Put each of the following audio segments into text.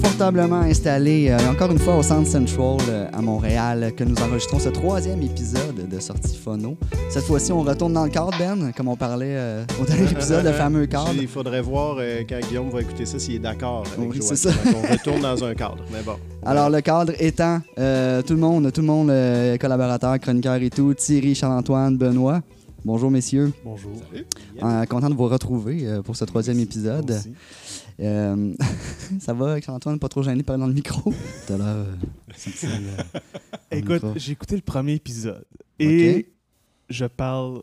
confortablement installés, euh, encore une fois au Centre Central euh, à Montréal, que nous enregistrons ce troisième épisode de Sortie Phono. Cette fois-ci, on retourne dans le cadre, Ben, comme on parlait euh, au dernier épisode, le fameux cadre. Il faudrait voir euh, quand Guillaume va écouter ça s'il est d'accord avec Oui, Joël. c'est ça. Donc, on retourne dans un cadre. Mais bon. Alors, le cadre étant euh, tout le monde, tout le monde, euh, collaborateur, chroniqueur et tout, Thierry, Charles-Antoine, Benoît. Bonjour, messieurs. Bonjour. Euh, content de vous retrouver euh, pour ce troisième épisode. Merci. Euh, ça va, Charles-Antoine, pas trop gêné de parler dans le micro? T'as l'air, euh, senti, euh, Écoute, j'ai écouté le premier épisode et je parle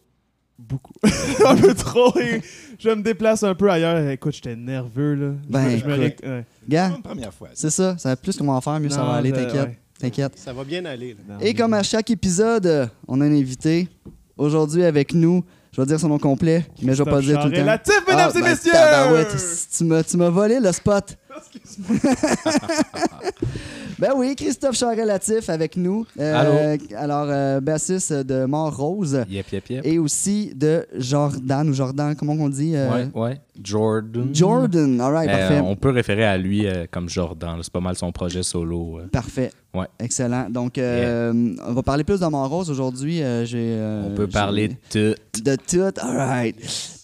beaucoup. un peu trop et je me déplace un peu ailleurs. Écoute, j'étais nerveux là. Je Ben, me- je me écoute. ré- ouais. Gars, Une première fois. c'est ça. Ça va plus comment faire, mieux ça va aller, t'inquiète. ouais. T'inquiète. Ça va bien aller. là. Et comme à chaque épisode, on a un invité. Aujourd'hui avec nous, je vais dire son nom complet, mais je vais pas le dire tout le temps. Relatif, mesdames Ah, et ben, messieurs! tabarouette, tu m'as, tu m'as volé le spot. ben oui, Christophe Charrelatif avec nous. Euh, Alors, euh, bassiste de Mort-Rose Yep, yep, yep. et aussi de Jordan, ou Jordan, comment on dit? euh, Ouais, ouais. Jordan. Jordan, all right, Euh, parfait. on peut référer à lui euh, comme Jordan. C'est pas mal son projet solo. Parfait. Ouais. Excellent. Donc, on va parler plus de Mort-Rose aujourd'hui. Euh, j'ai, euh, on peut parler de tout. De tout, all right.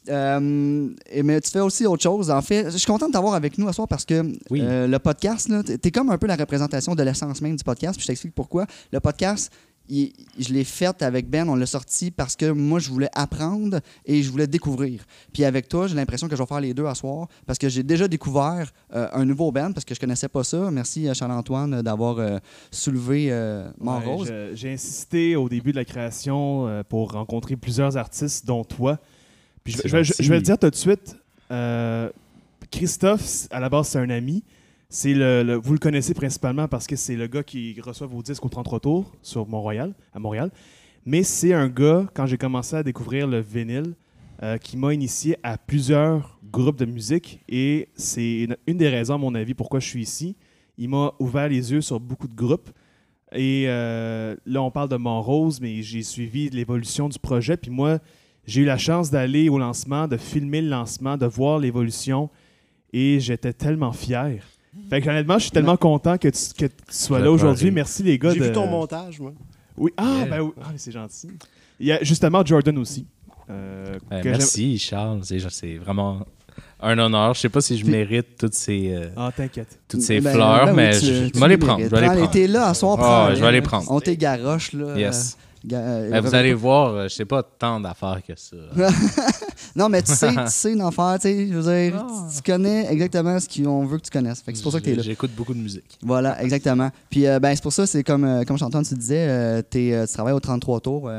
Euh, mais tu fais aussi autre chose. En fait, je suis content de t'avoir avec nous ce soir parce que Oui. euh, le podcast, t'es t'es comme un peu la représentation de l'essence même du podcast. Puis je t'explique pourquoi. Le podcast, il- je l'ai fait avec Ben, on l'a sorti parce que moi, je voulais apprendre et je voulais découvrir. Puis avec toi, j'ai l'impression que je vais faire les deux à soir parce que j'ai déjà découvert euh, un nouveau band parce que je connaissais pas ça. Merci à Charles-Antoine d'avoir euh, soulevé euh, Mort Ouais, J'ai insisté au début de la création euh, pour rencontrer plusieurs artistes, dont toi. Puis je, vais- je- le dire tout de suite. euh, Christophe, à la base, c'est un ami. C'est le, le- vous le connaissez principalement parce que c'est le gars qui reçoit vos disques au 33 tours sur Mont-Royal, à Montréal. Mais c'est un gars, quand j'ai commencé à découvrir le vinyle, euh, qui m'a initié à plusieurs groupes de musique. Et c'est une, une des raisons, à mon avis, pourquoi je suis ici. Il m'a ouvert les yeux sur beaucoup de groupes. Et euh, là, on parle de Montrose, mais j'ai suivi l'évolution du projet. Puis moi, j'ai eu la chance d'aller au lancement, de filmer le lancement, de voir l'évolution. Et j'étais tellement fier. Fait que honnêtement, je suis tellement content que tu, que tu sois là aujourd'hui. Merci les gars. J'ai de- vu ton montage, moi. Oui, ah, Yeah. ben oui. Ah, mais c'est gentil. Il y a justement Jordan aussi. euh, Euh, merci, Charles. C'est vraiment un honneur. Je sais pas si je Puis- mérite toutes ces, euh, Ah, t'inquiète. toutes ces Ben, fleurs, ben oui, mais tu- je, vais les prendre. Je vais les prendre. T'es là à soir, je vais les prendre. On t'égaroche, là. Yes. Euh, Euh, vous allez voir, euh, je sais pas tant d'affaires que ça. Non, mais tu sais, tu sais d'en faire, tu sais, je veux dire, Ah. tu- tu connais exactement ce qu'on veut que tu connaisses. C'est pour ça que t'es là. J'écoute beaucoup de musique. Voilà, exactement. Puis, euh, ben, c'est pour ça, c'est comme, euh, comme Chantal, tu disais, euh, euh, tu travailles au 33 tours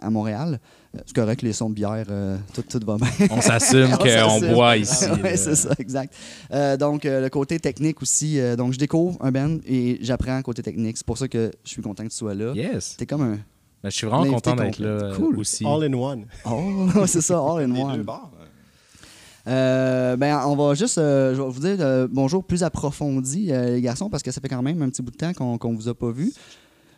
à Montréal. C'est correct, les sons de bière, tout, tout va bien. On s'assume On qu'on boit ici. là. c'est ça, exact. Donc, le côté technique aussi. donc, je découvre un band et j'apprends côté technique. C'est pour ça que je suis content que tu sois là. Yes. T'es comme un. Ben, je suis vraiment content d'être là euh, Cool. aussi. All in one. Oh, c'est ça, all in one. deux. Euh, ben, on va juste, euh, je vais vous dire euh, bonjour plus approfondi, euh, les garçons, parce que ça fait quand même un petit bout de temps qu'on qu'on vous a pas vu.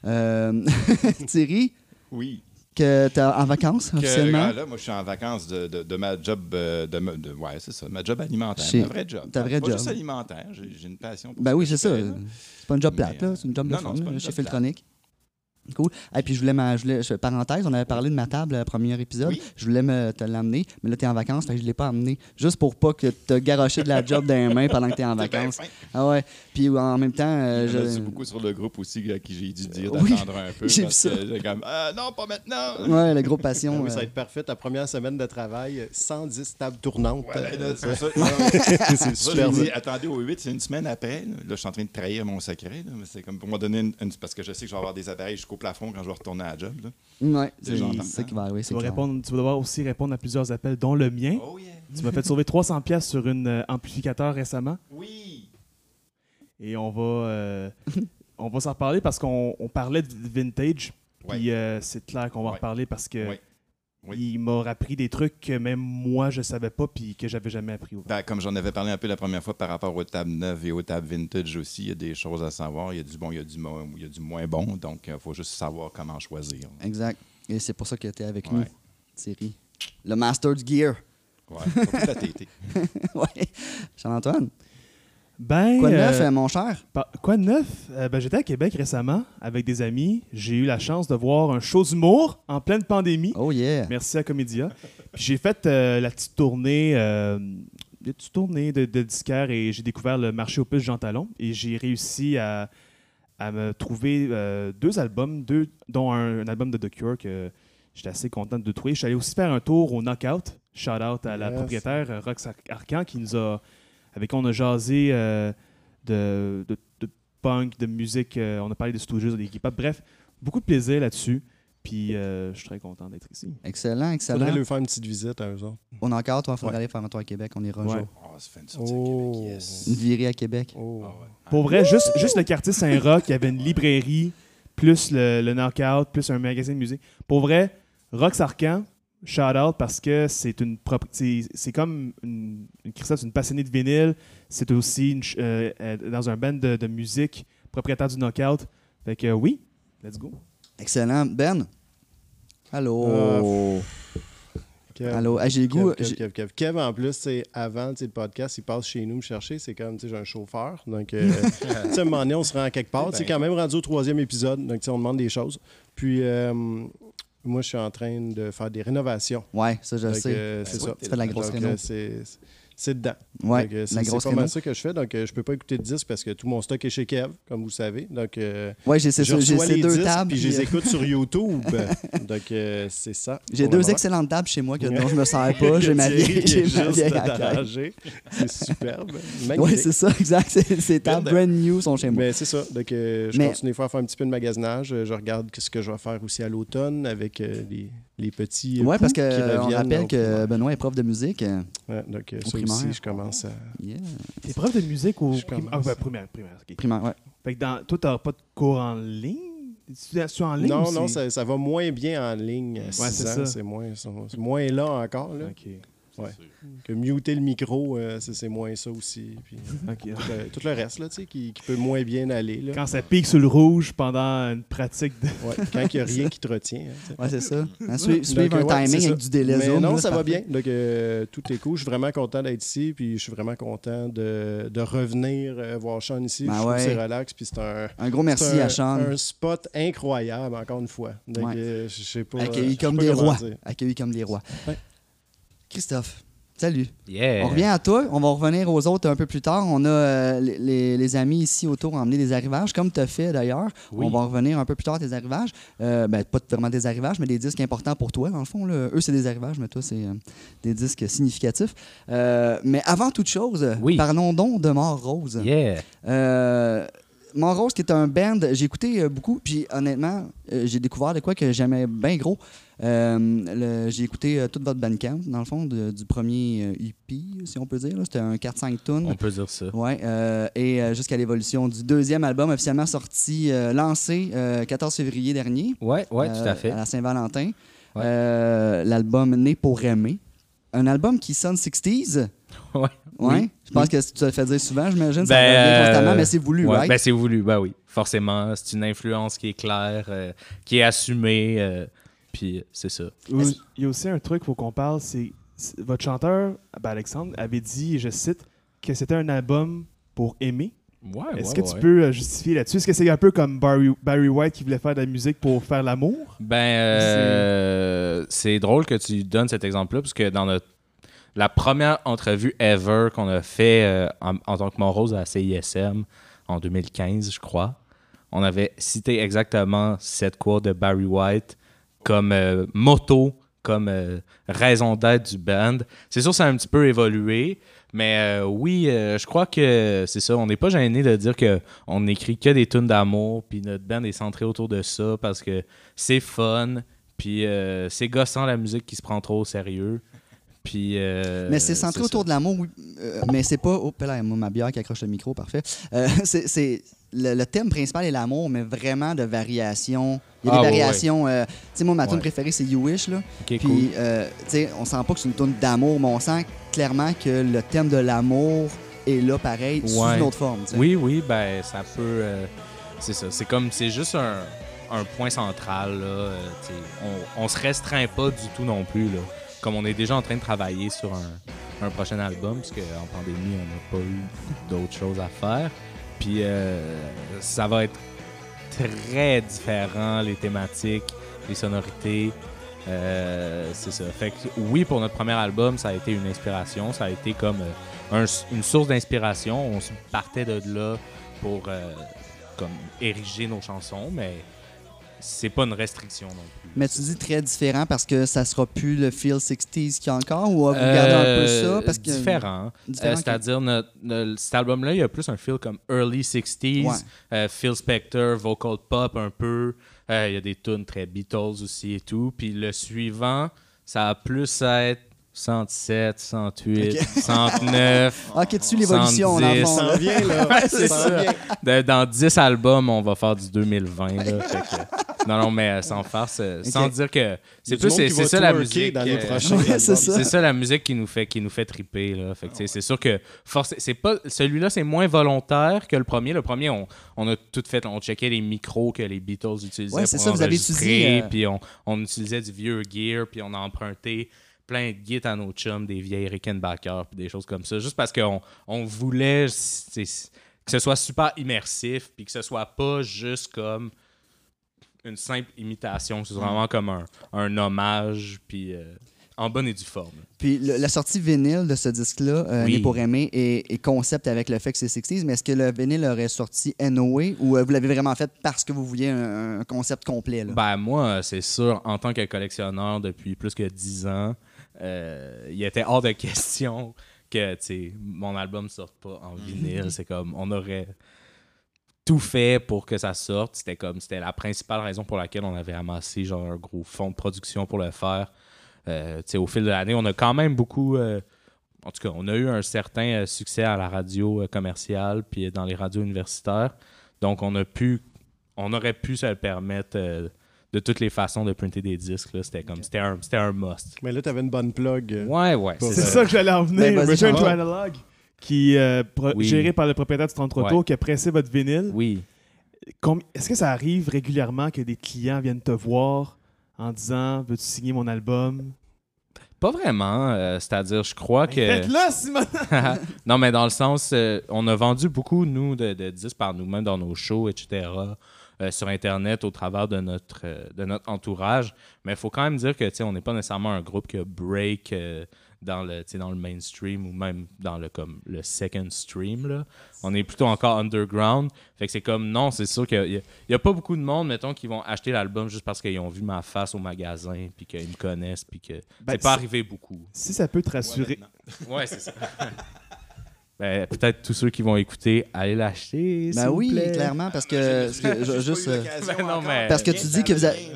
Euh, Thierry, Oui. que tu es en vacances Que, officiellement? là, moi, je suis en vacances de, de, de ma job. De, de- ouais, c'est ça. Ma job alimentaire. Ma vraie job. ta vraie pas job. juste alimentaire. J'ai une passion pour Ben oui, c'est ça. C'est pas une job plate, là. C'est une job de non, fun, non, chez Filtronic. Cool. Et puis, je voulais, ma, je voulais- je- parenthèse, on avait parlé de ma table le premier épisode. Oui. Je voulais me, te l'amener, mais là, tu es en vacances, fait que je l'ai pas amené. Juste pour pas que tu garoché de la job dans les mains pendant que tu es en vacances. Ah ouais. Puis, en même temps, euh, a je- beaucoup sur le groupe aussi à qui j'ai dû dire Oui, d'attendre un peu. j'ai parce vu ça. que j'ai comme, ah, non, pas maintenant. Ouais, le gros Ah passion. oui, ça va euh, être parfait. Ta première semaine de travail, euh, 110 tables tournantes. Ouais, ben, là, Euh, c'est ça. c'est super. dit, attendez au 8, c'est une semaine après. Là, je suis en train de trahir mon secret. là, mais c'est comme pour me donner une, une- Parce que je sais que je vais avoir des appareils jusqu'au plafond quand je vais retourner à la job. là. Ouais, c'est ça qui va arriver. Tu vas, répondre, tu vas devoir aussi répondre à plusieurs appels, dont le mien. Oh yeah. Tu m'as fait sauver 300 pièces sur un euh, amplificateur récemment. Oui. Et on va, euh, on va s'en reparler parce qu'on on parlait de vintage. Ouais. Puis euh, c'est clair qu'on va en Ouais. reparler parce que Ouais. Oui. il m'a appris des trucs que même moi je savais pas puis que j'avais jamais appris. Ben, comme j'en avais parlé un peu la première fois par rapport aux tables neuves et aux tables vintage aussi, il y a des choses à savoir. Il y a du bon, il y a du, mo- il y a du moins bon. Donc, il faut juste savoir comment choisir. Exact. Et c'est pour ça que tu es avec nous, Ouais. Thierry. Le Master du Gear. Ouais, faut tout la ouais. Charles-Antoine. Ben, Quoi de neuf, euh, euh, mon cher? Par- Quoi de neuf? Euh, ben, J'étais à Québec récemment avec des amis. J'ai eu la chance de voir un show d'humour en pleine pandémie. Oh yeah. Merci à Comédia. J'ai fait euh, la petite tournée, euh, la petite tournée de, de disquaire et j'ai découvert le marché aux puces Jean Talon. Et j'ai réussi à, à me trouver euh, deux albums, deux, dont un, un album de The Cure que j'étais assez content de trouver. Je suis allé aussi faire un tour au Knockout. Shout out à la Yes. propriétaire euh, Rox Ar- Arcan qui nous a, avec qui on a jasé euh, de, de- de punk, de musique. euh, on a parlé de Stooges, de l'équipe. Bref, beaucoup de plaisir là-dessus. Puis euh, je suis très content d'être ici. Excellent, excellent. Faudrait lui faire une petite visite à eux autres. On a encore, toi, il faudrait Ouais. aller faire un tour à Québec. On ira un Ouais. jour. Oh, ça fait une sortie Oh. à Québec, yes. Une virée à Québec. Oh. Ah ouais. Pour vrai, juste, juste le quartier Saint-Roch, il y avait une librairie, plus le, le Knockout, plus un magazine de musique. Pour vrai, Rox Arcan, shout out parce que c'est une propre- c'est c'est comme une, une Christophe, c'est une passionnée de vinyle. C'est aussi une euh, euh, dans un band de, de musique, propriétaire du Knockout. Fait que oui, let's go. Excellent. Ben? Allô? Kev, Allô? Hey, j'ai le Kev, goût. Kev, Kev, Kev. Kev, en plus, c'est avant tu sais, le podcast, il passe chez nous me chercher. C'est comme, tu sais, j'ai un chauffeur. Donc, euh, tu sais, à un moment donné, on se rend quelque part. C'est ben. quand même rendu au troisième épisode. Donc, tu sais, on demande des choses. Puis, euh, moi, je suis en train de faire des rénovations. Ouais, ça, je Donc, sais. euh, c'est oui, ça. Tu fais de la grosse Donc, réno. euh, c'est dedans. Ouais, c'est pas mal ça que je fais. Donc, euh, je peux pas écouter de disques parce que tout mon stock est chez Kev, comme vous savez. Donc, euh, Ouais, j'ai ces deux disques, tables. puis je les euh, écoute sur YouTube. Donc, euh, c'est ça. J'ai deux excellentes tables chez moi que, dont je me sers pas. J'ai ma vieille, j'ai ma vieille. C'est superbe. Oui, c'est ça, exact. Ces- tables brand new sont chez moi. Mais c'est ça. Donc, euh, je Mais- continue à faire un petit peu de magasinage. Je regarde ce que je vais faire aussi à l'automne avec les, les petits. euh, Ouais, parce coups que qui euh, on reviennent rappelle que primaire. Benoît est prof de musique. euh, Ouais, donc, euh, au ça primaire. aussi, je commence à. Yeah. T'es prof de musique au Je prim- commence. ah, ouais, primaire, primaire, ok. Primaire, ouais. Fait que dans, toi, t'as pas de cours en ligne? Tu es en ligne Non, non, ça, ça va moins bien en ligne. à Ouais, six c'est ça. C'est moins, c'est moins là encore. Là. Ok, Que muter le micro, euh, c'est moins ça aussi. Puis, ok. tout, le, tout le reste, là, tu sais, qui, qui peut moins bien aller. Là. Quand ça pique sur le rouge pendant une pratique de... Ouais, quand il n'y a rien qui te retient. hein. Ouais, c'est ça. Hein, suivre un euh, ouais, timing avec du délai Mais Zoom, non, là, ça va bien. Donc, euh, tout est cool. Je suis vraiment content d'être ici. Puis, je suis vraiment content de, de revenir euh, voir Sean ici. Ben je trouve c'est relax. Puis, c'est un, Un gros merci un, à Sean. un spot incroyable, encore une fois. Donc, Ouais. euh, je sais pas. Accueilli comme des rois. Accueilli comme des rois. Christophe, salut. Yeah. On revient à toi. On va revenir aux autres un peu plus tard. On a euh, les, amis ici autour ont emmené des arrivages, comme tu as fait d'ailleurs. Oui. On va revenir un peu plus tard à tes arrivages. Euh, ben, pas vraiment des arrivages, mais des disques importants pour toi, dans le fond. là. Eux, c'est des arrivages, mais toi, c'est euh, des disques significatifs. Mais avant toute chose, Oui. parlons donc de Mort Rose. Yeah. Montrose, qui est un band, j'ai écouté euh, beaucoup, puis honnêtement, euh, j'ai découvert de quoi que j'aimais bien gros. Euh, j'ai écouté euh, toute votre bandcamp, dans le fond, de- du premier euh, EP, si on peut dire. C'était un 4-5 tonnes. On peut dire ça. Ouais, et jusqu'à l'évolution du deuxième album officiellement sorti, lancé euh, 14 février dernier. Ouais, ouais, tout à fait. À la Saint-Valentin. Ouais. L'album Né pour aimer. Un album qui sonne 60s. Ouais. Ouais. Oui. Je pense que tu te le fais dire souvent, j'imagine. ça Ben, revient euh, constamment, mais c'est voulu, Ouais, right? ben, c'est voulu, ben oui. Forcément, c'est une influence qui est claire, euh, qui est assumée, euh, puis c'est ça. Il y a aussi un truc faut qu'on parle, c'est votre chanteur, ben Alexandre, avait dit, je cite, que c'était un album pour aimer. Ouais, Est-ce ouais, que ouais. tu peux justifier là-dessus? Est-ce que c'est un peu comme Barry, Barry White qui voulait faire de la musique pour faire l'amour? Ben, euh, c'est drôle que tu donnes cet exemple-là, parce que dans notre, la première entrevue ever qu'on a fait euh, en, tant que Montrose à la CISM en 2015, je crois, on avait cité exactement cette quote de Barry White comme euh, motto, comme euh, raison d'être du band. C'est sûr, ça a un petit peu évolué, mais euh, oui, je crois que c'est ça. On n'est pas gêné de dire que on n'écrit que des tunes d'amour, puis notre band est centré autour de ça parce que c'est fun, puis c'est gossant la musique qui se prend trop au sérieux. Puis, euh, Mais c'est centré ça. autour de l'amour, oui. Euh, mais c'est pas. Oh, là, ma bière qui accroche le micro, parfait. Euh, c'est. Le, le thème principal est l'amour, mais vraiment de variations. Il y a Ah, des ouais, variations. tu sais, moi, ma tune Ouais. préférée, c'est You Wish. Là. Puis, cool. euh, tu sais, on sent pas que c'est une tune d'amour, mais on sent clairement que le thème de l'amour est là, pareil, sous une autre forme. Oui, oui, ben ça peut. c'est ça. C'est comme. C'est juste un, un point central. Là, on, on se restreint pas du tout non plus. Là. Comme on est déjà en train de travailler sur un, prochain album, parce qu'en pandémie, on n'a pas eu d'autres choses à faire. Puis euh, ça va être très différent, les thématiques, les sonorités. Euh, c'est ça. Fait que oui, pour notre premier album, ça a été une inspiration. Ça a été comme euh, un- une source d'inspiration. On partait de là pour ériger nos chansons, mais c'est pas une restriction non plus. Mais tu dis très différent parce que ça sera plus le feel 60s qu'il y a encore ou vous gardez un peu Euh, ça? Parce que, différent. Différent Euh, C'est-à-dire, notre- notre- cet album-là, il y a plus un feel comme early 60s, Ouais. euh, Phil Spector, vocal pop un peu. Euh, il y a des tunes très Beatles aussi et tout. Puis le suivant, ça a plus à être 107, 108, 109. Ah, Ok, tu l'évolution, dans le 110. fond. Ça là. s'en vient, là. Ouais, c'est Ça vient. Dans 10 albums, on va faire du 2020. là. Fait que- non, non, mais euh, sans farce, euh, sans dire que c'est plus c'est ça la musique. dans les euh, prochains Ouais, c'est ça. c'est ça la musique qui nous fait qui nous fait triper là. Fait que, tu sais, c'est sûr que forcé- c'est pas celui-là c'est moins volontaire que le premier. Le premier on, on a tout fait, on checkait les micros que les Beatles utilisaient Ouais, c'est pour ça, vous avez enregistrer, étudié, euh, puis on, on utilisait du vieux gear puis on a emprunté plein de guides à nos chums, des vieilles Rickenbacker puis des choses comme ça juste parce qu'on on voulait que ce soit super immersif puis que ce soit pas juste comme une simple imitation, c'est vraiment comme un, un hommage puis euh, en bonne et due forme. Puis le- la sortie vinyle de ce disque-là, euh, Oui. Pour aimer, est, est concept avec le fait que c'est 60s, mais est-ce que le vinyle aurait sorti NOA ou euh, vous l'avez vraiment fait parce que vous vouliez un, un concept complet? Là? Ben moi, c'est sûr, en tant que collectionneur depuis plus que 10 ans, euh, il était hors de question que mon album sorte pas en vinyle. c'est comme, on aurait tout fait pour que ça sorte. C'était comme, c'était la principale raison pour laquelle on avait amassé genre un gros fonds de production pour le faire. Euh, au fil de l'année, on a quand même beaucoup... euh, en tout cas, on a eu un certain succès à la radio commerciale puis dans les radios universitaires. Donc, on a pu, on aurait pu se le permettre de toutes les façons de printer des disques. là. C'était comme, c'était un, c'était un must. Mais là, t'avais une bonne plug. euh, Ouais, ouais. C'est C'est ça que j'allais en venir. Ben, Return to. Analog, qui euh, Oui. géré par le propriétaire du 33 Ouais. tours, qui a pressé votre vinyle. Oui. Est-ce que ça arrive régulièrement que des clients viennent te voir en disant Veux-tu signer mon album? Pas vraiment. euh, c'est-à-dire, je crois que. Faites-le, Simon non, mais dans le sens, euh, on a vendu beaucoup, nous, de, de disques par nous-mêmes dans nos shows, etc., euh, sur Internet, au travers de notre, euh, de notre entourage. Mais il faut quand même dire que, tu sais, on n'est pas nécessairement un groupe que break euh, dans, le, dans le mainstream ou même dans le, comme, le second stream, là. On est plutôt encore underground. Fait que c'est comme, non, c'est sûr qu'il n'y a, pas beaucoup de monde, mettons, qui vont acheter l'album juste parce qu'ils ont vu ma face au magasin, puis qu'ils me connaissent, puis que Ben, c'est pas arrivé beaucoup. Si ça peut te rassurer. Ouais, c'est ça. Ben, peut-être tous ceux qui vont écouter, allez l'acheter. Ben vous oui, plaît. clairement, parce que, parce que juste, euh, Ben non, mais- Parce que tu dis que vous avez-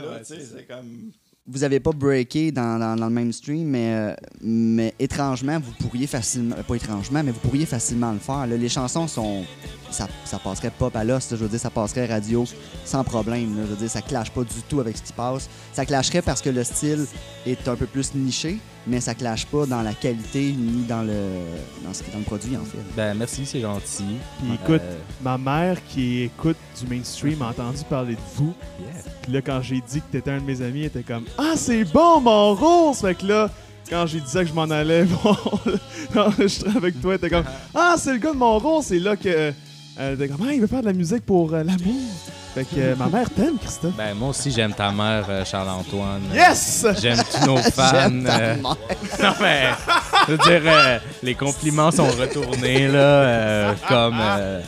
comme... vous avez pas breaké dans, dans, dans le mainstream, mais, euh, mais étrangement, vous pourriez facilement, pas étrangement, mais vous pourriez facilement le faire. là. Les chansons sont, ça, ça passerait pop à l'os, je veux dire, ça passerait radio sans problème. là. Je veux dire, ça clash pas du tout avec ce qui passe. Ça clasherait parce que le style est un peu plus niché, mais ça clash pas dans la qualité ni dans le, dans ce qui est dans le produit en fait. Ben, merci, c'est gentil. Puis écoute, Euh, ma mère qui écoute du mainstream a entendu parler de vous. yeah. Puis là, quand j'ai dit que t'étais un de mes amis, elle était comme Ah, c'est bon, mon rose! Fait que là, quand j'ai dit ça que je m'en allais voir enregistrer avec toi, elle était comme Ah, c'est le gars de mon rose! C'est là que. Elle était comme Ah, il veut faire de la musique pour euh, l'amour. Fait que euh, ma mère t'aime, Christophe. Ben, moi aussi, j'aime ta mère, euh, Charles-Antoine. Yes! J'aime tous nos fans. J'aime ta euh, mère. non, mais, je veux dire, euh, les compliments sont retournés, là, euh, comme... euh,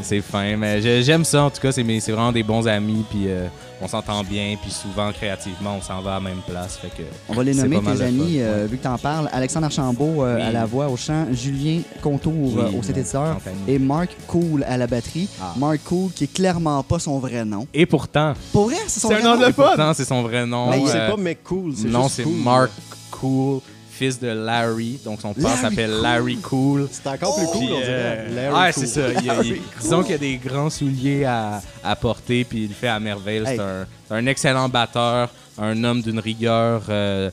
c'est fin, mais j'ai- j'aime ça, en tout cas, c'est vraiment des bons amis, puis euh, on s'entend bien, puis souvent, créativement, on s'en va à la même place, fait que... On va les C'est nommer, tes amis, euh, vu que tu en parles. Alexandre Archambault euh, Oui. à la voix, au chant, Julien Contour Oui, euh, au synthétiseur compagnie. et Mark Cool à la batterie. Ah. Mark Cool, qui est clairement pas son vrai nom. Et pourtant, Pour vrai, c'est son C'est vrai un nom? de fun! pourtant, c'est son vrai nom. Non, euh, c'est pas mec cool. c'est Non, c'est cool. Mark Cool, fils de Larry. Donc son père s'appelle Cool. Larry Cool. C'est encore plus cool, Puis, on dirait. euh, Larry ouais, Cool. c'est ça. Il, il- disons qu'il y a des grands souliers à, à porter, puis il le fait à merveille. Hey. C'est un, excellent batteur, un homme d'une rigueur euh,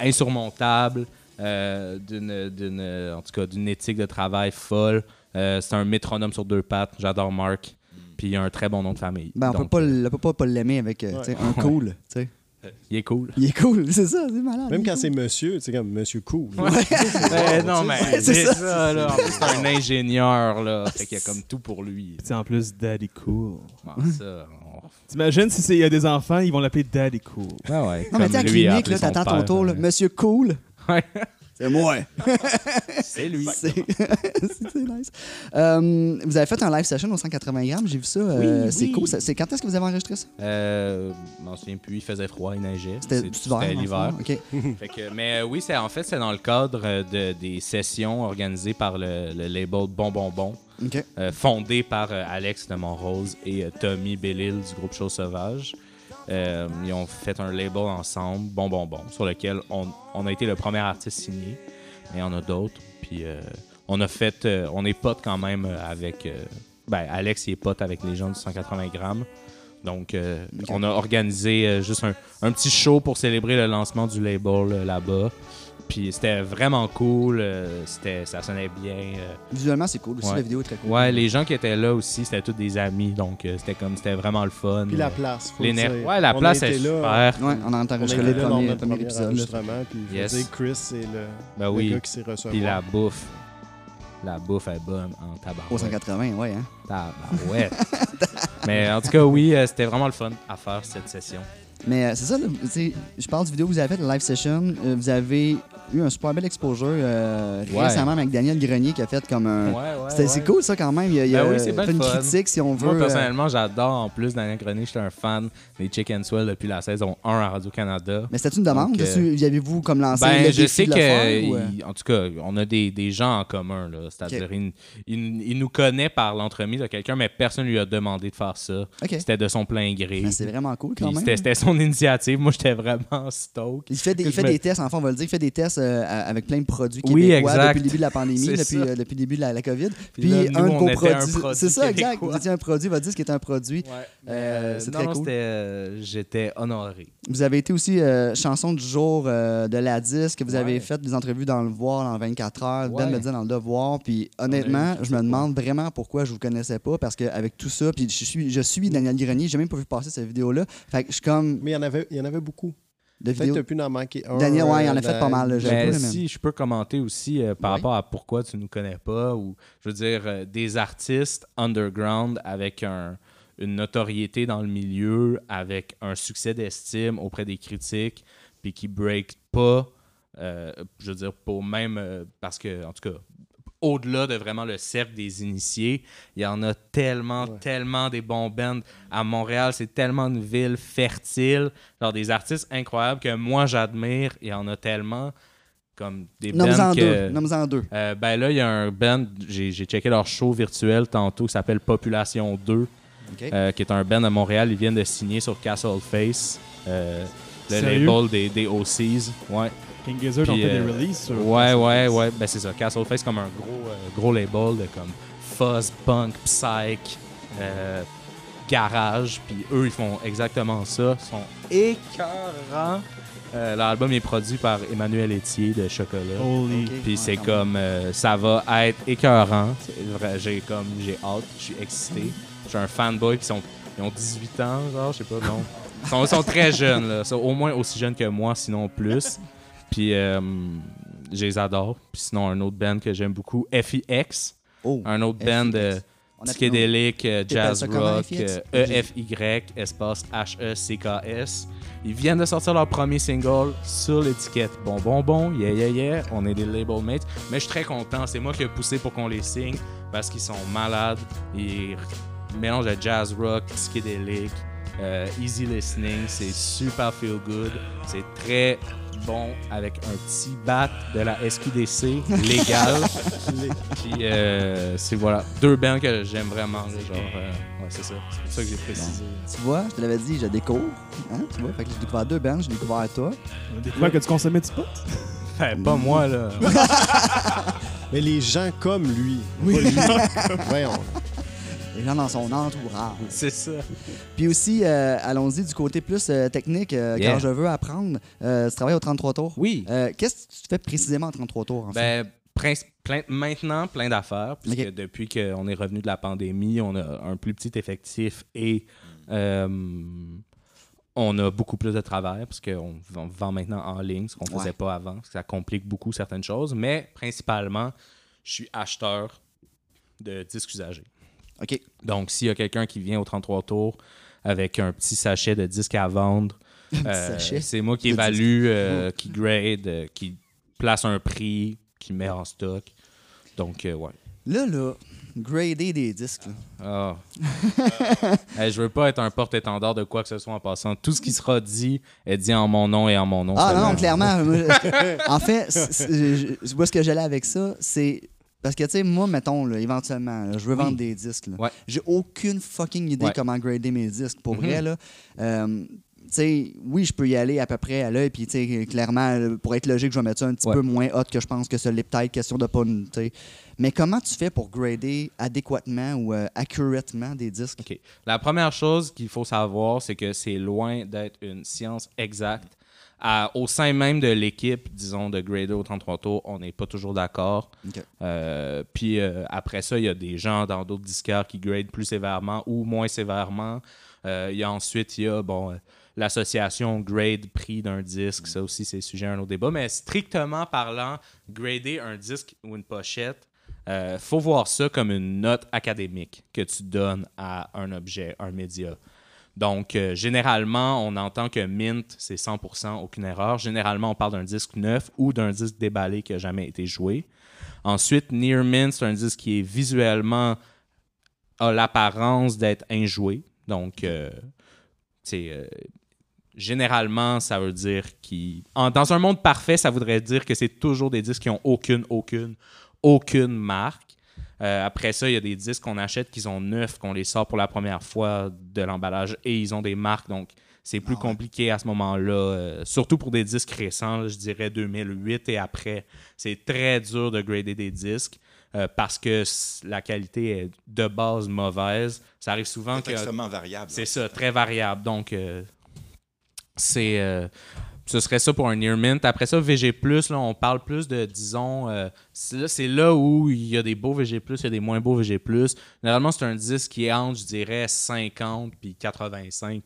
insurmontable, euh, d'une, d'une- en tout cas d'une éthique de travail folle. Euh, c'est un métronome sur deux pattes. J'adore Mark. Puis il a un très bon nom de famille. Ben, on on peut pas, l'aimer avec euh, un cool. tu sais. Il est cool. Il est cool, c'est ça, c'est malade. Même quand cool. c'est monsieur, c'est comme monsieur cool. Ben, non, mais c'est ça. ça, là. En plus, c'est un ingénieur, là. Fait qu'il y a comme tout pour lui. C'est en plus Daddy Cool. Bon, ça, on- T'imagines si c'est- il y a des enfants, ils vont l'appeler Daddy Cool. Ah ouais, Non, mais tu sais, à clinique, là, t'attends ton tour, là. Monsieur Cool. Ouais. C'est moi. C'est lui. C'est nice. Euh, vous avez fait un live session au 180 grammes, j'ai vu ça. euh, Oui, c'est oui. cool. C'est quand est-ce que vous avez enregistré ça? Euh, je m'en souviens plus, il faisait froid, il neigeait. C'était l'hiver. mais euh, oui, en fait, c'est dans le cadre de, des sessions organisées par le, le label Bon Bon Bon, euh, fondé par euh, Alex de Montrose et euh, Tommy Bellil du groupe Chose Sauvage. Euh, ils ont fait un label ensemble, Bon Bon Bon, sur lequel on, on a été le premier artiste signé. Mais il y en a d'autres. Puis euh, on a fait, euh, on est potes quand même avec. ben, Alex, il est pote avec les gens du 180 grammes. Donc, on a organisé juste un, un petit show pour célébrer le lancement du label là-bas. Puis c'était vraiment cool. euh, c'était, ça sonnait bien. euh. Visuellement, c'est cool aussi. Ouais. La vidéo est très cool. Ouais, les gens qui étaient là aussi, c'était tous des amis. Donc, euh, c'était comme, c'était vraiment le fun. Puis la place. faut le dire. Ouais, la On a place est été là, super. Ouais, on a On enregistré été le là dans premier, notre premier premier épisode. là. enregistrement. Puis faut Yes. dire que Chris, c'est le, Ben le oui. gars qui s'est reçu. Puis la bouffe. La bouffe est bonne en tabac. Au 180, ouais. Hein? Tabarouette. Mais en tout cas, oui, euh, c'était vraiment le fun à faire cette session. Mais euh, c'est ça, là, tu sais, je parle du vidéo que vous avez fait, le live session. euh, vous avez eu un super bel exposure euh, Ouais. récemment avec Daniel Grenier qui a fait comme un. Ouais, ouais. C'est cool ça quand même. Il a, il a Ben oui, fait une fun. critique si on veut. Moi, euh, personnellement, j'adore. En plus, Daniel Grenier, j'étais un fan des Chicken Swell depuis la saison 1 à Radio-Canada. Mais c'était une demande? Euh? Avez-vous comme lancé Ben, le je sais de que, le faire, ou, euh? il- en tout cas, on a des, des gens en commun. C'est-à-dire, il, il- il nous connaît par l'entremise de quelqu'un, mais personne lui a demandé de faire ça. C'était de son plein gré. Ben, c'est vraiment cool quand même. C'était son initiative. Moi, j'étais vraiment stoked. Il fait, des, il fait me- des tests, en fait, on va le dire, il fait des tests euh, avec plein de produits Oui, québécois exact. depuis le début de la pandémie, depuis, euh, depuis le début de la, la COVID. Puis, Puis là, nous, un de vos produits. produit C'est ça, exact. Vous étiez un produit, votre disque est un produit. Euh, c'est très non, cool. euh, J'étais honoré. Vous avez été aussi euh, chanson du jour euh, de la disque. Vous avez Ouais. fait des entrevues dans Le Voir en 24 heures. Ben Ouais. me disait dans Le Devoir. Puis honnêtement, je me demande vraiment pourquoi je vous connaissais pas. Parce qu'avec tout ça, puis je suis, je suis Daniel Grenier. J'ai même pas vu passer cette vidéo-là. Fait que je suis comme. Mais il y en avait, il y en avait beaucoup. De Peut-être vidéos. que tu pu en manquer un. Daniel, ouais, il en a euh, fait pas mal, là. Mais si je peux commenter aussi euh, par Oui. rapport à pourquoi tu nous connais pas, ou je veux dire, euh, des artistes underground avec un- une notoriété dans le milieu, avec un succès d'estime auprès des critiques, puis qui break pas, euh, je veux dire, pour même, euh, parce que, en tout cas, au-delà de vraiment le cercle des initiés, il y en a tellement, Ouais. tellement des bons bands. À Montréal, c'est tellement une ville fertile. Genre des artistes incroyables que moi j'admire. Il y en a tellement comme des Nomme-en bands deux. que. Nomme-en deux. Euh, ben là, il y a un band, j'ai checké leur show virtuel tantôt qui s'appelle Population 2, OK. euh, qui est un band à Montréal. Ils viennent de signer sur Castle Face, euh, le label des, des OCs. Ouais. King Gizzard ont fait des euh, releases sur. Ouais, ouais, ouais. Ben c'est ça. Castle Face comme un gros, euh, gros label de comme fuzz, punk, psych, euh, garage. Puis eux, ils font exactement ça. Ils sont écœurants. Euh, L'album est produit par Emmanuel Etier de Chocolat. Holy. Ok. Puis c'est comme euh, ça va être écœurant. J'ai comme j'ai hâte, je suis excité. Je suis un fanboy qui sont ils ont 18 ans, genre, je sais pas, non. Ils sont, sont très jeunes là, Ils sont au moins aussi jeunes que moi, sinon plus. Puis euh, je les adore. Puis sinon un autre band que j'aime beaucoup, FIX, Oh. un autre band euh, psychédélique, euh, jazz rock, FIX? euh, E-F-Y, espace H-E-C-K-S. Ils viennent de sortir leur premier single sur l'étiquette Bon Bon Bon, yeah yeah yeah, on est des label mates. Mais je suis très content, c'est moi qui ai poussé pour qu'on les signe parce qu'ils sont malades. Ils mélangent de jazz rock, psychédélique, euh, easy listening, c'est super feel good, c'est très bon avec un petit bat de la SQDC légal. Puis euh, c'est voilà, deux bands que j'aime vraiment. genre, euh, ouais, c'est ça. C'est pour ça que j'ai précisé. Tu vois, je te l'avais dit, je découvre. Hein, tu vois? Fait que j'ai découvert deux bands, j'ai découvert toi. A découvert que tu consommais du pot? Enfin, pas moi, là. Mais les gens comme lui. Oui. Voyons. Les gens dans son entourage. c'est ça. Puis aussi, euh, allons-y du côté plus euh, technique, euh, Yeah. quand je veux apprendre. Euh, tu travailles au 33 tours. Oui. Euh, Qu'est-ce que tu fais précisément en 33 tours, en fait? Ben, plein- maintenant, plein d'affaires, puisque depuis qu'on est revenu de la pandémie, on a un plus petit effectif et euh, on a beaucoup plus de travail parce qu'on vend maintenant en ligne, ce qu'on ne Ouais. faisait pas avant, parce que ça complique beaucoup certaines choses. Mais principalement, je suis acheteur de disques usagés. OK. Donc, s'il y a quelqu'un qui vient au 33 tours avec un petit sachet de disques à vendre, euh, c'est moi qui évalue, euh, qui grade, euh, qui place un prix, qui met en stock. Donc, ouais. Là, là, grader des disques. Ah. Hey, je veux pas être un porte-étendard de quoi que ce soit en passant. Tout ce qui sera dit est dit en mon nom et en mon nom. Ah seulement. non, clairement. en fait, c'est- c'est- je, je vois ce que j'allais avec ça, c'est parce que tu sais, moi, mettons, là, éventuellement, là, je veux Oui. vendre des disques. Ouais. J'ai aucune fucking idée Ouais. comment grader mes disques. Pour Mhm. vrai, là. Euh, tu sais, oui, je peux y aller à peu près à l'œil, puis tu sais, clairement, là, pour être logique, je vais mettre ça un petit Ouais. peu moins hot que je pense que ça l'est peut-être, question de pas. tu sais. Mais comment tu fais pour grader adéquatement ou euh, accuratement des disques? OK. La première chose qu'il faut savoir, c'est que c'est loin d'être une science exacte. À- au sein même de l'équipe, disons, de Grader au 33 tours, on n'est pas toujours d'accord. Euh, puis euh, après ça, il y a des gens dans d'autres disquaires qui gradent plus sévèrement ou moins sévèrement. Euh, il y a ensuite, il y a bon, euh, l'association grade prix d'un disque. Ça aussi, c'est sujet à un autre débat. Mais strictement parlant, grader un disque ou une pochette, faut voir ça comme une note académique que tu donnes à un objet, un média. Donc, euh, généralement, on entend que Mint, c'est 100%, aucune erreur. Généralement, on parle d'un disque neuf ou d'un disque déballé qui n'a jamais été joué. Ensuite, Near Mint, c'est un disque qui est visuellement a l'apparence d'être injoué. Donc, euh, euh, généralement, ça veut dire qu'il. Dans un monde parfait, ça voudrait dire que c'est toujours des disques qui ont aucune, aucune, aucune marque. Euh, après ça, il y a des disques qu'on achète qui sont neufs, qu'on les sort pour la première fois de l'emballage et ils ont des marques. Donc, c'est plus Ah ouais. compliqué à ce moment-là. euh, surtout pour des disques récents, là, je dirais 2008 et après. C'est très dur de grader des disques euh, parce que la qualité est de base mauvaise. Ça arrive souvent C'est que. extrêmement variable. C'est ça, très variable. Donc, euh, c'est. Ce serait ça pour un Near Mint. Après ça, VG, là, on parle plus de, disons. euh, c'est là, c'est là où il y a des beaux VG, il y a des moins beaux VG. Généralement, c'est un disque qui est entre, je dirais, 50 puis 85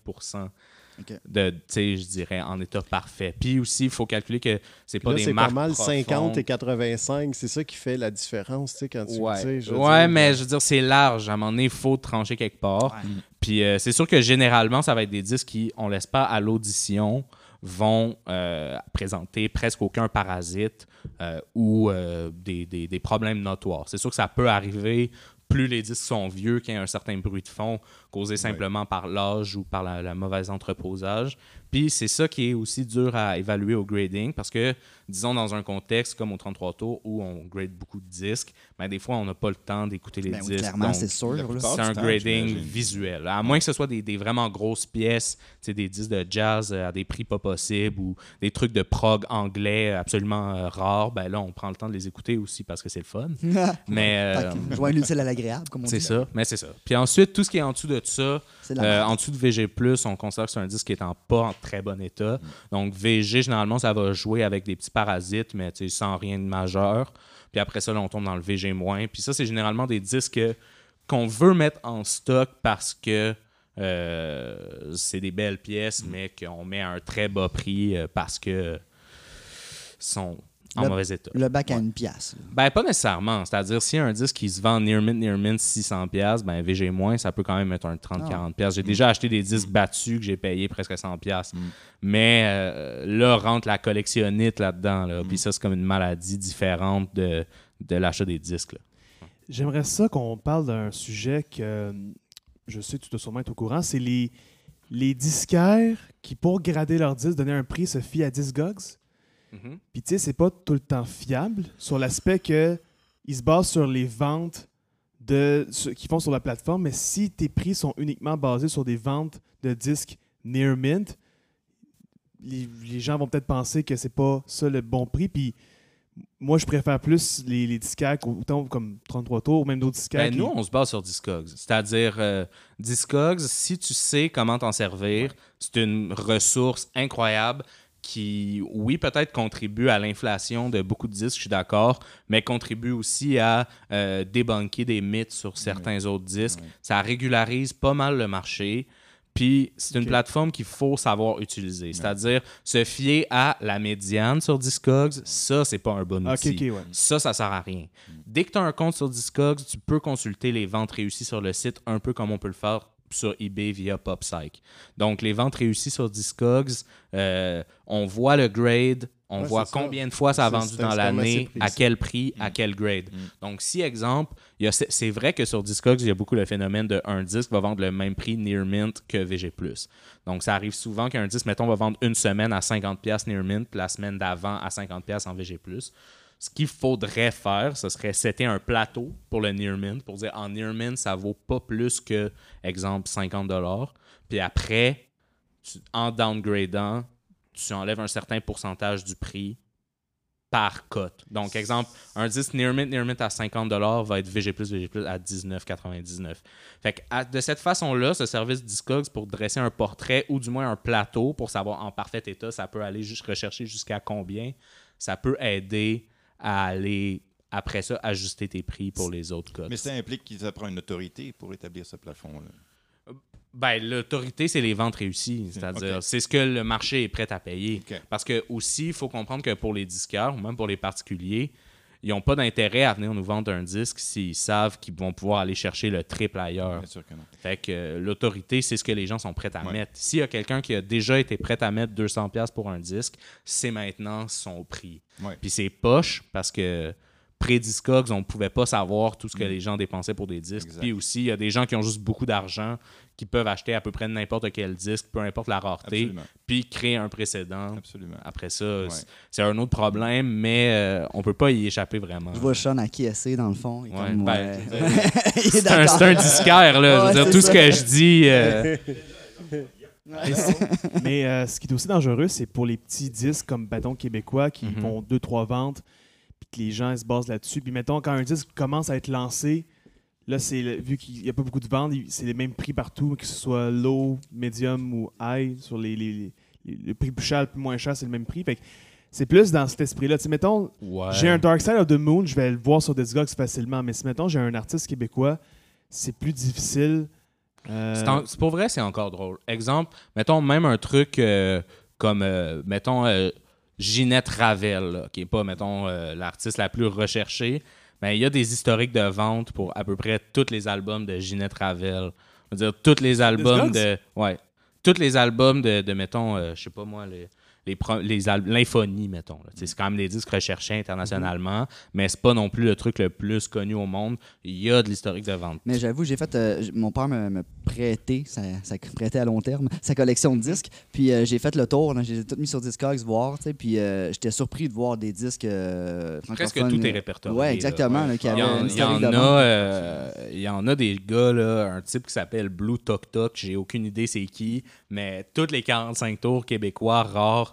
Ok. de, tu sais, je dirais, en état parfait. Puis aussi, il faut calculer que c'est pas Là, des c'est marques pas mal profondes. 50 et 85. C'est ça qui fait la différence, tu sais, quand tu Ouais, je ouais dire, mais je veux dire, c'est large. À un moment donné, il faut trancher quelque part. Ouais. Puis euh, c'est sûr que généralement, ça va être des disques qui, on laisse pas à l'audition, vont euh, présenter presque aucun parasite euh, ou euh, des, des- des problèmes notoires. C'est sûr que ça peut arriver plus les disques sont vieux, qu'il y a un certain bruit de fond causé simplement par l'âge ou par la, la mauvaise entreposage. Puis c'est ça qui est aussi dur à évaluer au grading parce que, disons, dans un contexte comme au 33 tours où on grade beaucoup de disques, ben, des fois, on n'a pas le temps d'écouter les Ben oui, disques. clairement, c'est sûr. c'est un temps, grading visuel. À moins que ce soit des, des vraiment grosses pièces, des disques de jazz euh, à des prix pas possibles ou des trucs de prog anglais absolument euh, rares, ben là, on prend le temps de les écouter aussi parce que c'est le fun. Mais euh, l'utile à l'agréable, comme on c'est dit. ça, mais c'est ça. Puis ensuite, tout ce qui est en dessous de ça, de la euh, en dessous de VG+, on considère que c'est un disque qui est en pas en très bon état. Donc VG, généralement, ça va jouer avec des petits parasites, mais sans rien de majeur. Puis après ça, là, on tombe dans le VG-. Puis ça, c'est généralement des disques qu'on veut mettre en stock parce que euh, c'est des belles pièces, mais qu'on met à un très bas prix euh, parce que sont en Le- mauvais état. Le bac à une pièce. Ben, pas nécessairement. C'est-à-dire, si un disque qui se vend near mint, near mint 600$, piastres, ben, VG-, ça peut quand même être un 30-40$. piastres. J'ai déjà acheté des disques battus que j'ai payé presque 100$. piastres. Mais euh, là, rentre la collectionnite là-dedans. Là. Puis ça, c'est comme une maladie différente de, de l'achat des disques. J'aimerais ça qu'on parle d'un sujet que euh, je sais que tu dois sûrement être au courant. C'est les, les disquaires qui, pour grader leur disque, donner un prix, se fient à Discogs. Mhm. Puis tu sais, c'est pas tout le temps fiable sur l'aspect que ils se basent sur les ventes de qu'ils font sur la plateforme, mais si tes prix sont uniquement basés sur des ventes de disques near mint, les, les gens vont peut-être penser que c'est pas ça le bon prix. Puis moi, je préfère plus les, les disquaires, autant comme 33 tours, ou même d'autres disquaires. Ben, nous, on se base sur Discogs. C'est-à-dire, euh, Discogs, si tu sais comment t'en servir, c'est une ressource incroyable qui, oui, peut-être contribue à l'inflation de beaucoup de disques, je suis d'accord, mais contribue aussi à euh, débunker des mythes sur certains autres disques. Ça régularise pas mal le marché. Puis c'est une plateforme qu'il faut savoir utiliser. C'est-à-dire se fier à la médiane sur Discogs, ça, c'est pas un bon Ok, outil. ouais. Ça, ça sert à rien. Dès que tu as un compte sur Discogs, tu peux consulter les ventes réussies sur le site, un peu comme on peut le faire sur eBay via PopPsych. Donc, les ventes réussies sur Discogs, euh, on voit le grade, on Ouais, voit ça. combien de fois ça a vendu dans l'année, à quel prix, à quel grade. Donc, si, exemple, c'est vrai que sur Discogs, il y a beaucoup le phénomène de un disque va vendre le même prix near mint que VG+. Donc, ça arrive souvent qu'un disque, mettons, va vendre une semaine à 50$ near mint, puis la semaine d'avant à 50$ en VG+. Ce qu'il faudrait faire, ce serait setter un plateau pour le near mint, pour dire en near mint, ça vaut pas plus que, exemple, 50$. Puis après, en downgradant, tu enlèves un certain pourcentage du prix par cote. Donc, exemple, un disque Near Mint, Near Mint à 50$ va être VG+, VG+, à 19,99$. Fait que, de cette façon-là, ce service Discogs, pour dresser un portrait ou du moins un plateau pour savoir en parfait état, ça peut aller juste rechercher jusqu'à combien, ça peut aider à aller, après ça, ajuster tes prix pour les autres cotes. Mais ça implique qu'il ça prend une autorité pour établir ce plafond-là. Ben, l'autorité, c'est les ventes réussies. C'est-à-dire, c'est ce que le marché est prêt à payer. Parce que aussi, il faut comprendre que pour les disqueurs, ou même pour les particuliers, ils n'ont pas d'intérêt à venir nous vendre un disque s'ils savent qu'ils vont pouvoir aller chercher le triple ailleurs. Bien sûr que non. Fait que euh, l'autorité, c'est ce que les gens sont prêts à Ouais. mettre. S'il y a quelqu'un qui a déjà été prêt à mettre 200$ pour un disque, c'est maintenant son prix. Ouais. Puis c'est poche parce que pré-Discogs, on ne pouvait pas savoir tout ce que les gens dépensaient pour des disques. Mm. Exact. Puis aussi, il y a des gens qui ont juste beaucoup d'argent qui peuvent acheter à peu près n'importe quel disque, peu importe la rareté, Absolument. puis créer un précédent. Absolument. Après ça, c'est- c'est un autre problème, mais euh, on peut pas y échapper vraiment. Je vois Sean acquiescer dans le fond. Il est Ouais, comme, ben, ouais. Il est C'est un, d'accord. c'est un disquaire, là. Je veux Ouais, dire, tout ça. ce que je dis. euh, Mais, mais, euh, ce qui est aussi dangereux, c'est pour les petits disques comme Bâton québécois qui Mhm. font deux, trois ventes, que les gens ils se basent là-dessus. Puis mettons, quand un disque commence à être lancé, là, c'est vu qu'il n'y a pas beaucoup de ventes, c'est les mêmes prix partout, que ce soit low, medium ou high. Sur les, les, les- le prix plus cher, le plus moins cher, c'est le même prix. Fait que c'est plus dans cet esprit-là. Tu sais, mettons, ouais. j'ai un Dark Side of the Moon, je vais le voir sur Discogs facilement, mais si mettons j'ai un artiste québécois, c'est plus difficile. Euh, C'est en- pour vrai, c'est encore drôle. Exemple, mettons même un truc euh, comme, euh, mettons, euh, Ginette Ravel, qui n'est pas, mettons, euh, l'artiste la plus recherchée. Mais il y a des historiques de vente pour à peu près tous les albums de Ginette Ravel. Je veux dire, tous les albums de. Ouais. Tous les albums de, de mettons, euh, je sais pas moi, les. Les pro- les L'infonie, mettons. C'est quand même des disques recherchés internationalement, mais c'est pas non plus le truc le plus connu au monde. Il y a de l'historique de vente. Mais j'avoue, j'ai fait. euh, mon père me, me prêtait, ça, ça prêtait à long terme, sa collection de disques. Puis euh, j'ai fait le tour, j'ai tout mis sur Discogs voir. Puis euh, j'étais surpris de voir des disques. euh, Presque tout est répertorié. Ouais, là. exactement. là, Il y, en, il y a, euh, il y en a des gars, là, un type qui s'appelle Blue Tok Tok, j'ai aucune idée c'est qui, mais toutes les 45 tours québécois rares,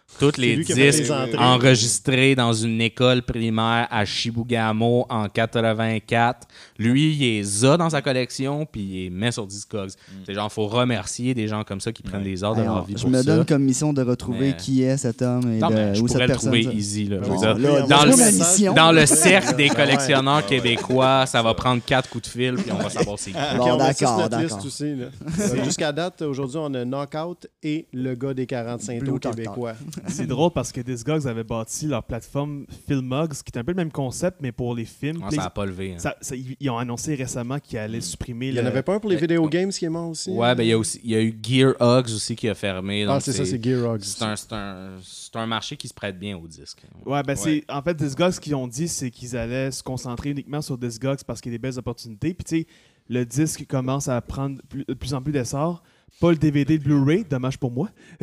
tous les disques les enregistrés dans une école primaire à Chibougamau en 84. Lui, il les a dans sa collection, puis il les met sur Discogs. Mm. C'est genre, faut remercier des gens comme ça qui prennent des heures de leur vie je pour me ça. donne comme mission de retrouver Mais- qui est cet homme et Non, de- je ou le personne. trouver easy. Là, je veux Bon, dire. là, dans, le, ma mission. dans le cercle des Ouais. collectionneurs québécois, ça va prendre quatre coups de fil, puis on va savoir c'est qui. Bon, d'accord, d'accord. Jusqu'à date, aujourd'hui, on a Knockout et le gars des 45 Blue tours québécois. C'est drôle parce que Discogs avait bâti leur plateforme Filmogs, qui est un peu le même concept, mais pour les films. Ça n'a pas levé. hein. ça- ça- ils ont annoncé récemment qu'ils allaient supprimer Il n'y en avait pas un pour les Euh, vidéo games qui est mort aussi? Ouais, ben il y a aussi il y a eu Gear Hugs aussi qui a fermé. Ah, c'est ça, c'est Gear Hogs. C'est un, c'est un- c'est un marché qui se prête bien aux disques. Ouais, ben c'est. En fait, Discogs, ce qu'ils ont dit, c'est qu'ils allaient se concentrer uniquement sur Discogs parce qu'il y a des belles opportunités. Puis, tu sais, le disque commence à prendre plus- de plus en plus d'essor. Pas le DVD, le Blu-ray, dommage pour moi.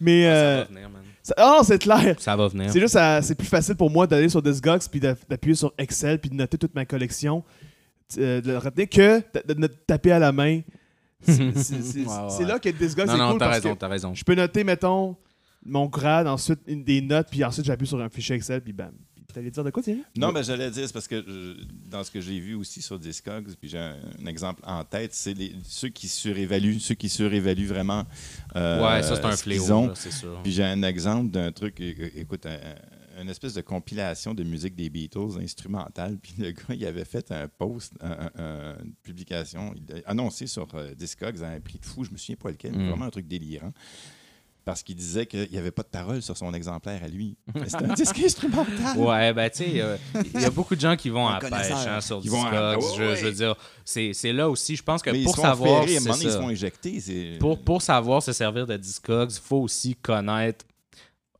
Mais. Ça euh, va venir, man. ça- Oh, c'est clair! Ça va venir. C'est juste, ça- c'est plus facile pour moi d'aller sur Discogs puis d'a- d'appuyer sur Excel puis de noter toute ma collection, euh, de le retenir que de, de- de taper à la main. C'est Ouais, ouais, là que Discogs Non, c'est non, cool t'as parce raison, que t'as raison. je peux noter, mettons, mon grade, ensuite une- des notes, puis ensuite j'appuie sur un fichier Excel, puis bam. T'allais dire de quoi, Thierry? Non, ben j'allais dire, c'est parce que euh, dans ce que j'ai vu aussi sur Discogs, puis j'ai un, un exemple en tête, c'est les- ceux qui surévaluent, ceux qui surévaluent vraiment. euh, ouais, ça c'est un ce fléau, c'est sûr. Puis j'ai un exemple d'un truc, écoute, un, une espèce de compilation de musique des Beatles instrumentale. Puis le gars, il avait fait un post, un- un- un- une publication, il a annoncé sur euh, Discogs à un prix de fou, je me souviens pas lequel, mais Mm. vraiment un truc délirant. Parce qu'il disait qu'il n'y avait pas de parole sur son exemplaire à lui. C'était un disque instrumental? Ouais, ben, tu sais, euh, il y a beaucoup de gens qui vont Un à pêche hein, sur à- Discogs. Ouais, je, ouais. je veux dire, c'est là aussi, je pense que Mais pour savoir. ils se font éjecter. pour, pour savoir se servir de Discogs, il faut aussi connaître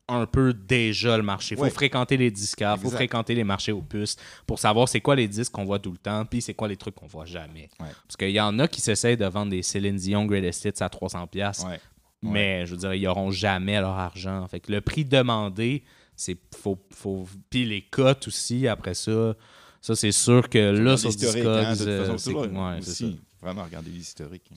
un peu déjà le marché. Il faut Ouais. fréquenter les disquaires, il faut fréquenter les marchés aux puces pour savoir c'est quoi les disques qu'on voit tout le temps, puis c'est quoi les trucs qu'on voit jamais. Ouais. Parce qu'il y en a qui s'essayent de vendre des Céline Dion Greatest Hits à 300$, piastres, Ouais. mais je veux dire, ils n'auront jamais leur argent. Fait que le prix demandé, c'est faut, faut... Puis les cotes aussi, après ça, ça c'est sûr que là, sur Discogs, hein, de toute euh, façon, c'est ouais, Vraiment regarder l'historique.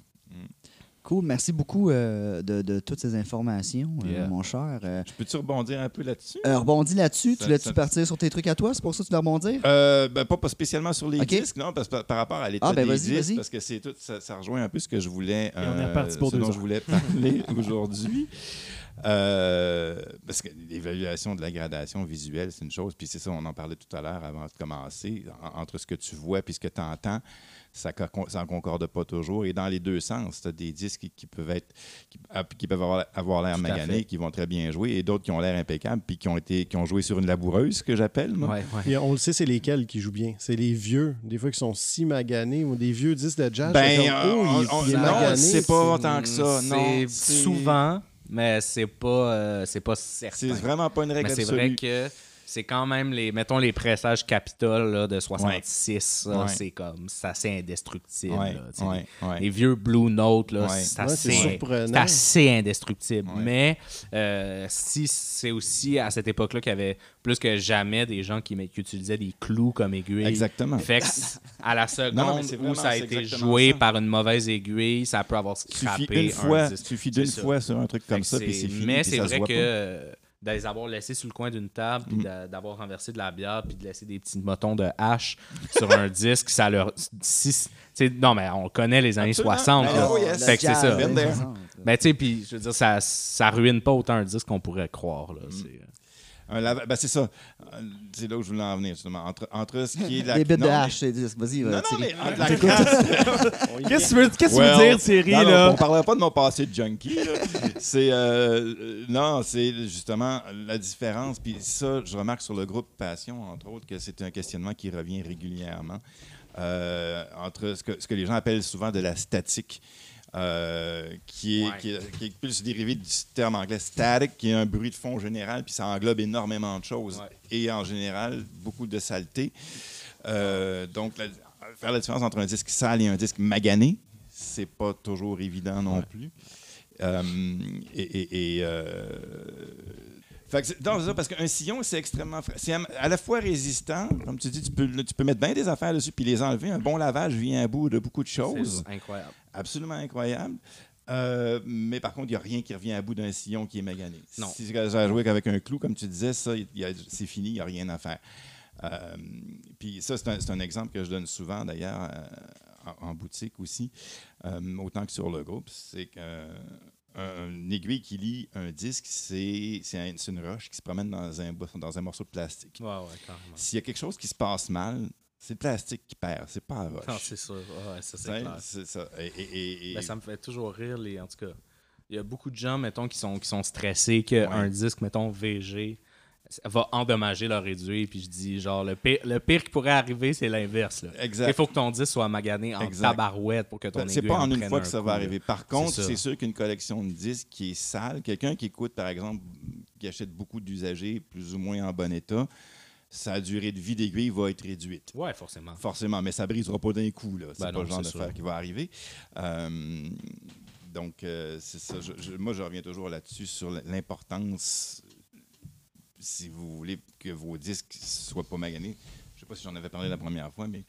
Cool. Merci beaucoup euh, de, de toutes ces informations, euh, mon cher. Euh, Je peux-tu rebondir un peu là-dessus? euh, rebondis là-dessus. Tu ça- partir sur tes trucs à toi? C'est pour ça que tu voulais rebondir? Euh, ben, pas, pas spécialement sur les disques, non, parce que par, par rapport à l'état Ah, ben, des disques, parce que c'est tout, ça, ça rejoint un peu ce que je voulais, on est reparti pour ce dont heures. je voulais parler aujourd'hui. Euh, parce que l'évaluation de la gradation visuelle, c'est une chose, puis c'est ça, on en parlait tout à l'heure avant de commencer, En- entre ce que tu vois et ce que tu entends, ça ne concorde pas toujours. Et dans les deux sens, tu as des disques qui, qui peuvent être qui, ah, qui peuvent avoir, avoir l'air maganés, qui vont très bien jouer, et d'autres qui ont l'air impeccables, puis qui ont été qui ont joué sur une laboureuse, que j'appelle. Ouais, ouais. On le sait, c'est lesquels qui jouent bien. C'est les vieux, des fois qui sont si maganés, ou des vieux disques de jazz. Ben, comme, oh, on- il, on- il est non, c'est pas autant que ça. Non, C'est souvent, mais c'est pas, euh, c'est pas certain. C'est vraiment pas une règle Mais c'est absolue. vrai que c'est quand même les, mettons les pressages Capitol là, de 66, ça, Ouais. c'est comme, c'est assez indestructible. Ouais, là, tu sais. ouais, ouais. Les vieux Blue Note, là, Ouais. c'est Ouais, c'est assez, surprenant. c'est assez indestructible. Ouais. Mais euh, si c'est aussi à cette époque-là qu'il y avait plus que jamais des gens qui, qui utilisaient des clous comme aiguilles. Exactement. Fait que à la seconde Non, non, où ça a été joué ça. par une mauvaise aiguille, ça peut avoir scrappé Suffit une un fois, disque. suffit d'une fois sur un truc comme ça, puis c'est fini. Mais puis c'est ça se vrai voit que pas. Euh, de les avoir laissés sur le coin d'une table, puis Mm. d'a- d'avoir renversé de la bière, puis de laisser des petits motons de hache sur un disque, ça leur. Si, tu sais, non, mais on connaît les années Absolument. 60. Ben là. oh, yes. Fait que c'est ça. Mais tu sais, puis je veux dire, ça, ça ruine pas autant un disque qu'on pourrait croire. Mm. Là. C'est- Un lava- ben, c'est ça. C'est là où je voulais en venir, justement. Entre, entre ce qui est la... Les bits de non, mais- hache, c'est Vas-y, Non, euh, non, mais entre la crasse... Qu'est-ce que tu veux, qu'est-ce que tu veux Well, dire, Thierry, non, non, là? On parlera pas de mon passé de junkie. c'est euh, euh, non, c'est justement la différence. Puis ça, je remarque sur le groupe Passion, entre autres, que c'est un questionnement qui revient régulièrement euh, entre ce que, ce que les gens appellent souvent de la statique. Euh, qui, est, Ouais. qui, est, qui est plus dérivé du terme anglais static, qui est un bruit de fond général, puis ça englobe énormément de choses. Ouais. Et en général, beaucoup de saleté. Euh, donc, la- faire la différence entre un disque sale et un disque magané, c'est pas toujours évident non plus. Euh, et et- et, fait que c'est- non, c'est ça, parce qu'un sillon, c'est extrêmement. C'est à la fois résistant, comme tu dis, tu peux, tu peux mettre bien des affaires dessus puis les enlever. Un bon lavage vient à bout de beaucoup de choses. C'est incroyable. Absolument incroyable. Euh, mais par contre, il n'y a rien qui revient à bout d'un sillon qui est magané. Non. Si tu as joué avec un clou, comme tu disais, ça, c'est fini, il n'y a rien à faire. Euh, puis ça, c'est un, exemple que je donne souvent, d'ailleurs, euh, en, en boutique aussi, euh, autant que sur le groupe. C'est qu'un un aiguille qui lit un disque, c'est c'est un- c'est une roche qui se promène dans un, bo- dans un morceau de plastique. Ouais, ouais. S'il y a quelque chose qui se passe mal, c'est le plastique qui perd, c'est pas la roche. Non, c'est sûr. Ouais, ça, c'est T'sais, clair. C'est ça. Et- et- et- et- Ben, ça me fait toujours rire, les, en tout cas. Il y a beaucoup de gens, mettons, qui sont, qui sont stressés qu'un Ouais. disque, mettons, VG, va endommager leur réduit. Puis je dis, genre, le pire, le pire qui pourrait arriver, c'est l'inverse. Exact. Il faut que ton disque soit magané en Exact. tabarouette pour que ton Ben, C'est pas en une fois un que ça coup, va arriver. Par contre, c'est sûr qu'une collection de disques qui est sale, quelqu'un qui écoute, par exemple, qui achète beaucoup d'usagers, plus ou moins en bon état, sa durée de vie d'aiguille va être réduite. Ouais, forcément. Forcément, mais ça brisera pas d'un coup. là. C'est Ben pas non, le genre d'affaire qui va arriver. Euh, donc, euh, c'est ça. Je- je- moi, je reviens toujours là-dessus sur l'importance, si vous voulez, que vos disques soient pas maganés. Je sais pas si j'en avais parlé la première fois, mais...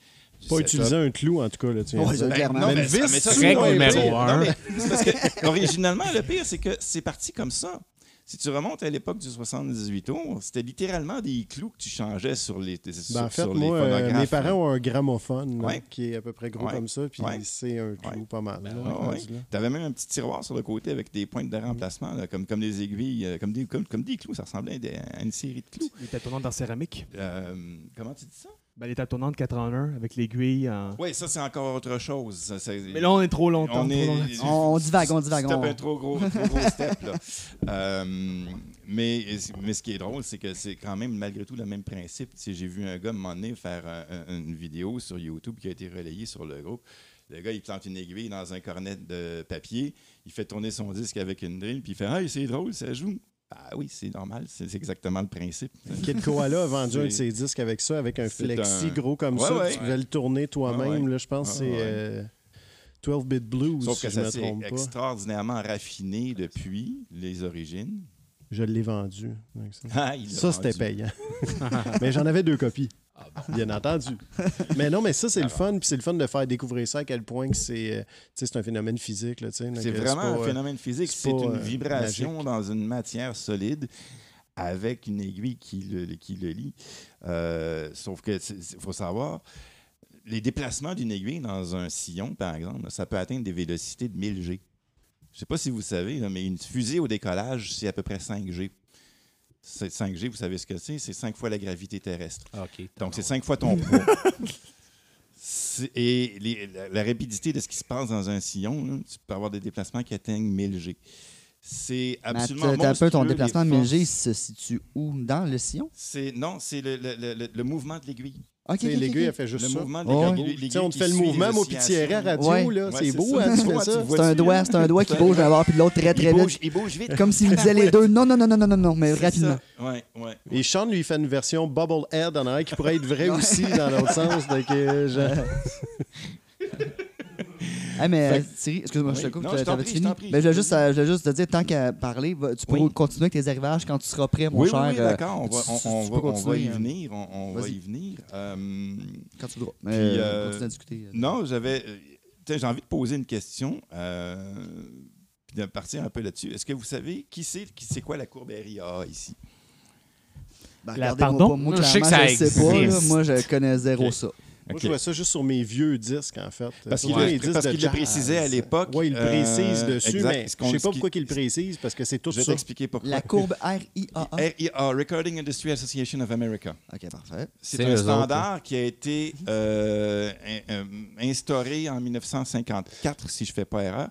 Pas utiliser un clou, en tout cas. Là, tu dire. ça, clairement. non, Mais mais c'est numéro un. Non, mais c'est parce que, originalement, le pire, c'est que c'est parti comme ça. Si tu remontes à l'époque du 78 tours, c'était littéralement des clous que tu changeais sur les, sur, Ben, en fait, sur les moi, euh, phonographes. mes parents ont un gramophone là, Ouais. qui est à peu près gros Ouais. comme ça, puis Ouais. c'est un clou Ouais. pas mal. là, Ah rendu ouais. là. Tu avais même un petit tiroir sur le côté avec des pointes de remplacement, là, comme, comme des aiguilles, euh, comme des, comme, comme des clous. Ça ressemblait à, des- à une série de clous. Les étaient tournantes en céramique. Euh, comment tu dis ça? Ben, les tournantes 4 en 1 avec l'aiguille en. Oui, ça, c'est encore autre chose. Ça, c'est- Mais là, on est trop longtemps. On trop est-. On, on divague, on divague. on- un trop gros, trop gros step. Là. Euh, mais, mais ce qui est drôle, c'est que c'est quand même malgré tout le même principe. J'ai vu un gars à un moment donné faire un- un- une vidéo sur YouTube qui a été relayée sur le groupe. Le gars, il plante une aiguille dans un cornet de papier, il fait tourner son disque avec une drill, puis il fait Ah, c'est drôle, ça joue. Ah oui, c'est normal, c'est exactement le principe. Kid Koala a vendu un de ses disques avec ça, avec un flexi un- gros comme Ouais, ça. ouais. Tu pouvais le tourner toi-même. Ouais, Je pense que c'est ouais. euh, 12-bit blues, Sauf que ça s'est extraordinairement raffiné depuis les origines. Je l'ai vendu. donc ça. Ah, Ça, c'était payant. mais j'en avais deux copies. Ah, Bien entendu. mais non, mais ça, c'est le fun. Puis c'est le fun de faire découvrir ça à quel point que c'est, euh, c'est un phénomène physique. là, C'est euh, vraiment pas, un euh, phénomène physique. c'est une euh, vibration magique. dans une matière solide avec une aiguille qui le, qui le lie. Euh, sauf que faut savoir, les déplacements d'une aiguille dans un sillon, par exemple, ça peut atteindre des vélocités de 1000 G. Je ne sais pas si vous savez, là, mais une fusée au décollage, c'est à peu près 5 G. C'est 5 G, vous savez ce que c'est? C'est 5 fois la gravité terrestre. Ah. Donc, c'est cinq fois ton poids. Et les- la, la rapidité de ce qui se passe dans un sillon, là, tu peux avoir des déplacements qui atteignent 1000 G. C'est Mais absolument t'as un peu ton déplacement de 1000 G, se situe où? Dans le sillon? C'est Non, c'est le, le- le- le- le mouvement de l'aiguille. Ok, tu sais, L'aiguille, elle fait juste Le ça. mouvement de Oh, ouais. l'aiguille Tu sais, on te qui fait le mouvement, mon oscillations. pitié à radio, Ouais. là. Ouais, c'est c'est beau, ça. hein, tu fais ça. vois- C'est un doigt, c'est un doigt qui bouge d'un bord puis de l'autre très très Il vite. bouge, il bouge vite. Comme s'il me disait les deux. Non, non, non, non, non, non, non, mais rapidement. Oui, ouais. Et Sean lui fait une version Bubblehead en arrière qui pourrait être vraie aussi dans l'autre sens. Donc, euh, je- Ah, mais Fait euh, que- Thierry, excuse-moi, je te Oui. coupe, Non, tu je t'en avais prie. Ben, je, voulais juste, euh, juste te dire, tant qu'à parler, va- tu pourras Oui. continuer avec tes arrivages quand tu seras prêt, mon Oui, cher. oui, oui, euh, d'accord. On va, tu- on, tu- on va, on y euh, venir. On, on va vas-y. y venir. Euh, Quand tu voudras. Puis, Euh, continue à discuter. Non, j'avais. J'ai envie de poser une question, euh, puis de partir un peu là-dessus. Est-ce que vous savez qui c'est qui c'est quoi la courbe RIA ici? Ben, La- regardez-moi pardon? pas, moi, Je sais que ça je sais pas. là. existe. Moi, je connais zéro ça. Moi, je vois ça juste sur mes vieux disques, en fait. Parce qu'il de qu'il le précisait à l'époque. Oui, il le précise euh, dessus, exact. mais je qu'on- sais pas pourquoi il le précise, parce que c'est tout Je vais ça. pourquoi. La courbe RIAA. RIA, Recording Industry Association of America. OK, parfait. C'est un standard qui a été euh, in- euh, instauré en 1954, si je ne fais pas erreur.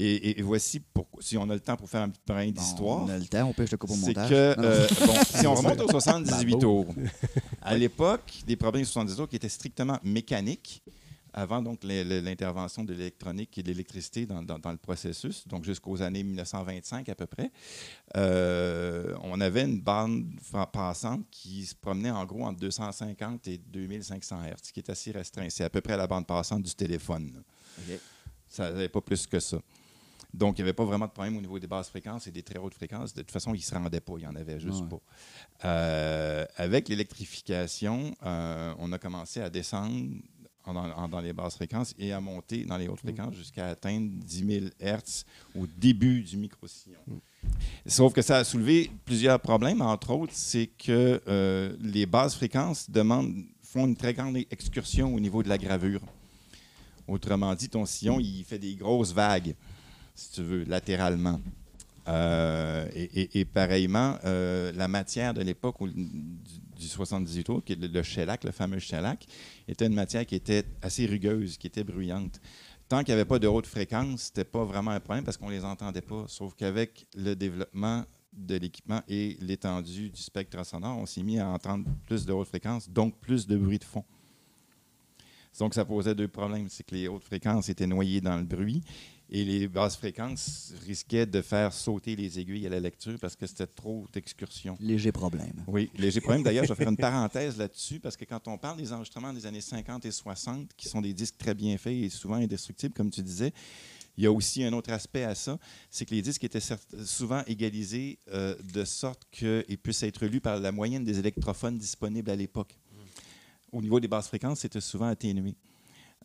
Et, et- et voici, si on a le temps pour faire un petit brin Bon, d'histoire. on a le temps, on peut je te coupe au C'est montage. que, euh, bon, si on remonte aux 78 Bravo. tours, à l'époque, des problèmes de 78 tours qui étaient strictement mécaniques, avant donc l'in- l'intervention de l'électronique et de l'électricité dans, dans- dans le processus, donc jusqu'aux années 1925 à peu près, euh, on avait une bande passante qui se promenait en gros entre 250 et 2500 Hz, ce qui est assez restreint. C'est à peu près la bande passante du téléphone. là. OK. Ça n'avait pas plus que ça. Donc, il n'y avait pas vraiment de problème au niveau des basses fréquences et des très hautes fréquences. De toute façon, ils ne se rendaient pas. Il n'y en avait juste Ouais. pas. Euh, avec l'électrification, euh, on a commencé à descendre en- en- dans les basses fréquences et à monter dans les hautes fréquences jusqu'à atteindre 10 000 Hertz au début du micro-sillon. Sauf que ça a soulevé plusieurs problèmes. Entre autres, c'est que euh, les basses fréquences demandent, font une très grande excursion au niveau de la gravure. Autrement dit, ton sillon, il fait des grosses vagues, si tu veux, latéralement. Euh, et, et- pareillement, euh, la matière de l'époque du, du 78 tours, qui est le, le shellac, le fameux shellac, était une matière qui était assez rugueuse, qui était bruyante. Tant qu'il n'y avait pas de haute fréquence, c'était pas vraiment un problème parce qu'on les entendait pas. Sauf qu'avec le développement de l'équipement et l'étendue du spectre sonore, on s'est mis à entendre plus de haute fréquence, donc plus de bruit de fond. Donc, ça posait deux problèmes. C'est que les hautes fréquences étaient noyées dans le bruit et les basses fréquences risquaient de faire sauter les aiguilles à la lecture parce que c'était trop d'excursion. Léger problème. Oui, léger problème. D'ailleurs, je vais faire une parenthèse là-dessus parce que quand on parle des enregistrements des années 50 et 60, qui sont des disques très bien faits et souvent indestructibles, comme tu disais, il y a aussi un autre aspect à ça, c'est que les disques étaient souvent égalisés euh, de sorte qu'ils puissent être lus par la moyenne des électrophones disponibles à l'époque. Au niveau des basses fréquences, c'était souvent atténué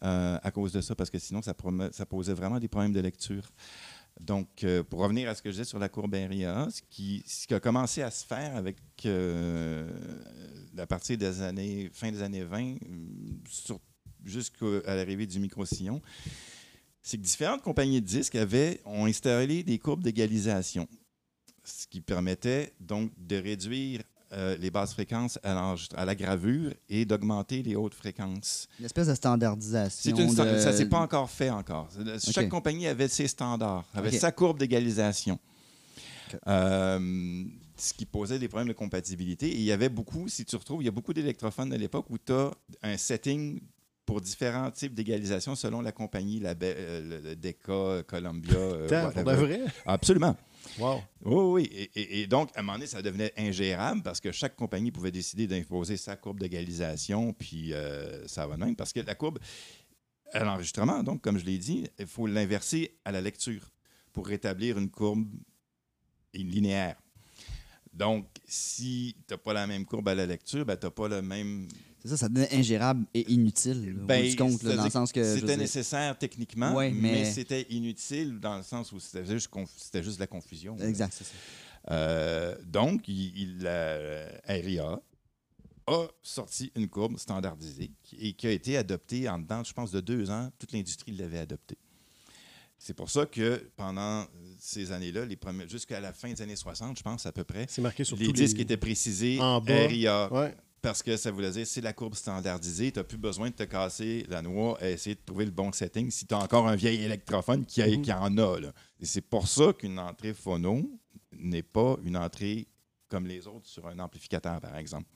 euh, à cause de ça, parce que sinon, ça, posait vraiment des problèmes de lecture. Donc, euh, pour revenir à ce que je disais sur la courbe RIA, ce qui, ce qui a commencé à se faire avec euh, à partir des années, fin des années 20, euh, jusqu'à l'arrivée du micro-sillon, c'est que différentes compagnies de disques avaient, ont installé des courbes d'égalisation, ce qui permettait donc de réduire euh, les basses fréquences à, la gravure et d'augmenter les hautes fréquences. Une espèce de standardisation. C'est une sta- de- Ça s'est pas encore fait encore. Chaque compagnie avait ses standards, avait sa courbe d'égalisation. Euh, ce qui posait des problèmes de compatibilité. Et il y avait beaucoup, si tu retrouves, il y a beaucoup d'électrophones à l'époque où tu as un setting pour différents types d'égalisation selon la compagnie, la euh, le, Decca, Columbia. euh, pour de vrai? Absolument. Wow. Oui, oui. Et, donc, à un moment donné, ça devenait ingérable parce que chaque compagnie pouvait décider d'imposer sa courbe d'égalisation, puis euh, ça va même. Parce que la courbe, à l'enregistrement, donc, comme je l'ai dit, il faut l'inverser à la lecture pour rétablir une courbe linéaire. Donc, si tu n'as pas la même courbe à la lecture, ben, tu n'as pas le même. C'est ça, ça devenait ingérable et inutile. Ben, bout du compte, là, dans c'est-à-dire le sens que. je veux C'était nécessaire techniquement, Ouais, mais, mais- c'était inutile dans le sens où c'était juste, c'était la confusion. Exact, c'est ça. Euh, donc, il, RIA a sorti une courbe standardisée et qui a été adoptée en dedans, je pense, de deux ans. Toute l'industrie l'avait adoptée. C'est pour ça que pendant ces années-là, les premiers- jusqu'à la fin des années 60, je pense à peu près, marqué sur les tous disques étaient précisés En bas. RIA. Ouais. Parce que ça voulait dire c'est la courbe standardisée, tu n'as plus besoin de te casser la noix à essayer de trouver le bon setting si tu as encore un vieil électrophone qui, a- Mhm. qui en a. là. Et c'est pour ça qu'une entrée phono n'est pas une entrée comme les autres sur un amplificateur, par exemple.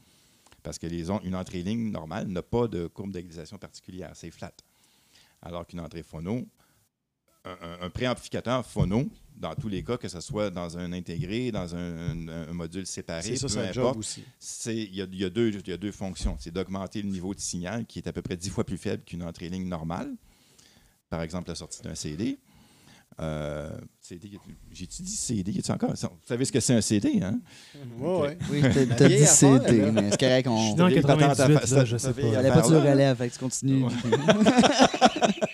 Parce que les on- une entrée ligne normale n'a pas de courbe d'égalisation particulière, c'est flat. Alors qu'une entrée phono, un, préamplificateur phono, dans tous les cas, que ce soit dans un intégré, dans un, un- un module séparé, ça, peu importe, il y a, il y a deux, il y a deux fonctions. C'est d'augmenter le niveau de signal qui est à peu près dix fois plus faible qu'une entrée ligne normale. Par exemple, la sortie d'un CD. Euh, CD, j'ai-tu dit CD? Y encore? Vous savez ce que c'est un CD, hein? Ouais, ouais. Oui, t'as dit CD, là. mais c'est correct. Je suis On... dans vieille patente à 98, fa- là, je sais ça pas. vieille Fallait pas que tu le affaire-là. relèves, fait que tu continues.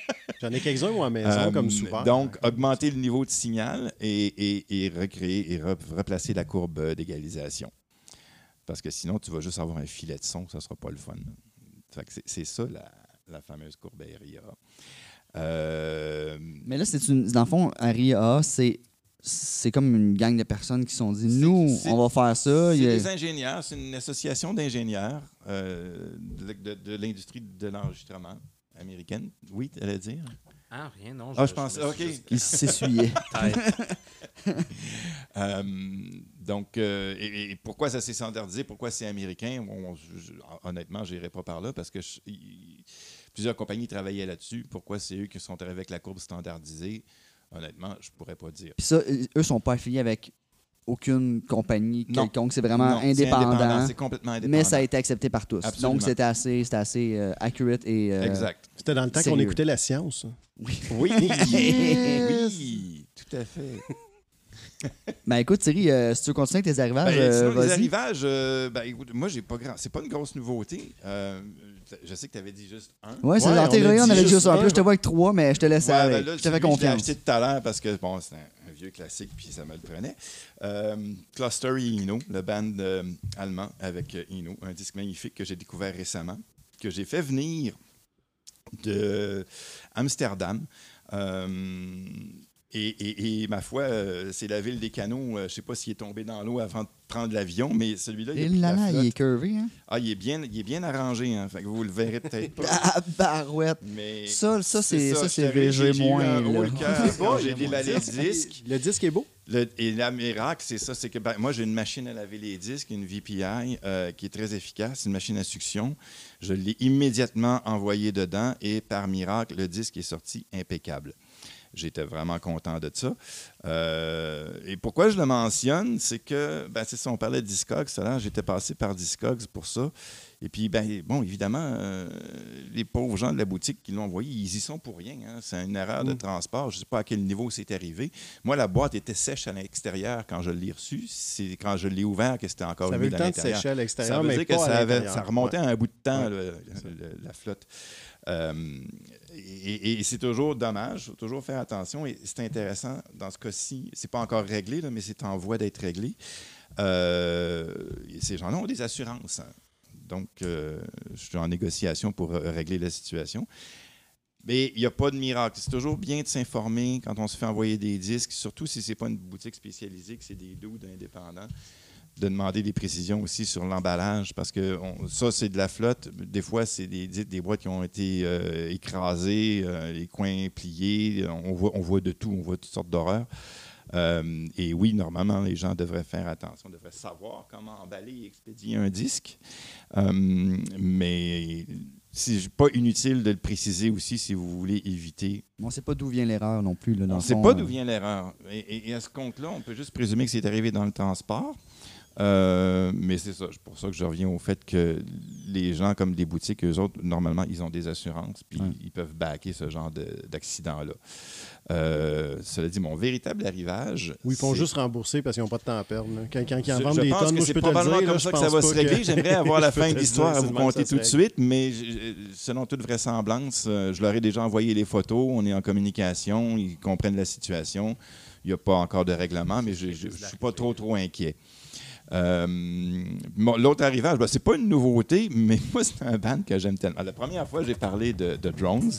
J'en ai quelques-uns, moi, à la maison, Euh, comme souvent. Donc, augmenter le niveau de signal et, et- et recréer et re- replacer la courbe euh, d'égalisation. Parce que sinon, tu vas juste avoir un filet de son, ça ne sera pas le fun. C'est- ça la, la fameuse courbe RIA. Euh, Mais là, c'est une, dans le fond, un RIA, c'est c'est comme une gang de personnes qui se sont dit nous, on va faire ça. C'est des ingénieurs, c'est une association d'ingénieurs euh, de, de- de l'industrie de l'enregistrement américaine. Oui, tu allais dire? Ah, rien, non. Ah, je pensais, me OK. juste- s'essuyaient. Tête. Euh, donc, euh, et, et pourquoi ça s'est standardisé? Pourquoi c'est américain? On- je- je- honnêtement, je n'irai pas par là parce que je- il- plusieurs compagnies travaillaient là-dessus. Pourquoi c'est eux qui sont arrivés avec la courbe standardisée? Honnêtement, je ne pourrais pas dire. Puis ça, euh, eux sont pas affiliés avec aucune compagnie Non. quelconque. C'est vraiment Non, c'est indépendant. C'est complètement indépendant. Mais ça a été accepté par tous. Absolument. Donc, c'était assez, c'était assez euh, accurate et. euh, Exact. C'était dans le temps qu'on écoutait la science. Oui. Oui, oui, tout à fait. Ben écoute, Thierry, euh, si tu veux continuer avec tes arrivages, Ben, euh, sinon, les arrivages, euh, ben, écoute, moi, j'ai pas grand. C'est pas une grosse nouveauté. Je sais que tu avais dit juste un. Ouais, c'est Ouais, dans on avait dit juste un. là, je te vois avec trois, mais je te laisse Ouais, aller. ben là, je te fais que Je l'ai confiance. acheté tout à l'heure parce que bon, c'est un, un vieux classique puis ça me le prenait. Euh, Cluster et Eno, le band euh, allemand avec euh, Eno, un disque magnifique que j'ai découvert récemment, que j'ai fait venir de Amsterdam. Euh, et, et- et ma foi, euh, c'est la ville des canaux. euh, je ne sais pas s'il est tombé dans l'eau avant de prendre l'avion, mais celui-là, il, là, la est curvé, hein? Ah, il est bien, il est bien arrangé. Hein, fait que vous le verrez peut-être pas. Ah, barouette. Mais Ça, ça, c'est VG moins. j'ai déballé le disque. Le disque est beau. Le- et la miracle, c'est ça, c'est que ben, moi, j'ai une machine à laver les disques, une VPI, euh, qui est très efficace, une machine à succion. Je l'ai immédiatement envoyé dedans et par miracle, le disque est sorti impeccable. J'étais vraiment content de ça. Euh, et pourquoi je le mentionne, c'est que, ben, c'est ça, on parlait de Discogs j'étais passé par Discogs pour ça. Et puis, ben, bon, évidemment, euh, les pauvres gens de la boutique qui l'ont envoyé, ils y sont pour rien. hein. C'est une erreur de transport. Je ne sais pas à quel niveau c'est arrivé. Moi, la boîte était sèche à l'extérieur quand je l'ai reçue. C'est quand je l'ai ouvert que c'était encore Ça avait le temps de l'intérieur. sécher à Ça l'extérieur, mais que à ça, avait- l'intérieur. ça remontait Ouais. à un bout de temps, Ouais, le- le- la flotte. Euh, et, c'est toujours dommage, faut toujours faire attention. Et c'est intéressant, dans ce cas-ci, c'est pas encore réglé, mais c'est en voie d'être réglé. Euh, ces gens-là ont des assurances. hein. Donc, euh, je suis en négociation pour euh, régler la situation. Mais il n'y a pas de miracle. C'est toujours bien de s'informer quand on se fait envoyer des disques, surtout si ce n'est pas une boutique spécialisée, que c'est des doudes indépendants, de demander des précisions aussi sur l'emballage, parce que on- ça, c'est de la flotte. Des fois, c'est des, des, boîtes qui ont été euh, écrasées, euh, les coins pliés. On voit, on voit de tout, on voit toutes sortes d'horreurs. Euh, et oui, normalement, les gens devraient faire attention, devraient savoir comment emballer et expédier un disque. Euh, mais c'est pas inutile de le préciser aussi si vous voulez éviter. On ne sait pas d'où vient l'erreur non plus. Là, dans On ne sait pas d'où vient l'erreur. Et, et- et à ce compte-là, on peut juste présumer que c'est arrivé dans le transport. Euh, mais c'est ça, c'est pour ça que je reviens au fait que les gens comme des boutiques, eux autres, normalement, ils ont des assurances, puis Ouais. ils peuvent backer ce genre de- d'accident-là. Euh, cela dit, mon véritable arrivage. Ou ils font juste rembourser parce qu'ils n'ont pas de temps à perdre. là. Quand, quand ils en vendent je des pense tonnes, que c'est probablement dire. comme là, ça que ça va se régler. que- J'aimerais avoir la fin de l'histoire à vous ça tout de suite, mais je- selon toute vraisemblance, euh, je leur ai déjà envoyé les photos. On est en communication, ils comprennent la situation. Il n'y a pas encore de règlement, mais je ne suis pas trop, trop inquiet. Euh, L'autre arrivage, ben, c'est pas une nouveauté, mais moi, c'est un band que j'aime tellement. La première fois, j'ai parlé de, de Drones,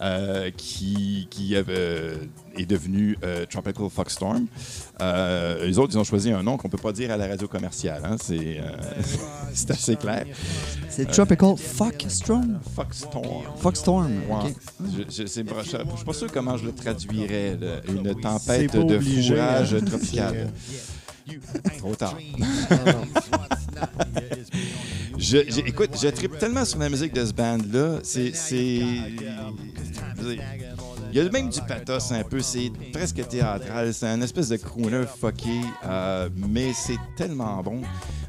euh, qui, qui avait- est devenu euh, Tropical Foxstorm. Euh, les autres, ils ont choisi un nom qu'on peut pas dire à la radio commerciale. hein. C'est euh, assez clair. C'est Tropical Fuck Storm. Foxstorm. Foxstorm. Ouais. ok. Je, je suis pas sûr comment je le traduirais. là. Une tempête de obligé, fourrage hein. tropical. Trop tard. Je, j'ai- écoute, je tripe tellement sur la musique de ce band-là. C'est. je Il y a même du pathos un peu. C'est presque théâtral. C'est un espèce de crooner fucké. euh, mais c'est tellement bon.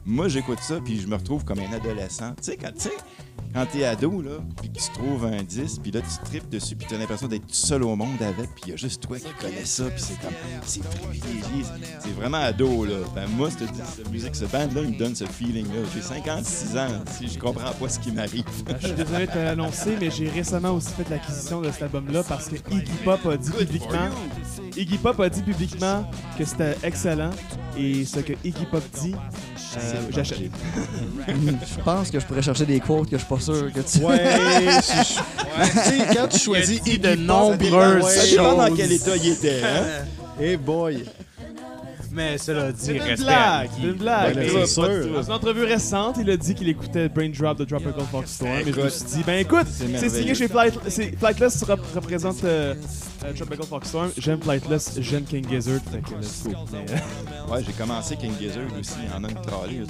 Moi, j'écoute ça, puis je me retrouve comme un adolescent. Tu sais, quand tu sais, quand t'es ado, là, puis que tu trouves un disque, puis là, tu tripes dessus, puis t'as l'impression d'être tout seul au monde avec, puis il y a juste toi qui connais ça, puis c'est comme, c'est privilégié. C'est vraiment ado, là. Ben, moi, cette, cette musique, ce band-là, il me donne ce feeling-là. J'ai 56 ans, si je comprends pas ce qui m'arrive. Je suis désolé de te l'annoncer, mais j'ai récemment aussi fait l'acquisition de cet album-là parce que Iggy Pop a dit publiquement. Iggy Pop a dit publiquement que c'était excellent et ce que Iggy Pop dit, euh, j'achète. Je pense que je pourrais chercher des quotes que je suis pas sûr que tu. Ouais, je- sais, quand tu choisis de nombreuses ouais, Ça dépend dans choses. quel état il était, hein? Hey boy. Mais cela dit, C'est une respect blague, à c'est Guy. une blague. Ben, mais- c'est sûr. Dans une entrevue récente, il a dit qu'il écoutait Brain Drop de Tropical Foxstorm. Et je me suis dit, ben écoute, c'est signé chez Flight, c'est- Flightless rep- représente euh, euh, Tropical Foxstorm. J'aime Flightless, j'aime King Gizzard. Fait que let's go. Mais, Ouais, j'ai commencé King Gizzard aussi. Il y en a une trolley.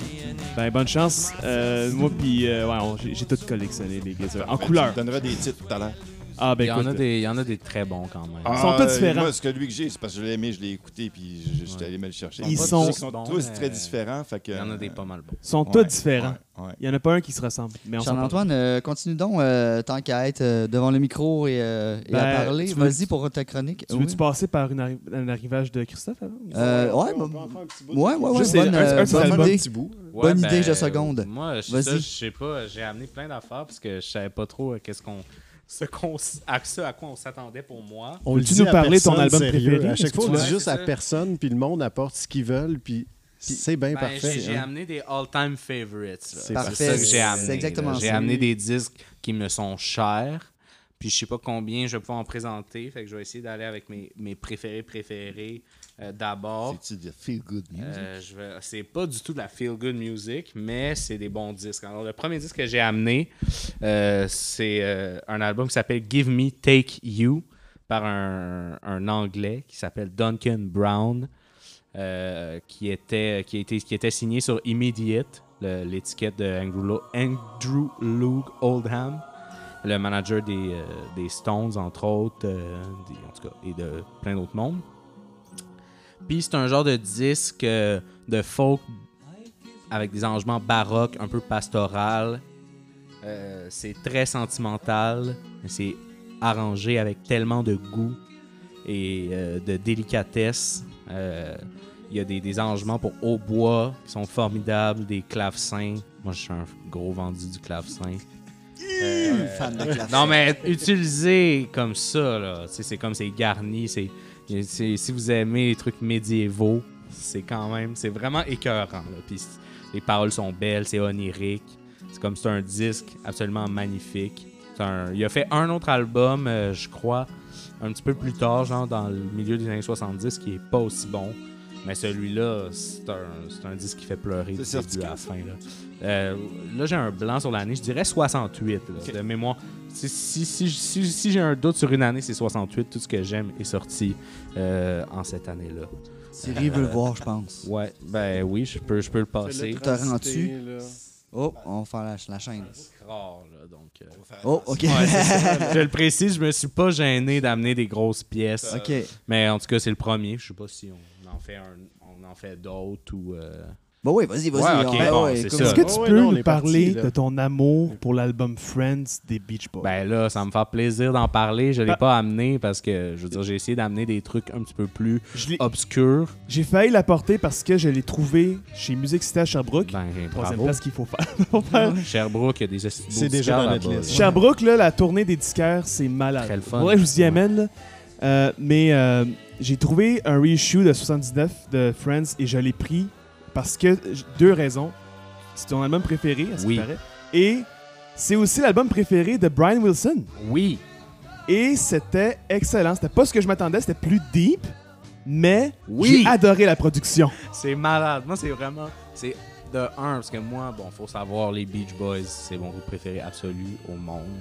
ben bonne chance. Euh, moi puis euh, ouais, on- j'ai j'ai tout collectionné les Gizzards en couleur. Tu me donneras des titres tout à l'heure. Ah ben Il y, en a des, il y en a des très bons quand même. Ils sont tous différents. Ah, Moi, ce que lui que j'ai, c'est parce que je l'ai aimé, je l'ai écouté, puis je- j'étais allé me le chercher. Ils sont- bons, tous mais- très différents. Fait que, Il y en a des pas mal bons. Ils sont Ouais, tous différents. ouais, ouais. Il y en a pas un qui se ressemble. Charles-Antoine, euh, continue donc, euh, tant qu'à être euh, devant le micro et, euh, et Ben, à parler. Vas-y pour ta chronique. Tu Oui. veux-tu passer par une arri- un arrivage de Christophe avant? Euh, ouais, on peut en faire un petit bout. Ouais, ouais, ouais. Bonne, c'est un- euh, petit bout. Bonne idée, je seconde. Moi, je, Vas-y. ça, je sais pas, j'ai amené plein d'affaires parce que je savais pas trop euh, qu'est-ce qu'on, ce à ce à quoi on s'attendait pour moi. On dit nous parler de ton album sérieux. préféré? À chaque fois, on dit juste à personne, puis le monde apporte ce qu'ils veulent, puis c'est bien Ben, parfait. j'ai, hein. amené des all-time favorites. C'est parfait. ça que j'ai C'est amené. J'ai amené des disques qui me sont chers. Puis je sais pas combien je vais pouvoir en présenter. Fait que je vais essayer d'aller avec mes, mes préférés préférés euh, d'abord. C'est-tu de feel good music? Euh, vais- C'est pas du tout de la feel good music, mais c'est des bons disques. Alors, le premier disque que j'ai amené, euh, c'est un album qui s'appelle Give Me Take You par un, un Anglais qui s'appelle Duncan Brown, qui, était, qui, été- qui était signé sur Immediate, l'étiquette de Andrew, Lo- Andrew Loog Oldham, le manager des, euh, des Stones, entre autres, euh, en tout cas, et de plein d'autres mondes. Puis c'est un genre de disque euh, de folk avec des arrangements baroques, un peu pastoral. C'est très sentimental, c'est arrangé avec tellement de goût et de délicatesse. Il y a des, des arrangements pour hautbois qui sont formidables, des clavecins. Moi, je suis un gros vendu du clavecin. Euh, Fan de classe. non, mais utiliser comme ça, là, c'est comme c'est garni. C'est, c'est- si vous aimez les trucs médiévaux, c'est quand même, c'est vraiment écœurant. là. Puis les paroles sont belles, c'est onirique. C'est comme c'est un disque absolument magnifique. C'est un- il a fait un autre album, euh, je crois, un petit peu plus tard, genre dans le milieu des années 70, qui est pas aussi bon. Mais celui-là, c'est un, c'est un disque qui fait pleurer du début à la fin. Là, Euh, là j'ai un blanc sur l'année, je dirais 68 là, de mémoire. Si, si, si, si- si j'ai un doute sur une année, c'est 68. Tout ce que j'aime est sorti euh, en cette année-là. Siri veut le voir, je pense. Ouais, ben oui, je peux, je peux le passer. T'as rendu? là. Oh, on va faire la, la chaîne. Rare, là, donc, euh, Oh, OK. Ouais, c'est ça. je le précise, je me suis pas gêné d'amener des grosses pièces. OK. Mais en tout cas, c'est le premier. Je sais pas si on en fait un, on en fait d'autres ou. euh, Bon, oui, vas-y, vas-y. Ouais, ok, on- bon, ouais, c'est écoute, ça. Est-ce que tu Oh, ouais, peux non, on nous est parti, parler là. de ton amour pour l'album Friends des Beach Boys? Ben là, ça me fait plaisir d'en parler. Je l'ai Bah- pas amené parce que, je veux dire, j'ai essayé d'amener des trucs un petit peu plus Je l'ai- obscurs. J'ai failli l'apporter parce que je l'ai trouvé chez Musique Cité à Sherbrooke. Ben, Troisième bravo. place qu'il faut faire. Faut faire. Sherbrooke, il y a des esti- beaux C'est déjà disquaires dans notre là-bas, liste. là. Sherbrooke, là, la tournée des disquaires, c'est malade. Très le fun. Faudrait que je vous y Ouais. amène, là. Euh, mais euh, j'ai trouvé un reissue de 79 de Friends et je l'ai pris parce que deux raisons. C'est ton album préféré, à ce Oui. qui paraît. Et c'est aussi l'album préféré de Brian Wilson. Oui. Et c'était excellent. C'était pas ce que je m'attendais, c'était plus deep, mais Oui. j'ai adoré la production. C'est malade. Moi, c'est vraiment. C'est de un, parce que moi, bon, faut savoir, les Beach Boys, c'est mon groupe préféré absolu au monde.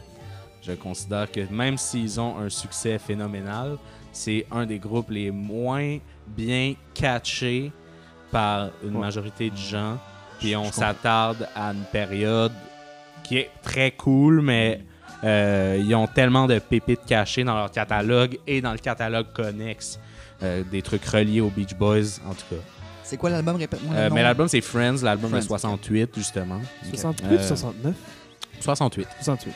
Je considère que même s'ils ont un succès phénoménal, c'est un des groupes les moins bien catchés par une Ouais. majorité de gens. Puis on s'attarde à une période qui est très cool, mais euh, ils ont tellement de pépites cachées dans leur catalogue et dans le catalogue connexe. euh, des trucs reliés aux Beach Boys, en tout cas. C'est quoi l'album? Répète-moi Euh, mais l'album, c'est Friends, l'album de Friends, 68, justement. 68 Euh, 69 68. 68.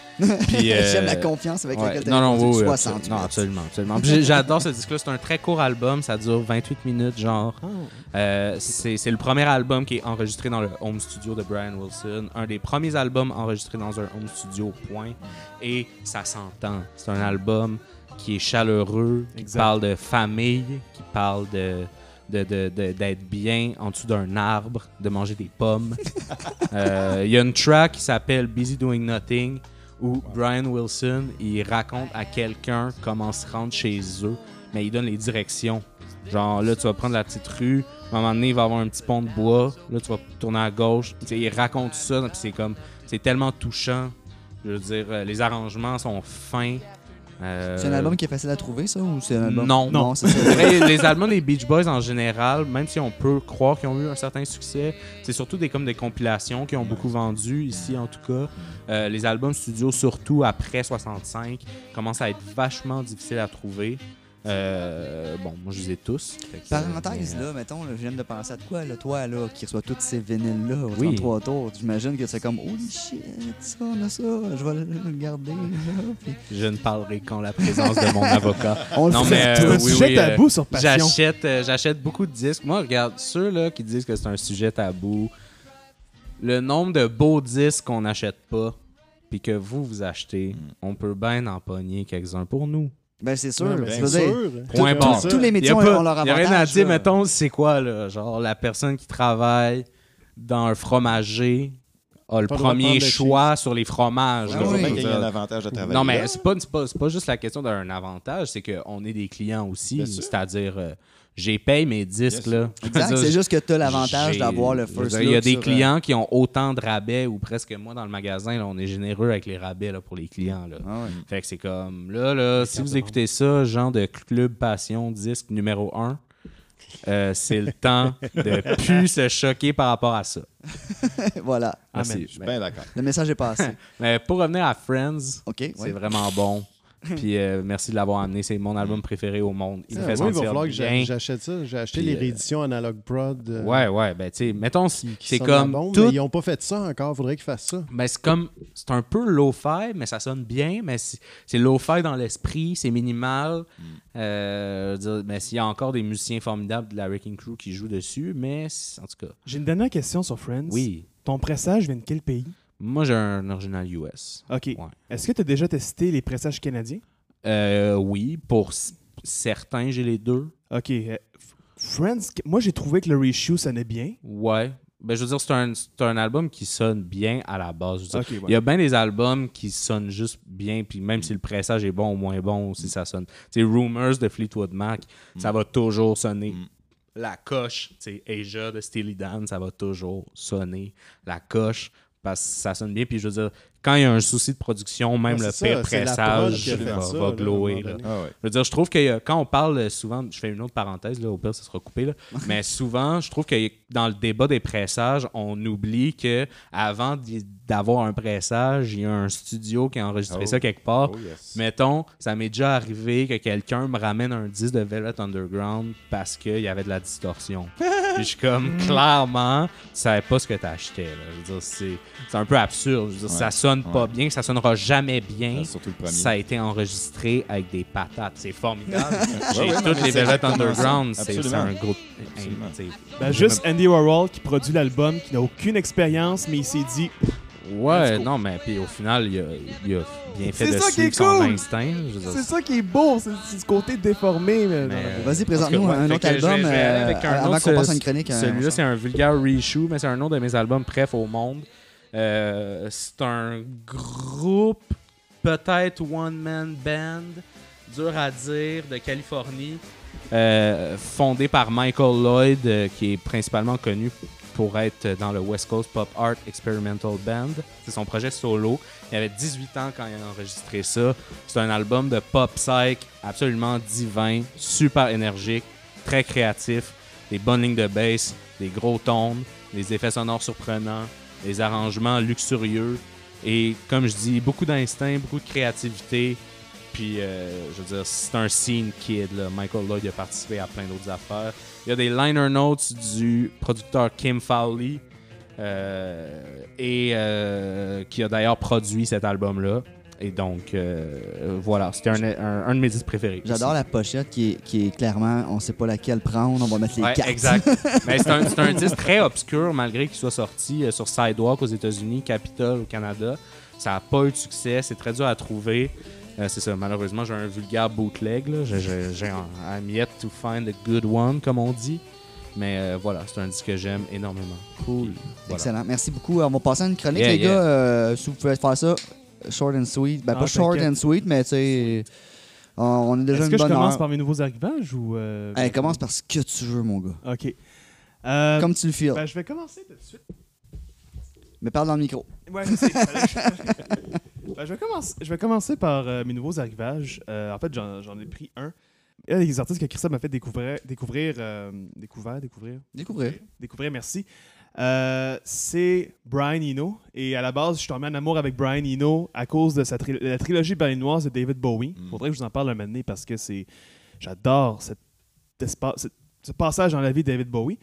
Puis, euh, J'aime la confiance avec ouais. laquelle t'as Non, non, répondu. oui, oui, 68. absolument. Non, absolument, absolument. J'adore ce disque-là. C'est un très court album. Ça dure 28 minutes, genre. Euh, c'est c'est le premier album qui est enregistré dans le home studio de Brian Wilson. Un des premiers albums enregistrés dans un home studio, point. Et ça s'entend. C'est un album qui est chaleureux, qui Exact. parle de famille, qui parle de de- de- de- d'être bien en dessous d'un arbre, de manger des pommes. Euh, Il y a une track qui s'appelle Busy Doing Nothing où Brian Wilson il raconte à quelqu'un comment se rendre chez eux, mais il donne les directions. Genre là, tu vas prendre la petite rue, à un moment donné, il va avoir un petit pont de bois, là, tu vas tourner à gauche. Tu sais, il raconte ça, puis c'est comme, c'est tellement touchant. Je veux dire, euh, les arrangements sont fins. Euh, C'est un album qui est facile à trouver, ça? Ou c'est un album... Non. Non, ça. les albums des Beach Boys en général, même si on peut croire qu'ils ont eu un certain succès, c'est surtout des comme des compilations qui ont beaucoup vendu ici en tout cas. Euh, les albums studio, surtout après 65, commencent à être vachement difficiles à trouver. Euh, bon, moi je les ai tous. Parenthèse, euh, là, mettons, là, je viens de penser à quoi, là, toi, là, qui reçoit tous ces vinyles-là au Oui. 33 tours, j'imagine que c'est comme, holy shit, ça, on a ça, je vais le garder, là, puis Je ne parlerai qu'en la présence de mon avocat. on le Non, fait mais, tout. euh, oui, sujet oui, tabou sur Passion. J'achète, euh, j'achète beaucoup de disques. Moi, regarde, ceux là qui disent que c'est un sujet tabou, le nombre de beaux disques qu'on n'achète pas, puis que vous, vous achetez, on peut bien en pogner quelques-uns pour nous. Ben, c'est sûr, Ouais, veux dire, sûr. Point Tout- barre. tous les Il métiers ont, pas- ont leur y a rien à avantage. dire, là. mettons, c'est quoi, là? Genre, la personne qui travaille dans un fromager a le premier choix sur les fromages. Ah oui. y a un avantage travailler. non, mais c'est pas, c'est pas, c'est pas juste la question d'un avantage, c'est qu'on est des clients aussi. C'est-à-dire, euh, j'ai payé mes disques, là. Exact, c'est juste que tu as l'avantage d'avoir le first Il y a des sur, euh, clients qui ont autant de rabais ou presque moi dans le magasin. Là, on est généreux avec les rabais là, pour les clients. Là. ah ouais. Fait que c'est comme là, là si vous écoutez ça, genre de Club Passion disque numéro 1, c'est le temps de plus se choquer par rapport à ça. voilà, Merci. Je suis bien d'accord. le message est passé. Mais pour revenir à Friends, c'est ouais. vraiment bon. Puis euh, merci de l'avoir amené. C'est mon album préféré au monde. Il me fait oui, il va sentir falloir que bien. j'achète ça. J'ai acheté Puis, les euh, rééditions Analog Prod. euh, Ouais, ouais. Ben, tu sais, mettons, qui c'est sonnent comme la bombe, tout mais Ils n'ont pas fait ça encore. faudrait qu'ils fassent ça. Ben, c'est comme. C'est un peu lo-fi, mais ça sonne bien. Mais c'est c'est lo-fi dans l'esprit, c'est minimal. Euh, je veux dire, mais s'il y a encore des musiciens formidables de la Wrecking Crew qui jouent dessus, mais c'est- en tout cas, J'ai une dernière question sur Friends. oui. Ton pressage vient de quel pays? Moi, j'ai un original US. OK. Ouais. Est-ce que tu as déjà testé les pressages canadiens? Euh, oui, pour certains, j'ai les deux. OK. euh, Friends, moi, j'ai trouvé que le reissue sonnait bien. Ouais. Ben, je veux dire, c'est un, c'est un album qui sonne bien à la base. Je veux dire, OK, ouais. Il y a bien des albums qui sonnent juste bien, puis même si le pressage est bon ou moins bon, si ça sonne. Tu sais, Rumors de Fleetwood Mac, ça va toujours sonner. Mm. La coche, tu sais, Asia de Steely Dan, ça va toujours sonner. La coche, parce que ça sonne bien. Puis je veux dire, quand il y a un souci de production, même Ouais, le pire ça, pressage va, ça, là, là. donné. Ah ouais. Je veux dire, je trouve que euh, quand on parle souvent, je fais une autre parenthèse, là, au pire, ça sera coupé, là, mais souvent, je trouve que dans le débat des pressages, on oublie que avant d'avoir un pressage, il y a un studio qui a enregistré Oh. ça quelque part. Oh yes. Mettons, ça m'est déjà arrivé que quelqu'un me ramène un disque de Velvet Underground parce qu'il y avait de la distorsion. Puis je suis comme, clairement, tu savais pas ce que tu achetais. Là. Je veux dire, c'est un peu absurde. Je veux dire, Ouais. Ça sonne pas Ouais. bien, ça sonnera jamais bien. Surtout le premier. Ça a été enregistré avec des patates. C'est formidable. J'ai Ouais, ouais, toutes les Velvet. Underground. C'est un groupe. Ben, juste Andy Warhol qui produit l'album, qui n'a aucune expérience, mais il s'est dit Ouais, non, mais puis au final, il a, il a bien fait C'est de ça qui est suivre son cool. instinct. C'est ça qui est beau, c'est ce côté déformé. Mais, Mais, euh, Vas-y, présente-nous un autre que je vais- album je vais aller euh, avec un avant autre, qu'on passe à une chronique. euh, Celui-là, c'est un vulgaire reshoot, mais c'est un autre de mes albums préf au monde. Euh, c'est un groupe, peut-être one-man band, dur à dire, de Californie, euh, fondé par Michael Lloyd, euh, qui est principalement connu pour être dans le West Coast Pop Art Experimental Band. C'est son projet solo. Il avait 18 ans quand il a enregistré ça. C'est un album de pop psych absolument divin, super énergique, très créatif, des bonnes lignes de bass, des gros tones, des effets sonores surprenants, des arrangements luxurieux et comme je dis, beaucoup d'instinct, beaucoup de créativité. Puis, euh, je veux dire, c'est un scene kid. Là. Michael Lloyd a participé à plein d'autres affaires. Il y a des liner notes du producteur Kim Fowley euh, et euh, qui a d'ailleurs produit cet album-là. Et donc, euh, voilà, c'était un, un- un de mes disques préférés. J'adore la pochette qui est, qui est clairement, on sait pas laquelle prendre, on va mettre les Ouais, cartes. exact. Mais c'est un, un disque très obscur malgré qu'il soit sorti sur Sidewalk aux États-Unis, Capitol au Canada. Ça n'a pas eu de succès, c'est très dur à trouver. Euh, c'est ça, malheureusement, j'ai un vulgaire bootleg. là. J'ai- un I'm yet to find a good one, comme on dit. Mais euh, voilà, c'est un disque que j'aime énormément. Cool. Voilà. Excellent. Merci beaucoup. On va passer à une chronique, Yeah, les yeah. gars. euh, si vous pouvez faire ça, short and sweet. Ben, Ah, pas short and sweet, mais tu sais, on- est déjà Est-ce une que je commence heure. par mes nouveaux arrivages ou. euh, Allez, commence par ce que tu veux, mon gars. Ok. Euh, Comme tu le files. ben, je vais commencer tout de suite. Mais parle dans le micro. Ouais, je sais. Ben, je, vais commencer, je vais commencer par euh, mes nouveaux arrivages. Euh, en fait, j'en j'en ai pris un. Il y a des artistes que Christophe m'a fait découvrir. Découvrir. euh, découvrir. Découvrir? Découvrir, merci. Euh, c'est Brian Eno. Et à la base, je suis tombé en amour avec Brian Eno à cause de sa tri- la trilogie berlinoise de David Bowie. Mm. Faudrait que je vous en parle un moment donné parce que c'est. J'adore cet ce passage dans la vie de David Bowie.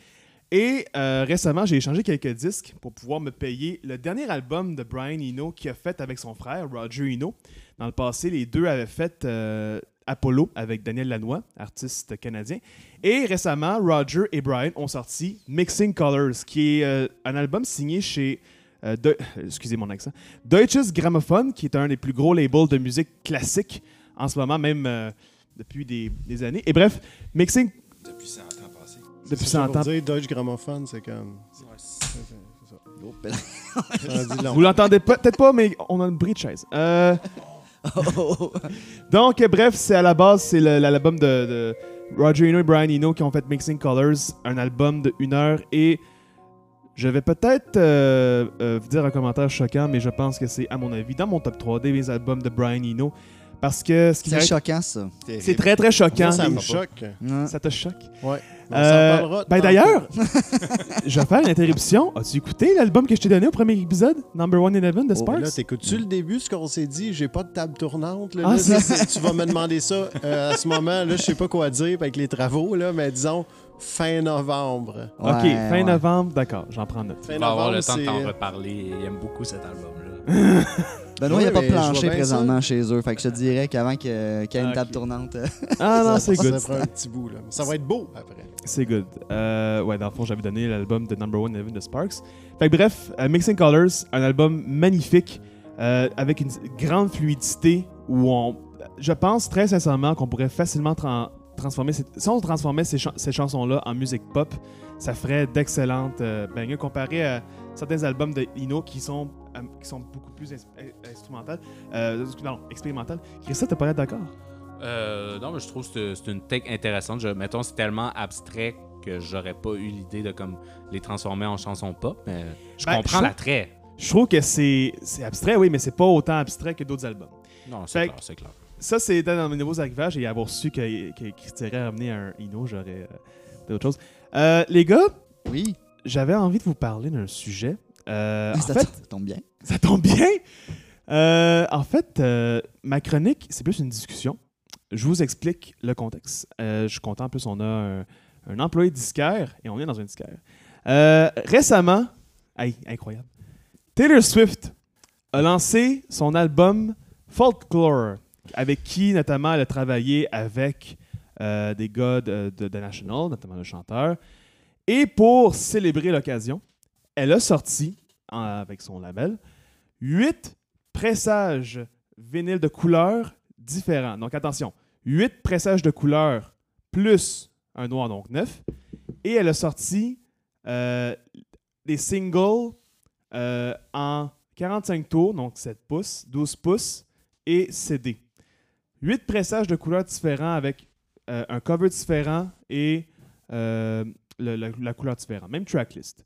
Et euh, récemment, j'ai échangé quelques disques pour pouvoir me payer le dernier album de Brian Eno qu'il a fait avec son frère, Roger Eno. Dans le passé, les deux avaient fait euh, Apollo avec Daniel Lanois, artiste canadien. Et récemment, Roger et Brian ont sorti Mixing Colors, qui est euh, un album signé chez. De- excusez mon accent. Deutsches Grammophon, qui est un des plus gros labels de musique classique en ce moment, même depuis des, des années. Et bref, Mixing Depuis 100 ans passés. Depuis C'est ça 100 pour ans. dire Deutsche c'est comme. Vous l'entendez peut-être pas, mais on a une bris de chaise. Euh, donc, bref, c'est à la base, c'est l'album de, de Roger Eno et Brian Eno qui ont fait Mixing Colors, un album de une heure. Et je vais peut-être euh, euh, vous dire un commentaire choquant, mais je pense que c'est, à mon avis, dans mon top 3 des albums de Brian Eno. Parce que ce qui C'est choquant, ça. c'est très très choquant. Moi, ça me choque. Ça te choque? Ouais. On Euh, s'en parlera. ben d'ailleurs, je vais faire une interruption. As-tu écouté l'album que je t'ai donné au premier épisode, Number One in Heaven de Oh, Sparks? là, t'écoutes-tu le début, ce qu'on s'est dit? J'ai pas de table tournante. Là, Ah, Là, c'est- tu vas me demander ça euh, à ce moment. Là, je sais pas quoi dire avec les travaux, là, mais disons fin novembre. ok, fin ouais. novembre, d'accord, j'en prends note. Fin Il va avoir le novembre, temps de t'en reparler. Il aime beaucoup cet album-là. Benoît, il n'y a pas de plancher présentement chez eux. Fait que je te dirais qu'avant qu'il y ait qu'il y ait une Ah, table tournante. euh, Ah non, c'est Ça good. prend un petit bout, là. Ça va être beau après. C'est good. Euh, ouais, dans le fond, j'avais donné l'album de Number One Heaven de Sparks. Fait que bref, euh, Mixing Colors, un album magnifique euh, avec une grande fluidité où on. Je pense très sincèrement qu'on pourrait facilement tran- transformer. cette- si on transformait ces, ces chansons-là en musique pop, ça ferait d'excellentes euh, bangers comparé à certains albums de Ino qui sont, euh, qui sont beaucoup plus in- instrumentales. Euh, non, expérimentales. Christophe, t'as pas l'air d'accord? Euh, non, mais je trouve que c'est c'est une tech intéressante. Je, mettons, c'est tellement abstrait que j'aurais pas eu l'idée de comme les transformer en chansons pop, mais je Ben, comprends l'attrait. Je trouve que c'est c'est abstrait, oui, mais c'est pas autant abstrait que d'autres albums. Non, c'est clair, c'est clair. Ça, c'était dans mes nouveaux arrivages et avoir su que, que, qu'il serait ramené un Ino, j'aurais euh, d'autres choses. Euh, les gars, Oui, j'avais envie de vous parler d'un sujet. Euh, en ça fait, tombe- tombe bien. ça tombe bien. Euh, en fait, euh, ma chronique, c'est plus une discussion. Je vous explique le contexte. Euh, je suis content. En plus, on a un, un employé disquaire et on est dans un disquaire. Euh, récemment, hey, incroyable, Taylor Swift a lancé son album Folklore, avec qui notamment elle a travaillé avec des gars de, de- de National, notamment le chanteur. Et pour célébrer l'occasion, elle a sorti, avec son label, huit pressages vinyles de couleurs différents. Donc attention, huit pressages de couleurs plus un noir, donc neuf. Et elle a sorti euh, des singles euh, en 45 tours, donc 7 pouces, 12 pouces et CD. Huit pressages de couleurs différents avec euh, un cover différent et la, la couleur différente. Même tracklist.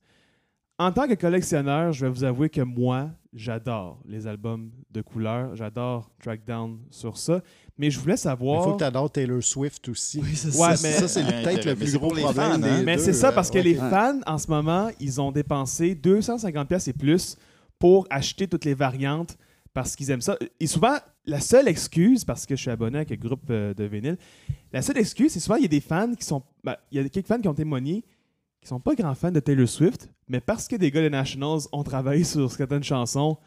En tant que collectionneur, je vais vous avouer que moi, j'adore les albums de couleurs. J'adore Track Down sur ça. Mais je voulais Il savoir. faut que tu adores Taylor Swift aussi. Ouais, Ça, mais- ça, c'est peut-être le mais plus c'est gros problème fans, des hein. Mais c'est ça, parce que ouais. les fans, en ce moment, ils ont dépensé 250$ pièces et plus pour acheter toutes les variantes parce qu'ils aiment ça. Et souvent, la seule excuse, parce que je suis abonné avec un groupe euh, de vinyle, la seule excuse, c'est souvent, il y a des fans qui sont. ben, il y a quelques fans qui ont témoigné qui sont pas grands fans de Taylor Swift, mais parce que des gars de Nationals ont travaillé sur certaines chansons,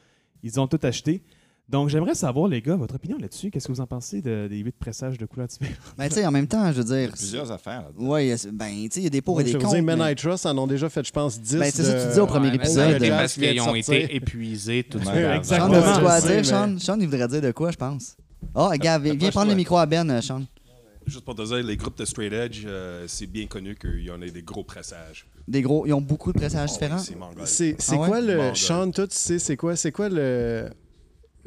ils ont tout acheté. Donc, j'aimerais savoir, les gars, votre opinion là-dessus. Qu'est-ce que vous en pensez de- des huit pressages de couleurs différentes? Ben, tu sais, en même temps, je veux Il y dire. a plusieurs affaires. Ouais, ben, tu sais, il y a des pour Ouais, et je des vais vous contre. dire, Men mais- I Trust en ont déjà fait, je pense, 10. Ben, c'est ça que tu disais au premier Ouais, épisode. parce qu'ils ont été épuisés tout de suite. exactement. Sean, je sais, dire, Sean? mais- Sean, il voudrait dire de quoi, je pense? Ah, regarde, viens, viens pas prendre le micro à Ben, euh, Sean. Juste pour te dire, les groupes de straight edge, euh, c'est bien connu qu'il y en a des gros pressages. Des gros, ils ont beaucoup de pressages Oh, différents. c'est Ah ouais? quoi le. Mongol. Sean, toi, tu sais, c'est quoi, c'est quoi le.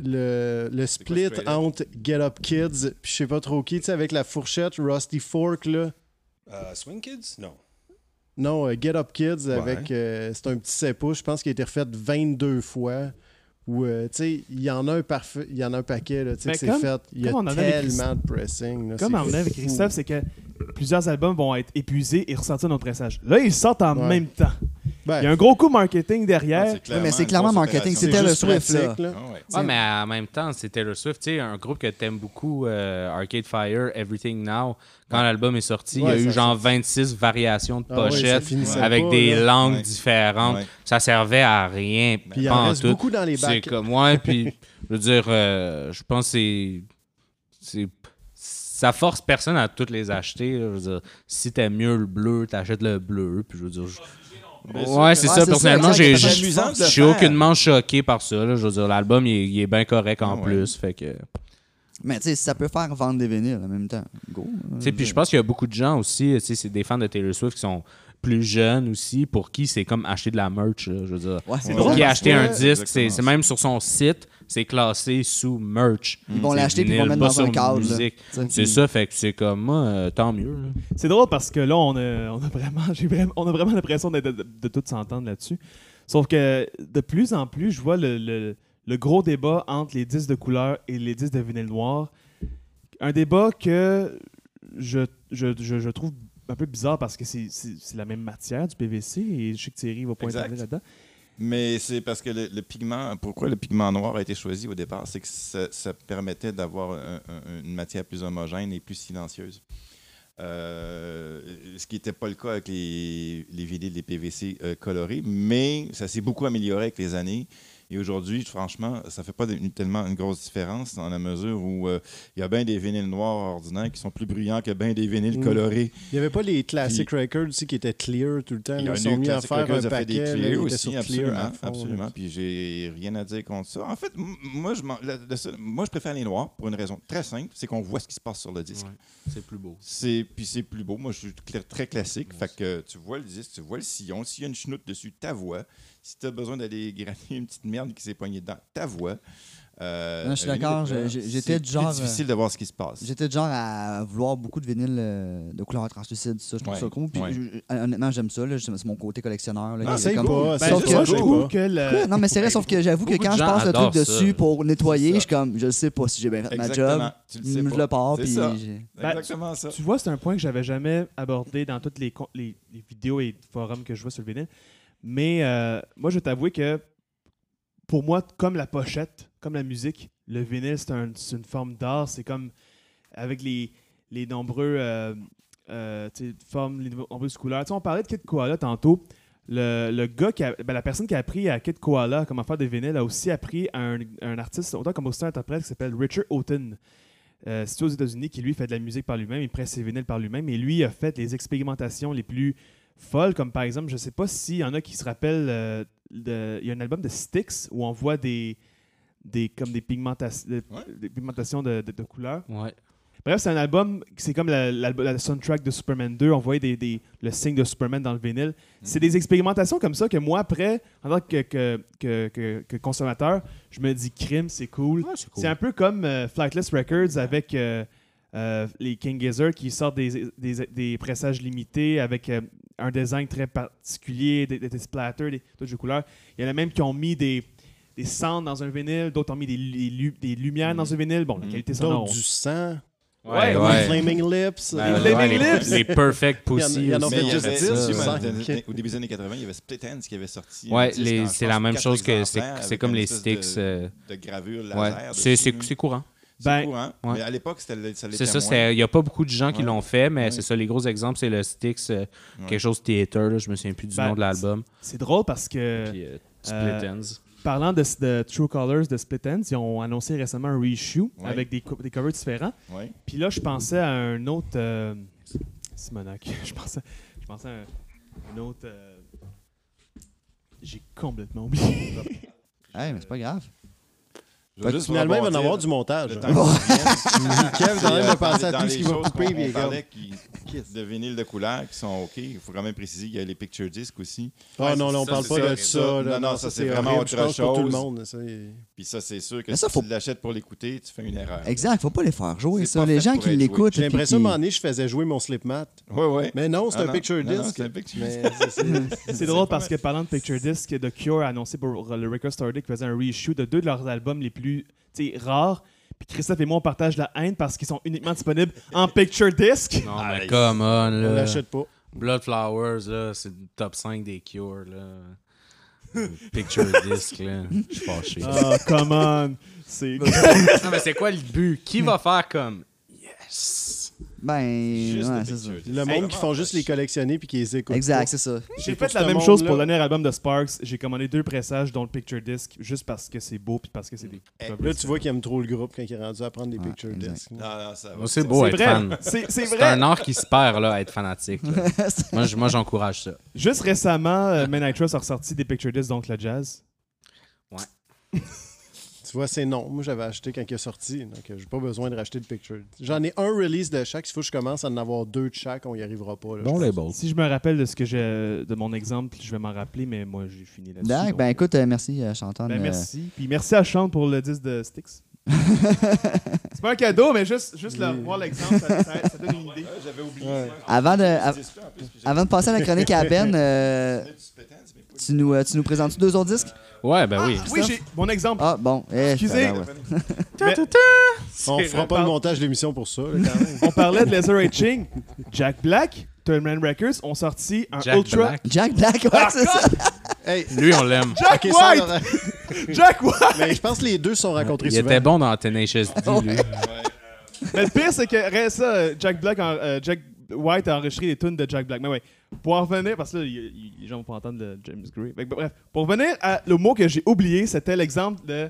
Le, le split edge? entre Get Up Kids puis je sais pas trop qui, tu sais, avec la fourchette Rusty Fork, là? Euh, Swing Kids? Non. Non, euh, Get Up Kids Ouais. avec. euh, c'est un petit 7 pouces, je pense qu'il a été refait 22 fois. Où, euh, tu sais, il y en a un parfait, il y en a un paquet, là, tu sais, Ben, c'est fait. Il y a on tellement de pressing. là, Comme c'est en avec. Christophe, c'est que plusieurs albums vont être épuisés et ressortir dans notre pressage. Là, ils sortent en Ouais. même temps. Ben, Il y a un gros coup marketing derrière. c'est mais c'est clairement marketing. C'est Taylor juste Swift, là. là. Ah ouais. Ouais, mais en même temps, c'est Taylor Swift. Tu sais, un groupe que t'aimes beaucoup, euh, Arcade Fire, Everything Now, quand l'album est sorti, Ouais, il y a eu genre 26 variations de Ah pochettes avec pas, des là. langues Ouais. différentes. Ouais. Ça servait à rien. Puis il en reste tout. beaucoup dans les C'est bacs. comme, ouais, puis je veux dire, euh, je pense que c'est. Ça force personne à toutes les acheter. là. Je veux dire, si t'aimes mieux le bleu, t'achètes le bleu. Puis je veux dire, je- Mais Ouais, c'est Ouais, ça. Personnellement, j'ai- je suis aucunement choqué par ça. là. Je veux dire, l'album, il, est- il est bien correct en ouais. plus. Fait que. Mais tu sais, ça peut faire vendre des vinyles en même temps, go. Puis je pense qu'il y a beaucoup de gens aussi, tu sais, c'est des fans de Taylor Swift qui sont plus jeunes aussi, pour qui c'est comme acheter de la merch. là, je veux dire. Ouais, c'est. Pour qui parce acheter que un disque, c'est c'est même sur son site, c'est classé sous merch. Ils vont l'acheter puis ils vont mettre dans un cadre. C'est ça, fait que c'est comme moi, euh, tant mieux. là. C'est drôle parce que là, on a, on a vraiment, j'ai vraiment, on a vraiment l'impression de, de, de tout s'entendre là-dessus. Sauf que de plus en plus, je vois le, le- le gros débat entre les disques de couleur et les disques de vinyle noir. Un débat que je, je, je, je trouve un peu bizarre parce que c'est la même matière du PVC et je sais que Thierry va pas intervenir là-dedans. Mais c'est parce que le, le pigment, pourquoi le pigment noir a été choisi au départ, c'est que ça, ça permettait d'avoir un- un- une matière plus homogène et plus silencieuse. Euh, ce qui n'était pas le cas avec les, les vinyles, les PVC euh, colorés, mais ça s'est beaucoup amélioré avec les années. Et aujourd'hui, franchement, ça fait pas de- tellement une grosse différence dans la mesure où euh, il y a bien des vinyles noirs ordinaires qui sont plus brillants que bien des vinyles Mm. colorés. Il n'y avait pas les Classic Records aussi qui étaient clear tout le temps. Ils sont mis à Classic faire Records un a fait paquet. des là, clear aussi, clear absolument, à fond, là. absolument. Puis j'ai rien à dire contre ça. En fait, moi, je, moi, préfère les noirs pour une raison très simple, c'est qu'on voit ce qui se passe sur le disque. Ouais, c'est plus beau. C'est puis c'est plus beau. Moi, je suis très classique. Fait que tu vois le disque, tu vois le sillon. S'il y a une chenoute dessus, ta voix. Si tu as besoin d'aller gratter une petite merde qui s'est poignée dedans, ta voix. Euh, Non, je suis un d'accord. euh, j'étais c'est du genre, plus difficile de voir ce qui se passe. J'étais du genre à vouloir beaucoup de vinyles euh, de couleur translucide, ça, je trouve Ouais, ça cool. Puis ouais. je- honnêtement, j'aime ça, là, c'est c'est mon côté collectionneur. Là, Ah, qui est Essaye comme- pas. Ben, sauf que- moi, essaye je trouve pas. que le- Quoi? Non, mais c'est vrai, sauf que j'avoue que quand je passe le truc dessus pour nettoyer, C'est je suis comme, je sais pas si j'ai bien fait ma job. Exactement. Tu le sais Je pas. le pars, C'est puis ça. j'ai- Ben, Exactement ça. Tu vois, c'est un point que j'avais jamais abordé dans toutes les, con- les, les vidéos et forums que je vois sur le vinyle. Mais euh, moi, je vais t'avouer que pour moi, comme la pochette, comme la musique, le vinyle, c'est un- une forme d'art. C'est comme avec les, les nombreux euh, euh, formes, les nombreuses couleurs. On parlait de Kid Koala tantôt. Le, le gars, qui a- ben, la personne qui a appris à Kid Koala comment faire des vinyles a aussi appris à un, un artiste, autant compositeur-interprète, qui s'appelle Richard Houghton. Euh, c'est aux États-Unis qui lui fait de la musique par lui-même, il presse ses vinyles par lui-même et lui a fait les expérimentations les plus folles, comme par exemple, je sais pas s'il y en a qui se rappellent, euh, de- il y a un album de Styx où on voit des, des comme des, pigmentas- de- Ouais. des pigmentations de, de- de couleurs. Ouais. Bref, c'est un album, c'est comme la, la- la soundtrack de Superman 2. On voyait des, des- le signe de Superman dans le vinyle. C'est des expérimentations comme ça que moi, après, en tant que, que, que- que- que consommateur, je me dis crime, c'est cool. C'est un peu comme euh, Flightless Records avec euh, euh, les King Gizzard qui sortent des, des, des pressages limités avec euh, un design très particulier, des, des splatters, des touches de couleurs. Il y en a même qui ont mis des, des cendres dans un vinyle, d'autres ont mis des, des lu- des lumières dans un vinyle. Bon, la Mm. qualité sonore. Donc, du sang, Ouais, des ouais. Flaming Lips. Ouais, euh, Les ouais, Flaming les, Lips. les Perfect Il y en a- Pussy. il y en a juste au début des années 80, il y avait Split Ends qui avait sorti. Ouais, les- c'est la même chose que c'est comme les sticks. De, euh, de gravure ouais, laser. c'est- c'est courant. C'est Ben, ouais. Mais à l'époque, c'était ça C'est ça, il n'y a pas beaucoup de gens qui Ouais. l'ont fait, mais Ouais. c'est ça, les gros exemples, c'est le Styx, euh, Ouais. quelque chose theater, là, je me souviens plus du Ben, nom de l'album. C'est drôle parce que, Puis euh, Split euh, Ends. parlant de, de True Colors de Split Ends, ils ont annoncé récemment un reissue Ouais. avec des, co- des covers différents. Ouais. Puis là, je pensais à un autre. Euh, Simonac. Je pensais, je pensais à un, un autre. euh, J'ai complètement oublié. Hey, mais c'est pas grave. Veux juste Finalement, il va en avoir du montage. hein. Kev en train de Euh, penser à tout ce qu'il va couper. il on comme- parlait qui- de vinyle de couleur qui sont OK. Il faut quand même préciser qu'il y a les picture discs aussi. Ah non, là, on parle pas de ça. Non, non, ça, c'est vraiment autre pense pour tout le chose. monde. il- Puis ça, c'est sûr que si faut- tu l'achètes pour l'écouter, tu fais une erreur. Exact, faut pas les faire jouer, ça. Les fait gens qui l'écoutent. J'ai l'impression, à un qui- moment donné, je faisais jouer mon Slipmat. Oui, oui. Mais non, c'est Ah un non, picture non, non, disc. c'est un picture Mais disc. C'est drôle parce que parlant de Picture Disc, The Cure a annoncé pour le Record Store Day qu'ils faisaient un reissue de deux de leurs albums les plus sais, rares. Puis Christophe et moi, on partage la haine parce qu'ils sont uniquement disponibles en Picture Disc. Non, Ah, mais come on, on là. l'achète pas. Blood Flowers, là, c'est le top 5 des Cure, là. Picture disc, là. Je suis fâché. Oh, come on. C'est. Non, mais c'est quoi le but? Qui va faire comme Yes? Ben, Juste ouais, c'est ça. Le monde qui font juste les collectionner puis qui les écoutent. Exact, c'est ça. J'ai fait la même chose pour le dernier album de Sparks. J'ai commandé deux pressages, dont le Picture Disc, juste parce que c'est beau puis parce que c'est des. Eh, Là, tu vois qu'il aime trop le groupe quand il est rendu à prendre des Ouais, picture exact. discs. Non, non, ça va. C'est beau C'est être vrai. fan. C'est c'est C'est vrai. un art qui se perd, là, à être fanatique. là. moi, j'encourage ça. Juste récemment, euh, Men I Trust a ressorti des Picture Discs, donc le jazz. Tu vois, c'est non. Moi, j'avais acheté quand il est sorti. Donc, euh, j'ai pas besoin de racheter de picture. J'en ai un release de chaque. S'il faut que je commence à en avoir deux de chaque, on y arrivera pas. là. Bon label. Si je me rappelle de ce que j'ai de mon exemple, je vais m'en rappeler, mais moi j'ai fini là-dessus. D'accord, donc. ben écoute, euh, merci, euh, Chantal. Ben, euh, merci. Puis merci à Chante pour le disque de Styx. c'est pas un cadeau, mais juste, juste le- voir l'exemple, ça, ça- ça donne une idée. J'avais oublié. Ouais. Avant de, av- avant de passer à la chronique à Ben, euh, tu nous, euh, tu nous présentes deux autres disques? Ouais, ben oui. Oui, j'ai mon exemple. Ah, bon. Eh, Excusez. Mais On fera pas le montage de l'émission pour ça. là, quand même. on parlait de Laser Etching. Jack Black, Turnman Records ont sorti un Jack Ultra. Black. Jack Black, ouais, c'est ça. hey, Lui, on l'aime. Jack ok, ça, White! alors, Jack White! Mais je pense que les deux se sont rencontrés Il souvent. était bon dans Tenacious D, lui. Mais le pire, c'est que reste ça, euh, Jack Black, en- euh, Jack White a enregistré des tunes de Jack Black. Mais ouais, pour en revenir, parce que là, les gens vont pas entendre le James Gray. Bref, pour revenir à le mot que j'ai oublié, c'était l'exemple de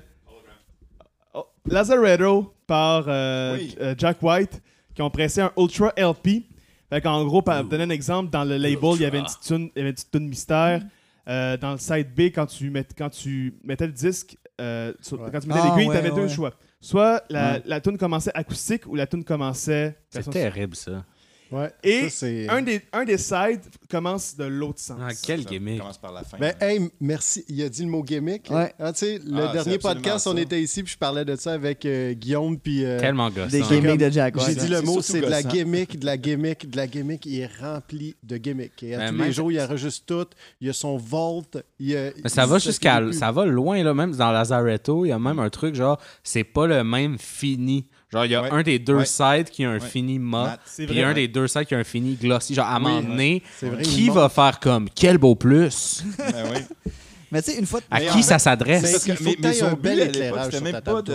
Oh, Lazaretto par euh, Oui. euh, Jack White qui ont pressé un Ultra LP. Fait qu'en gros, pour donner un exemple, dans le label, il y avait une petite tune, il y avait une petite tune mystère. Euh, dans le side B, quand tu, quand tu mettais le disque, euh, sur- Ouais. quand tu mettais Ah, l'aiguille, ouais, tu avais deux choix. Soit la, Ouais. la tune commençait acoustique ou la tune commençait. C'est terrible, ça. Ouais, Et ça, un des, un des sides commence de l'autre sens. Ah, quel Ça gimmick. commence par la fin. Ben, hey, merci. Il a dit le mot gimmick. Ouais. Ah, tu sais, le Ah, dernier podcast, on était ici, puis je parlais de ça avec euh, Guillaume, puis. euh, Tellement gossant. Des gimmicks de Jack J'ai dit le mot, c'est de la gimmick, de la gimmick, de la gimmick. Il est rempli de gimmicks. Et à Ben, tous même- les jours, il enregistre tout. Il y a son vault. Il a, Mais ça il- va jusqu'à. Ça va loin, là. Même dans Lazaretto, il y a même un truc, genre, c'est pas le même fini. Genre, il y a Ouais. un des deux Ouais. sides qui a un Ouais. fini mat, puis vrai. un des deux sides qui a un fini glossy. Genre, à un moment donné, C'est vrai, qui va faire comme quel beau plus? Ben oui. Mais tu sais, une fois. À qui ça s'adresse? que- mais, mais son un but, bel à c'était même pas de,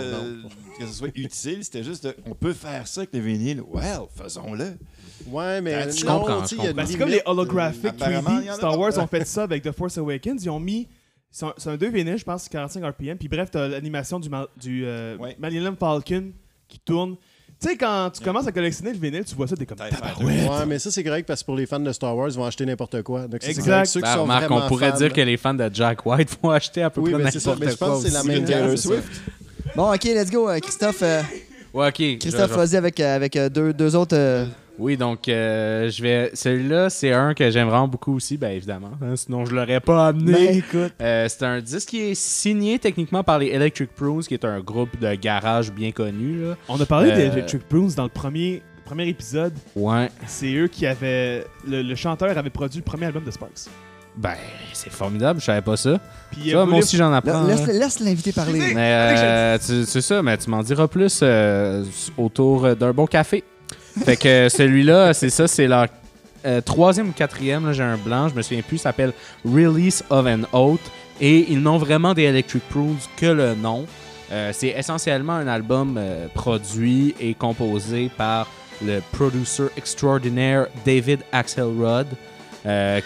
que ce soit utile, c'était juste de, on peut faire ça avec le vinyle. Well, faisons-le. Ouais, mais Je non, comprends, tu sais, je il y a comprends. Ben, c'est comme les holographic euh, apparemment, 3D. il y en a Star. Wars ont fait ça avec The Force Awakens. Ils ont mis. C'est un, c'est un 2 vinyles, je pense, c'est 45 RPM. Puis bref, t'as l'animation du, du euh, Ouais. Falcon qui tourne. Tu sais, quand tu commences à collectionner le vinyle, tu vois ça, t'es comme tabarouette. Ouais, mais ça, c'est correct parce que pour les fans de Star Wars, ils vont acheter n'importe quoi. Donc, ça, Exact. correct. Ceux qui Ben, sont vraiment on pourrait fans, dire que les fans de Jack White vont acheter à peu Oui, près n'importe Mais je quoi. pense que c'est la même Taylor. Swift. Bon, ok, let's go. euh, Christophe, euh, Ouais, ok. Christophe, vas-y avec, euh, avec euh, deux, deux autres. euh, Oui, donc euh, je vais. Celui-là, c'est un que j'aime vraiment beaucoup aussi, bien évidemment. hein, sinon, je l'aurais pas amené. Ben écoute. Euh, c'est un disque qui est signé techniquement par les Electric Prunes, qui est un groupe de garage bien connu. Là. On a parlé Euh, des Electric Prunes dans le premier, premier épisode. Ouais. C'est eux qui avaient. Le, le chanteur avait produit le premier album de Sparks. Ben, c'est formidable, je savais pas ça. Puis Tu il vois, a moi aussi, j'en apprends. laisse là. laisse l'invité parler. Mais euh, tu- c'est ça, mais tu m'en diras plus euh, autour d'un bon café. Fait que euh, celui-là, c'est ça, c'est leur euh, troisième ou quatrième, j'ai un blanc, je me souviens plus, s'appelle Release of an Oath. Et ils n'ont vraiment des Electric Prunes que le nom. Euh, c'est essentiellement un album produit et composé par le producer extraordinaire David Axelrod,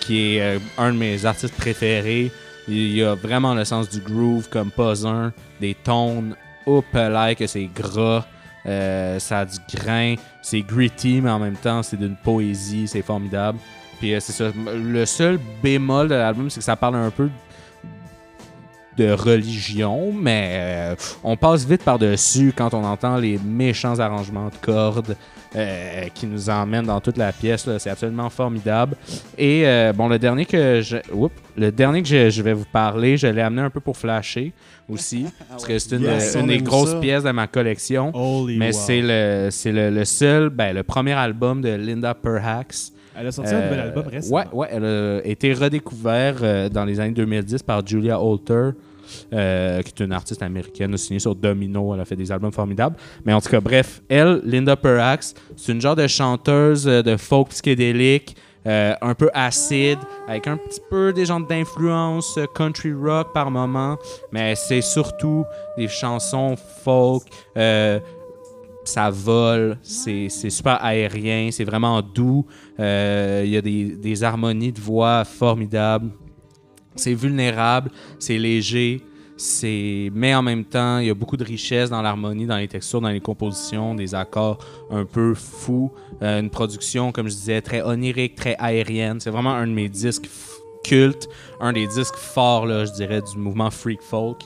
qui est un de mes artistes préférés. Il a vraiment le sens du groove comme pas un, des tones, up là que c'est gras, euh, ça a du grain, c'est gritty, mais en même temps c'est d'une poésie, c'est formidable. Puis euh, c'est ça. Le seul bémol de l'album, c'est que ça parle un peu de religion, mais euh, on passe vite par-dessus quand on entend les méchants arrangements de cordes euh, qui nous emmènent dans toute la pièce. C'est absolument formidable. Et euh, bon, le dernier que je, oups, le dernier que je, je vais vous parler, je l'ai amené un peu pour flasher aussi, parce que c'est une, Yes, une on des grosses ça. pièces de ma collection. Holy Mais wow. c'est le, c'est le, le seul, ben, le premier album de Linda Perhax. Elle a sorti un Euh, nouvel album récemment. Ouais, ouais, elle a été redécouvert dans les années 2010 par Julia Holter, euh, qui est une artiste américaine, signée sur Domino. Elle a fait des albums formidables. Mais en tout cas, bref, elle, Linda Perhax, c'est une genre de chanteuse euh, de folk psychédélique. euh, un peu acide, avec un petit peu des genres d'influence country rock par moment, mais c'est surtout des chansons folk, ça vole, c'est super aérien, c'est vraiment doux. Il y a des harmonies de voix formidables. C'est vulnérable, c'est léger, c'est mais en même temps, il y a beaucoup de richesse dans l'harmonie, dans les textures, dans les compositions, des accords un peu fous, Euh, une production comme je disais très onirique, très aérienne. C'est vraiment un de mes disques cultes, un des disques forts là, je dirais du mouvement freak folk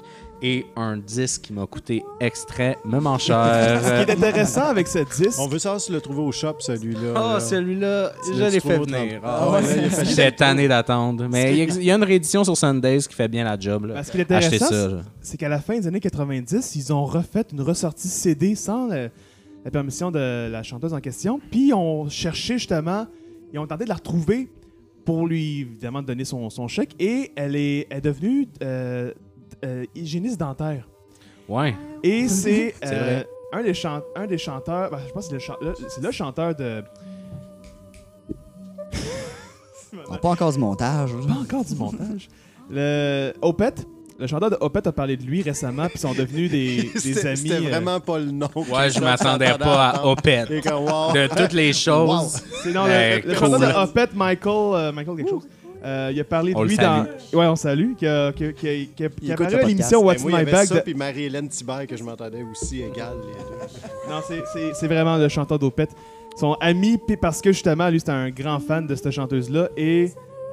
et un disque qui m'a coûté extrêmement Ce cher. qui est intéressant avec ce disque, On veut savoir si l'as trouvé au shop, celui-là. Ah, là. celui-là, je l'ai fait venir. 30. Ah, Ah ouais, ouais, J'étais tanné d'attendre. Mais il y, a- une réédition sur Sundays qui fait bien la job. Là. Ben, ce qui est intéressant, c'est qu'à la fin des années 90, ils ont refait une ressortie CD sans le- la permission de la chanteuse en question. Puis ils ont cherché justement, ils ont tenté de la retrouver pour lui évidemment donner son, son chèque. Et elle est, elle est devenue euh, euh, hygiéniste dentaire. Ouais. Et c'est euh, un, des chan- un des chanteurs, ben, je pense que c'est le, chan- le- c'est le chanteur de. On pas encore du montage. Pas encore du montage. Le Opeth, le chanteur de Opeth a parlé de lui récemment, puis ils sont devenus des, des C'était amis. c'était euh, vraiment pas le nom. Ouais, je m'attendais pas à Opeth. Et comme, wow. De toutes les choses. c'est non, Euh, le, le chanteur de Opeth, Michael, euh, Michael quelque chose. Euh, il a parlé de On lui dans. Ouais, on salue. Qui a, qui a, qui a, qui a- qui a écoute parlé le à l'émission Ben, What's moi, il y My Bag. ça, de- puis Marie-Hélène Thibert que je m'entendais aussi égal. les deux. Non, c'est- c'est c'est vraiment le chanteur d'Opeth. Ils sont amis puis parce que justement, lui, c'était un grand fan de cette chanteuse-là. Et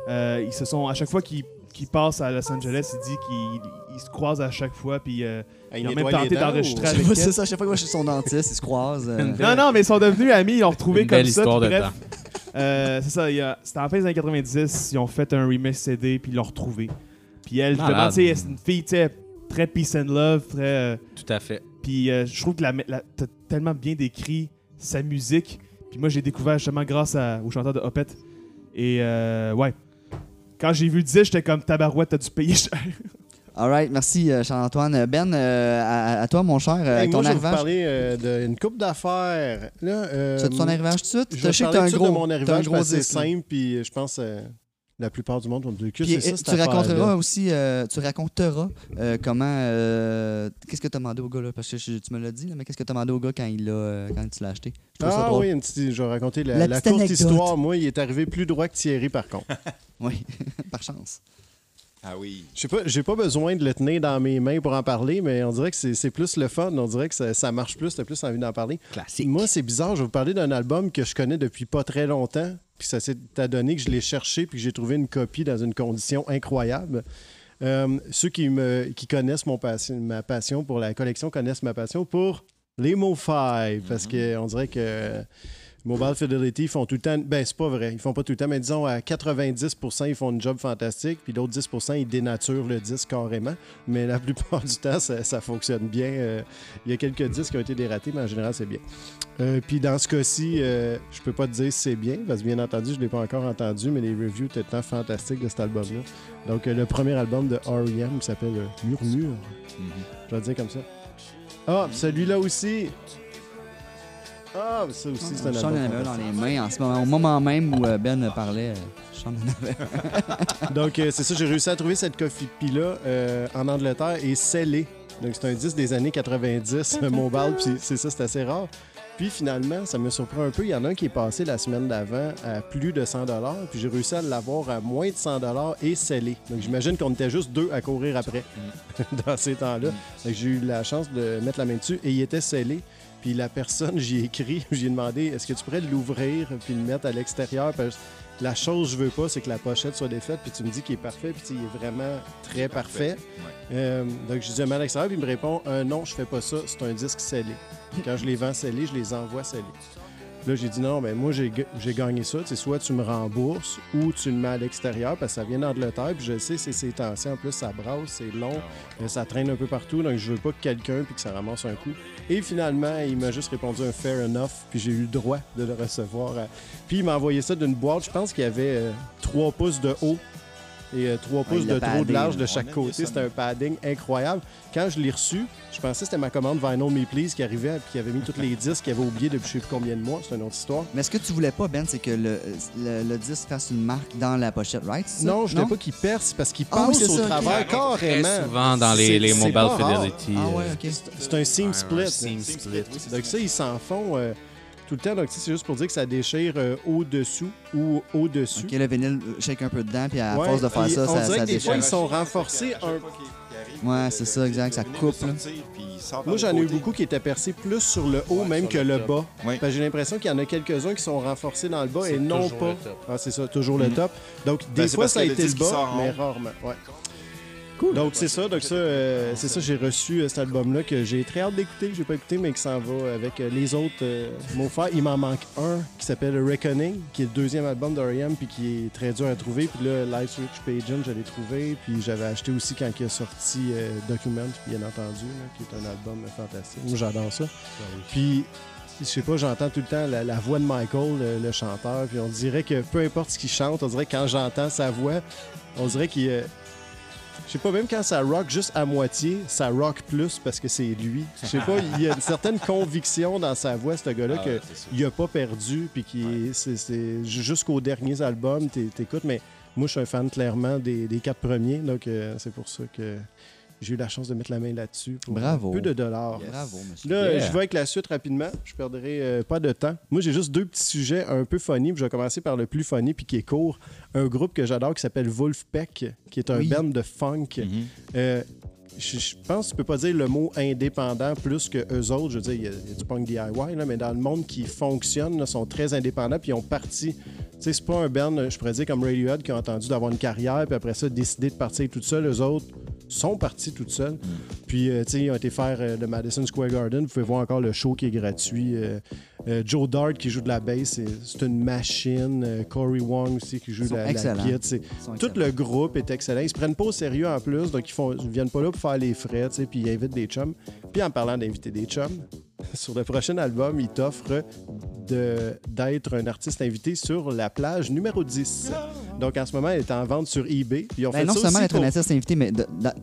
euh, ils se sont, à chaque fois qu'ils qu'ils passent à Los Angeles, il dit qu'ils ils se croisent à chaque fois. Puis euh, il ils ont même tenté d'enregistrer avec elle. c'est ça, chaque fois que moi je suis son dentiste, ils se croisent. euh, Non, non, mais ils sont devenus amis, ils l'ont retrouvé comme belle ça. histoire puis de bref, temps. euh, c'est ça, c'était en fin des années 90, ils ont fait un remix CD, puis ils l'ont retrouvé. Puis elle, justement, Malade. tu sais, c'est une fille, tu sais, très peace and love, très. euh, Tout à fait. puis euh, je trouve que la, la- t'as tellement bien décrit sa musique. Puis moi, j'ai découvert justement grâce à- au chanteur de Opeth. Et euh, ouais. Quand j'ai vu le disque, j'étais comme tabarouette, t'as dû payer cher. Alright, merci euh, Charles-Antoine. Ben, euh, à, à toi, mon cher, euh, Hey, ton moi, je vais vous arrivage. parler euh, d'une coupe d'affaires. Là, euh, Tu as ton arrivage tout de suite? Je sais que parler t'as un gros, de mon arrivage, gros c'est simple, puis euh, je pense que la plupart du monde vont me dire que c'est ça, euh, tu raconteras aussi, euh, tu raconteras euh, comment, euh, qu'est-ce que tu as demandé au gars là, parce que je- tu me l'as dit, là, mais qu'est-ce que tu as demandé au gars quand il euh, quand tu l'as acheté? Je ça Ah oui, une petite- je vais raconter la, La courte anecdote. histoire. Moi, il est arrivé plus droit que Thierry, par contre. Oui, par chance. Ah oui. Je sais pas, j'ai pas besoin de le tenir dans mes mains pour en parler, mais on dirait que c'est plus le fun. On dirait que ça, ça marche plus, t'as plus envie d'en parler. Classique. Moi, c'est bizarre. Je vais vous parler d'un album que je connais depuis pas très longtemps. Puis ça s'est donné que je l'ai cherché puis que j'ai trouvé une copie dans une condition incroyable. Euh, ceux qui, me, qui connaissent mon passion, ma passion pour la collection connaissent ma passion pour les Mo 5. Parce qu'on dirait que Mobile Fidelity ils font tout le temps. Ben, c'est pas vrai. Ils font pas tout le temps, mais disons à 90% ils font une job fantastique. Puis l'autre 10% ils dénaturent le disque carrément. Mais la plupart du temps, ça, ça fonctionne bien. Euh, il y a quelques disques qui ont été dératés, mais en général, c'est bien. Euh, puis dans ce cas-ci, euh, je peux pas te dire si c'est bien, parce que bien entendu, je l'ai pas encore entendu, mais les reviews étaient tant fantastiques de cet album-là. Donc, euh, le premier album de R.E.M. s'appelle Murmure. Je vais le dire comme ça. Ah, celui-là aussi. Ah, ça aussi, c'est un Sean album. un dans les mains en ce moment, au moment même où euh, Ben parlait. euh, Sean un. Donc, euh, c'est ça, j'ai réussi à trouver cette copie-là euh, en Angleterre et scellée. Donc, c'est un disque des années 90, euh, mobile, puis c'est ça, c'est assez rare. Puis finalement, ça me surprend un peu. Il y en a un qui est passé la semaine d'avant à plus de 100 puis j'ai réussi à l'avoir à moins de 100 et scellé. Donc j'imagine qu'on était juste deux à courir après dans ces temps-là. Donc j'ai eu la chance de mettre la main dessus et il était scellé. Puis la personne, j'y ai écrit, j'ai demandé est-ce que tu pourrais l'ouvrir puis le mettre à l'extérieur? Parce que la chose que je veux pas, c'est que la pochette soit défaite, puis tu me dis qu'il est parfait, puis il est vraiment très parfait. Euh, donc, je dis à l'extérieur, puis il me répond euh, Non, je fais pas ça, c'est un disque scellé. Quand je les vends scellés, je les envoie scellés. Là, j'ai dit non, ben moi, j'ai ga- j'ai gagné ça. Soit tu me rembourses ou tu le mets à l'extérieur parce que ça vient d'Angleterre. Puis je sais, c'est ces temps-ci. En plus, ça brasse, c'est long, euh, ça traîne un peu partout. Donc, je veux pas que quelqu'un puis que ça ramasse un coup. Et finalement, il m'a juste répondu un fair enough. Puis j'ai eu le droit de le recevoir. euh. Puis il m'a envoyé ça d'une boîte. Je pense qu'il y avait 3 pouces de haut et 3 pouces il de trop de large de chaque côté. C'était un padding incroyable. Quand je l'ai reçu, je pensais que c'était ma commande Vinyl Me Please qui arrivait puis qui avait mis tous les disques qu'il avait oubliés depuis je sais plus combien de mois. C'est une autre histoire. Mais ce que tu voulais pas, Ben, c'est que le, le, le disque fasse une marque dans la pochette, right? Non, je voulais pas qu'il perce parce qu'il Ah oui, passe c'est au ça, travers carrément. Très souvent dans les, les Mobile. Fidelity. Ah ouais, euh. C'est un seam un split. seam split. Donc ça, ils s'en font euh, tout le temps. Donc c'est juste pour dire que ça déchire euh, au-dessous ou au-dessus. Ok, le vinyle euh, shake un peu dedans, puis à Ouais, force de faire ça, on ça, dirait ça que des fois, déchire. ils sont renforcés un Ouais, c'est ça, exact, ça coupe. Moi, j'en ai eu beaucoup qui étaient percés plus sur le haut même que le bas. Oui. J'ai l'impression qu'il y en a quelques-uns qui sont renforcés dans le bas et non pas. Ah, c'est ça, toujours le Mhm. top. Donc, des Ben, c'est fois, ça a été le bas, mais rarement. Ouais. Donc, c'est ça. Donc, ça, euh, c'est ça, j'ai reçu euh, cet album-là que j'ai très hâte d'écouter, que j'ai pas écouté, mais qui s'en va avec euh, les autres mots. Il m'en manque un qui s'appelle Reckoning, qui est le deuxième album d'R.E.M., puis qui est très dur à trouver. Puis là, Live Switch Pageant, je l'ai trouvé. Puis j'avais acheté aussi quand il a sorti Document, bien entendu, là, qui est un album fantastique. Moi, j'adore ça. Puis, je sais pas, j'entends tout le temps la, la voix de Michael, le, le chanteur, puis on dirait que peu importe ce qu'il chante, on dirait que quand j'entends sa voix, on dirait qu'il. Je sais pas, même quand ça rock juste à moitié, ça rock plus parce que c'est lui. Je sais pas, il y a une certaine conviction dans sa voix, ce gars-là, que il a pas perdu, puis qui est- c'est- c'est jusqu'aux derniers albums, t'é- t'écoutes, mais moi, je suis un fan clairement des, des quatre premiers, donc euh, c'est pour ça que j'ai eu la chance de mettre la main là-dessus pour Bravo. peu de dollars. Bravo, monsieur. Là, Yeah. je vais avec la suite rapidement. Je perdrai euh, pas de temps. Moi, j'ai juste deux petits sujets un peu funny. puis Je vais commencer par le plus funny puis qui est court. Un groupe que j'adore qui s'appelle Wolfpack, qui est un Oui. band de funk. Mhm. Euh, je, je pense que tu peux pas dire le mot indépendant plus que eux autres. Je veux dire, il y, a il y a du punk DIY, là, mais dans le monde qui fonctionne, là, sont très indépendants, puis ils ont parti. Tu sais, c'est pas un band, je pourrais dire, comme Radiohead qui a entendu d'avoir une carrière, puis après ça, décidé de partir tout seul. Eux autres sont partis tout seuls. Puis, euh, tu sais, ils ont été faire euh, le Madison Square Garden. Vous pouvez voir encore le show qui est gratuit. Euh, euh, Joe Dart qui joue de la bass, c'est- une machine. Euh, Corey Wong aussi qui joue de la, la guitare. Tout le groupe est excellent. Ils se prennent pas au sérieux en plus, donc ils, font, ils viennent pas là pour faire les frais, tu sais, puis ils invitent des chums. Puis en parlant d'inviter des chums, sur le prochain album, ils t'offrent de- d'être un artiste invité sur la plage numéro 10. Donc en ce moment, elle est en vente sur eBay. Puis ils ont Ben, fait non ça seulement d'être un artiste invité, mais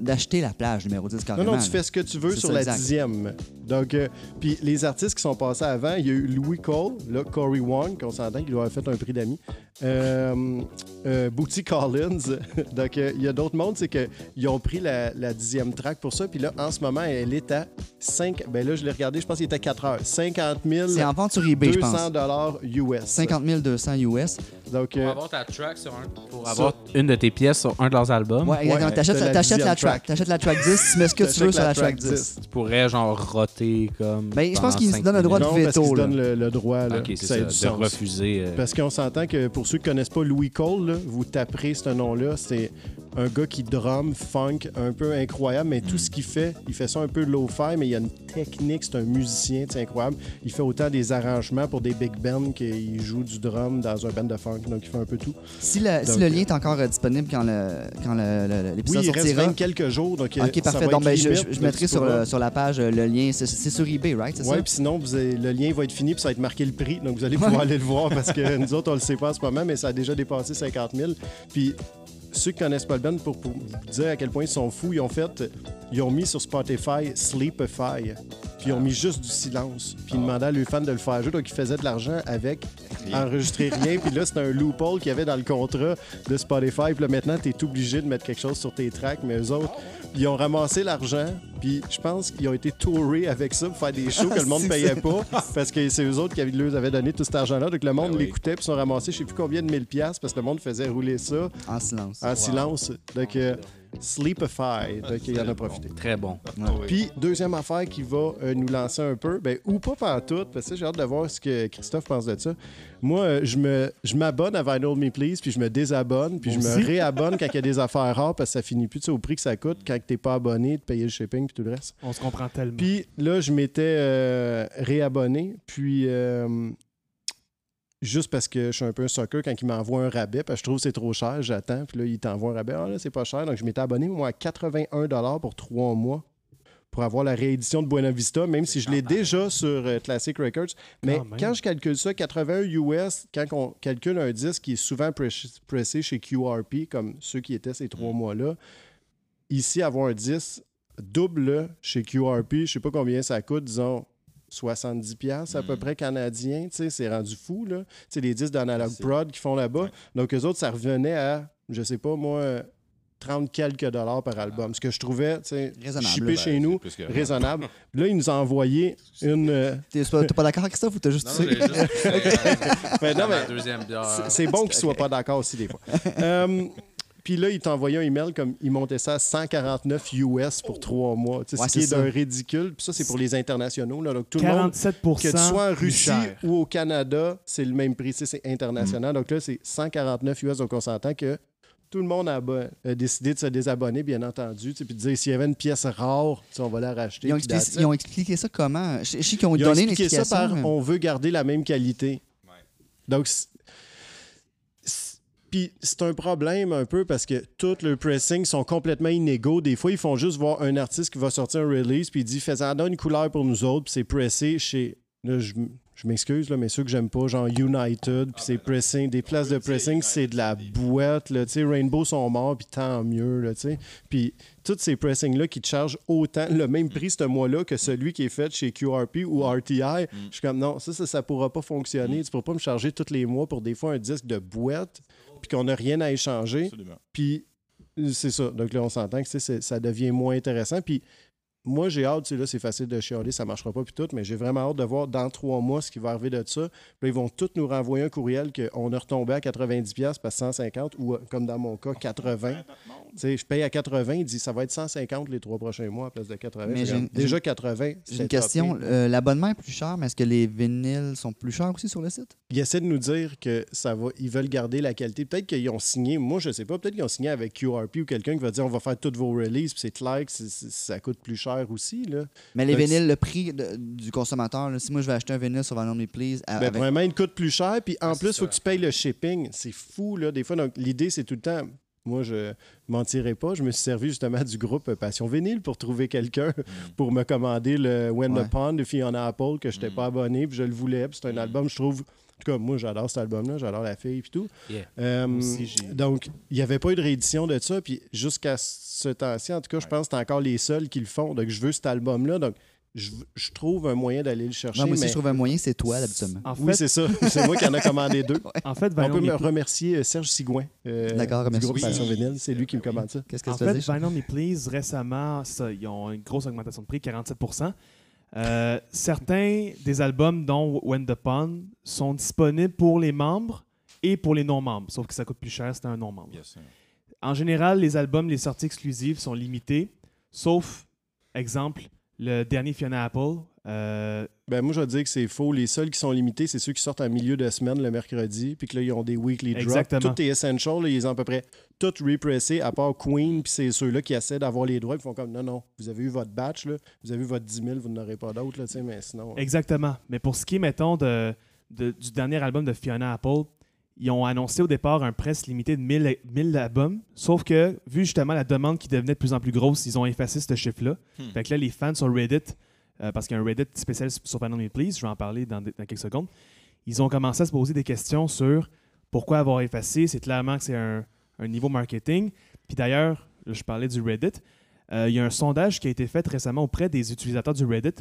d'acheter la plage numéro 10 non, carrément. non, tu fais ce que tu veux sur ça, la exact. dixième. Donc, euh, puis les artistes qui sont passés avant, il y a eu Louis Cole, là, Corey Wong, qu'on s'entend qu'il avoir fait un prix d'amis, euh, euh, Booty Collins. Donc, il y a d'autres mondes, c'est qu'ils ont pris la, la dixième track pour ça. Puis là, en ce moment, elle est à 5. Ben là, je l'ai regardé, je pense qu'il était 4 heures. 50 000 C'est en vente sur eBay, je 200 pense. dollars US. 50 200 US. Donc, Pour euh, avoir ta track sur un. Pour avoir une de tes pièces sur un de leurs albums, Ouais, exactement. Ouais, T'achètes la, track. track. T'achètes la track 10, tu mets ce que tu veux sur la track 10. tu pourrais genre roter comme. Ben, je pense qu'ils se donnent le droit de non, veto, parce qu'ils se donnent le, le droit. Là, Ça a ça. du De sens. refuser. euh, Parce qu'on s'entend que pour ceux qui connaissent pas Louis Cole, là, vous taperez ce nom-là. C'est un gars qui drum, funk, un peu incroyable, mais tout ce qu'il fait, il fait ça un peu low-fi, mais il a une technique, c'est un musicien, c'est incroyable. Il fait autant des arrangements pour des big bands qu'il joue du drum dans un band de funk, donc il fait un peu tout. Si le, si le lien est encore euh, disponible quand le quand le- le- Oui, l'épisode il reste sortira. 20 quelques jours, donc euh, Ok, parfait. Donc, ben, je, limite, je- je mais mettrai sur, le- sur la page euh, le lien. C'est sur eBay, right? Ça? puis sinon, vous avez- le lien va être fini, puis ça va être marqué le prix. Donc, vous allez pouvoir aller le voir parce que nous autres, on le sait pas en ce moment, mais ça a déjà dépassé 50 000. Puis, ceux qui connaissent pas le band, pour, pour dire à quel point ils sont fous, ils ont fait, ils ont mis sur Spotify Sleepify. Puis, ils ont mis juste du silence. Puis, ils demandaient à leurs fans de le faire jouer. Donc, ils faisaient de l'argent avec enregistrer rien. Puis là, c'était un loophole qu'il y avait dans le contrat de Spotify. Puis là, maintenant, tu es obligé de mettre quelque chose sur tes tracks. Mais eux autres, ils ont ramassé l'argent. Puis je pense qu'ils ont été tourés avec ça pour faire des shows que le monde C'est payait pas. Parce que c'est eux autres qui avaient- leur avaient donné tout cet argent-là. Donc le monde oui. l'écoutait. Puis ils ont ramassé, je sais plus combien de mille piastres parce que le monde faisait rouler ça En silence. en silence. Donc euh, Sleepify. Donc il en a profité. Très bon. Puis, deuxième affaire qui va euh, nous lancer un peu, ben, ou pas partout, parce que j'ai hâte de voir ce que Christophe pense de ça. Moi, euh, je me je m'abonne à Vinyl Me Please, puis je me désabonne, puis je me réabonne quand il y a des affaires rares, parce que ça finit plus au prix que ça coûte quand t'es pas abonné, de payer le shipping, puis tout le reste. On se comprend tellement. Puis là, je m'étais euh, réabonné, puis euh, juste parce que je suis un peu un sucker quand il m'envoie un rabais, parce que je trouve que c'est trop cher, j'attends, puis là, il t'envoie un rabais. Ah là, c'est pas cher. Donc, je m'étais abonné, moi, à 81 pour trois mois pour avoir la réédition de Buena Vista, même si je l'ai déjà sur euh, Classic Records. Mais Quand je calcule ça, 81 US, quand on calcule un disque qui est souvent press- pressé chez QRP, comme ceux qui étaient ces trois mois-là, ici, avoir un disque double chez QRP, je sais pas combien ça coûte, disons 70$ piastres à peu près canadien, tu sais, c'est rendu fou, là. Tu sais, les disques d'Analog Prod qui font là-bas. Ouais. Donc, eux autres, ça revenait à, je sais pas, moi, euh, 30 quelques dollars par album. Ce que je trouvais, tu sais, Raisonnable, là. chez Ben, nous, que- raisonnable. Là, ils nous ont envoyé une... euh, T'es pas, pas d'accord, Christophe, ou t'as juste Non, juste. ben, non, mais- ma deuxième bière. C'est- C'est bon qu'ils soient pas d'accord aussi, des fois. Euh, Puis là, il t'a envoyé un email comme il montait ça à 149 US pour trois mois. Tu sais, Ouais, ce qui est, d'un ridicule. Puis ça, c'est pour les internationaux. Là. Donc, tout le monde, 47 que tu sois en Russie ou au Canada, c'est le même prix. Tu sais, C'est international. Donc là, c'est 149 US. Donc on s'entend que tout le monde a, décidé de se désabonner, bien entendu. Puis de dire s'il y avait une pièce rare, on va la racheter. Ils ont, expliqué, ils ont ça comment? Je, je sais qu'ils ont Ils ont donné expliqué ça l'explication. par mais- on veut garder la même qualité. Donc, puis c'est un problème un peu parce que tous le pressing sont complètement inégaux. Des fois, ils font juste voir un artiste qui va sortir un release puis il dit fais-en donne une couleur pour nous autres, puis c'est pressé chez. Là, je, m'excuse, là, mais ceux que j'aime pas, genre United, puis c'est pressing, des places de pressing, c'est de la boîte. Là, tu sais, Rainbow sont morts, puis tant mieux. Là, tu sais. Puis tous ces pressings-là qui te chargent autant le même prix ce mois-là que celui qui est fait chez QRP ou RTI, je suis comme non, ça, ça, ça pourra pas fonctionner. Tu pourras pas me charger tous les mois pour des fois un disque de boîte, puis qu'on n'a rien à échanger. Absolument. Puis c'est ça. Donc là, on s'entend que ça devient moins intéressant. Puis moi, j'ai hâte, tu sais, là, c'est facile de chialer, ça marchera pas, puis tout, mais j'ai vraiment hâte de voir dans trois mois ce qui va arriver de ça. Puis là, ils vont tous nous renvoyer un courriel qu'on a retombé à 90$ piastres, parce que 150, ou euh, comme dans mon cas, 80. Tu sais, je paye à 80, il dit ça va être 150 les trois prochains mois à place de 80. Mais j'ai- Déjà 80. J'ai une question. Euh, L'abonnement est plus cher, mais est-ce que les vinyles sont plus chers aussi sur le site? Ils essaient de nous dire que ça va, ils veulent garder la qualité. Peut-être qu'ils ont signé, moi je sais pas, peut-être qu'ils ont signé avec QRP ou quelqu'un qui va dire on va faire toutes vos releases, puis c'est clair que c'est- c'est- ça coûte plus cher aussi. Là. Mais les Donc, vinyles, le prix de- du consommateur, là, si moi je vais acheter un vinyle sur Vinyl Me Please, à- Ben, avec- Vraiment, il coûte plus cher, puis en Ah, plus, il faut que tu payes le shipping. C'est fou, là, des fois. Donc, l'idée, c'est tout le temps. Moi, je mentirais pas. Je me suis servi justement du groupe Passion Vinyle pour trouver quelqu'un pour me commander le When Ouais. the Pond de Fiona Apple que je n'étais Mm. pas abonné, puis je le voulais. Puis c'est un Mm. album, je trouve. En tout cas, moi, j'adore cet album-là. J'adore la fille, puis tout. Yeah. Euh, aussi, donc, il n'y avait pas eu de réédition de ça. Puis jusqu'à ce temps-ci, en tout cas, je pense que c'est encore les seuls qui le font. Donc, je veux cet album-là. Donc, je, je trouve un moyen d'aller le chercher. Moi aussi, mais- je trouve un moyen, c'est toi, habituellement. En Oui, fait, c'est ça. C'est moi qui en ai commandé deux. en fait, On peut me Me- remercier euh, Serge Sigouin euh, D'accord, du groupe Oui. Passion Vinyle. C'est lui qui me commande ça. Qu'est-ce que En tu fait, faisais? Vinyl Me Please, récemment, ça, ils ont une grosse augmentation de prix, 47 Euh, Certains des albums, dont When the Pond, sont disponibles pour les membres et pour les non-membres, sauf que ça coûte plus cher si c'est un non-membre. En général, les albums, les sorties exclusives sont limitées, sauf, exemple, le dernier Fiona Apple. euh, Ben, moi, je vais dire que c'est faux. Les seuls qui sont limités, c'est ceux qui sortent en milieu de semaine le mercredi, puis que là, ils ont des weekly drops. Exactement. Tout est essential, là, ils ont à peu près tout repressé, à part Queen, puis c'est ceux-là qui essaient d'avoir les droits, ils font comme non, non, vous avez eu votre batch, là, vous avez eu votre 10 000, vous n'aurez pas d'autres, là, tu sais, mais sinon. euh, Exactement. Mais pour ce qui est, mettons, de, de- du dernier album de Fiona Apple, ils ont annoncé au départ un press limité de 1000, 1000 albums. Sauf que, vu justement la demande qui devenait de plus en plus grosse, ils ont effacé ce chiffre-là. Hmm. Fait que là, les fans sur Reddit, euh, parce qu'il y a un Reddit spécial sur Me Please, je vais en parler dans, dans quelques secondes, ils ont commencé à se poser des questions sur pourquoi avoir effacé. C'est clairement que c'est un, un niveau marketing. Puis d'ailleurs, je parlais du Reddit. Euh, il y a un sondage qui a été fait récemment auprès des utilisateurs du Reddit,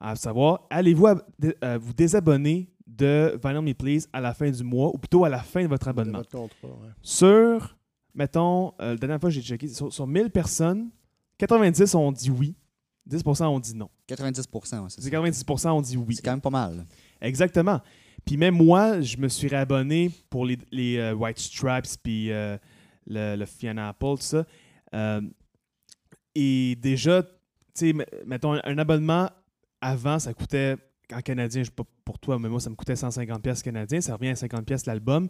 à savoir, allez-vous euh, vous désabonner de Vinyl Me Please à la fin du mois, ou plutôt à la fin de votre de abonnement? votre contrat, ouais. Sur, mettons, euh, la dernière fois que j'ai checké, sur, sur 1000 personnes, 90 ont dit oui, 10% ont dit non. 90 ouais, c'est ça. 90% ont dit oui. C'est quand même pas mal. Exactement. Puis même moi, je me suis réabonné pour les, les, euh, White Stripes puis euh, le, le Fiona Apple, tout ça. Euh, et déjà, tu sais, mettons, un, un abonnement avant, ça coûtait, en canadien, je sais pas pour toi, mais moi, ça me coûtait 150 pièces canadiens. Ça revient à 50 pièces l'album.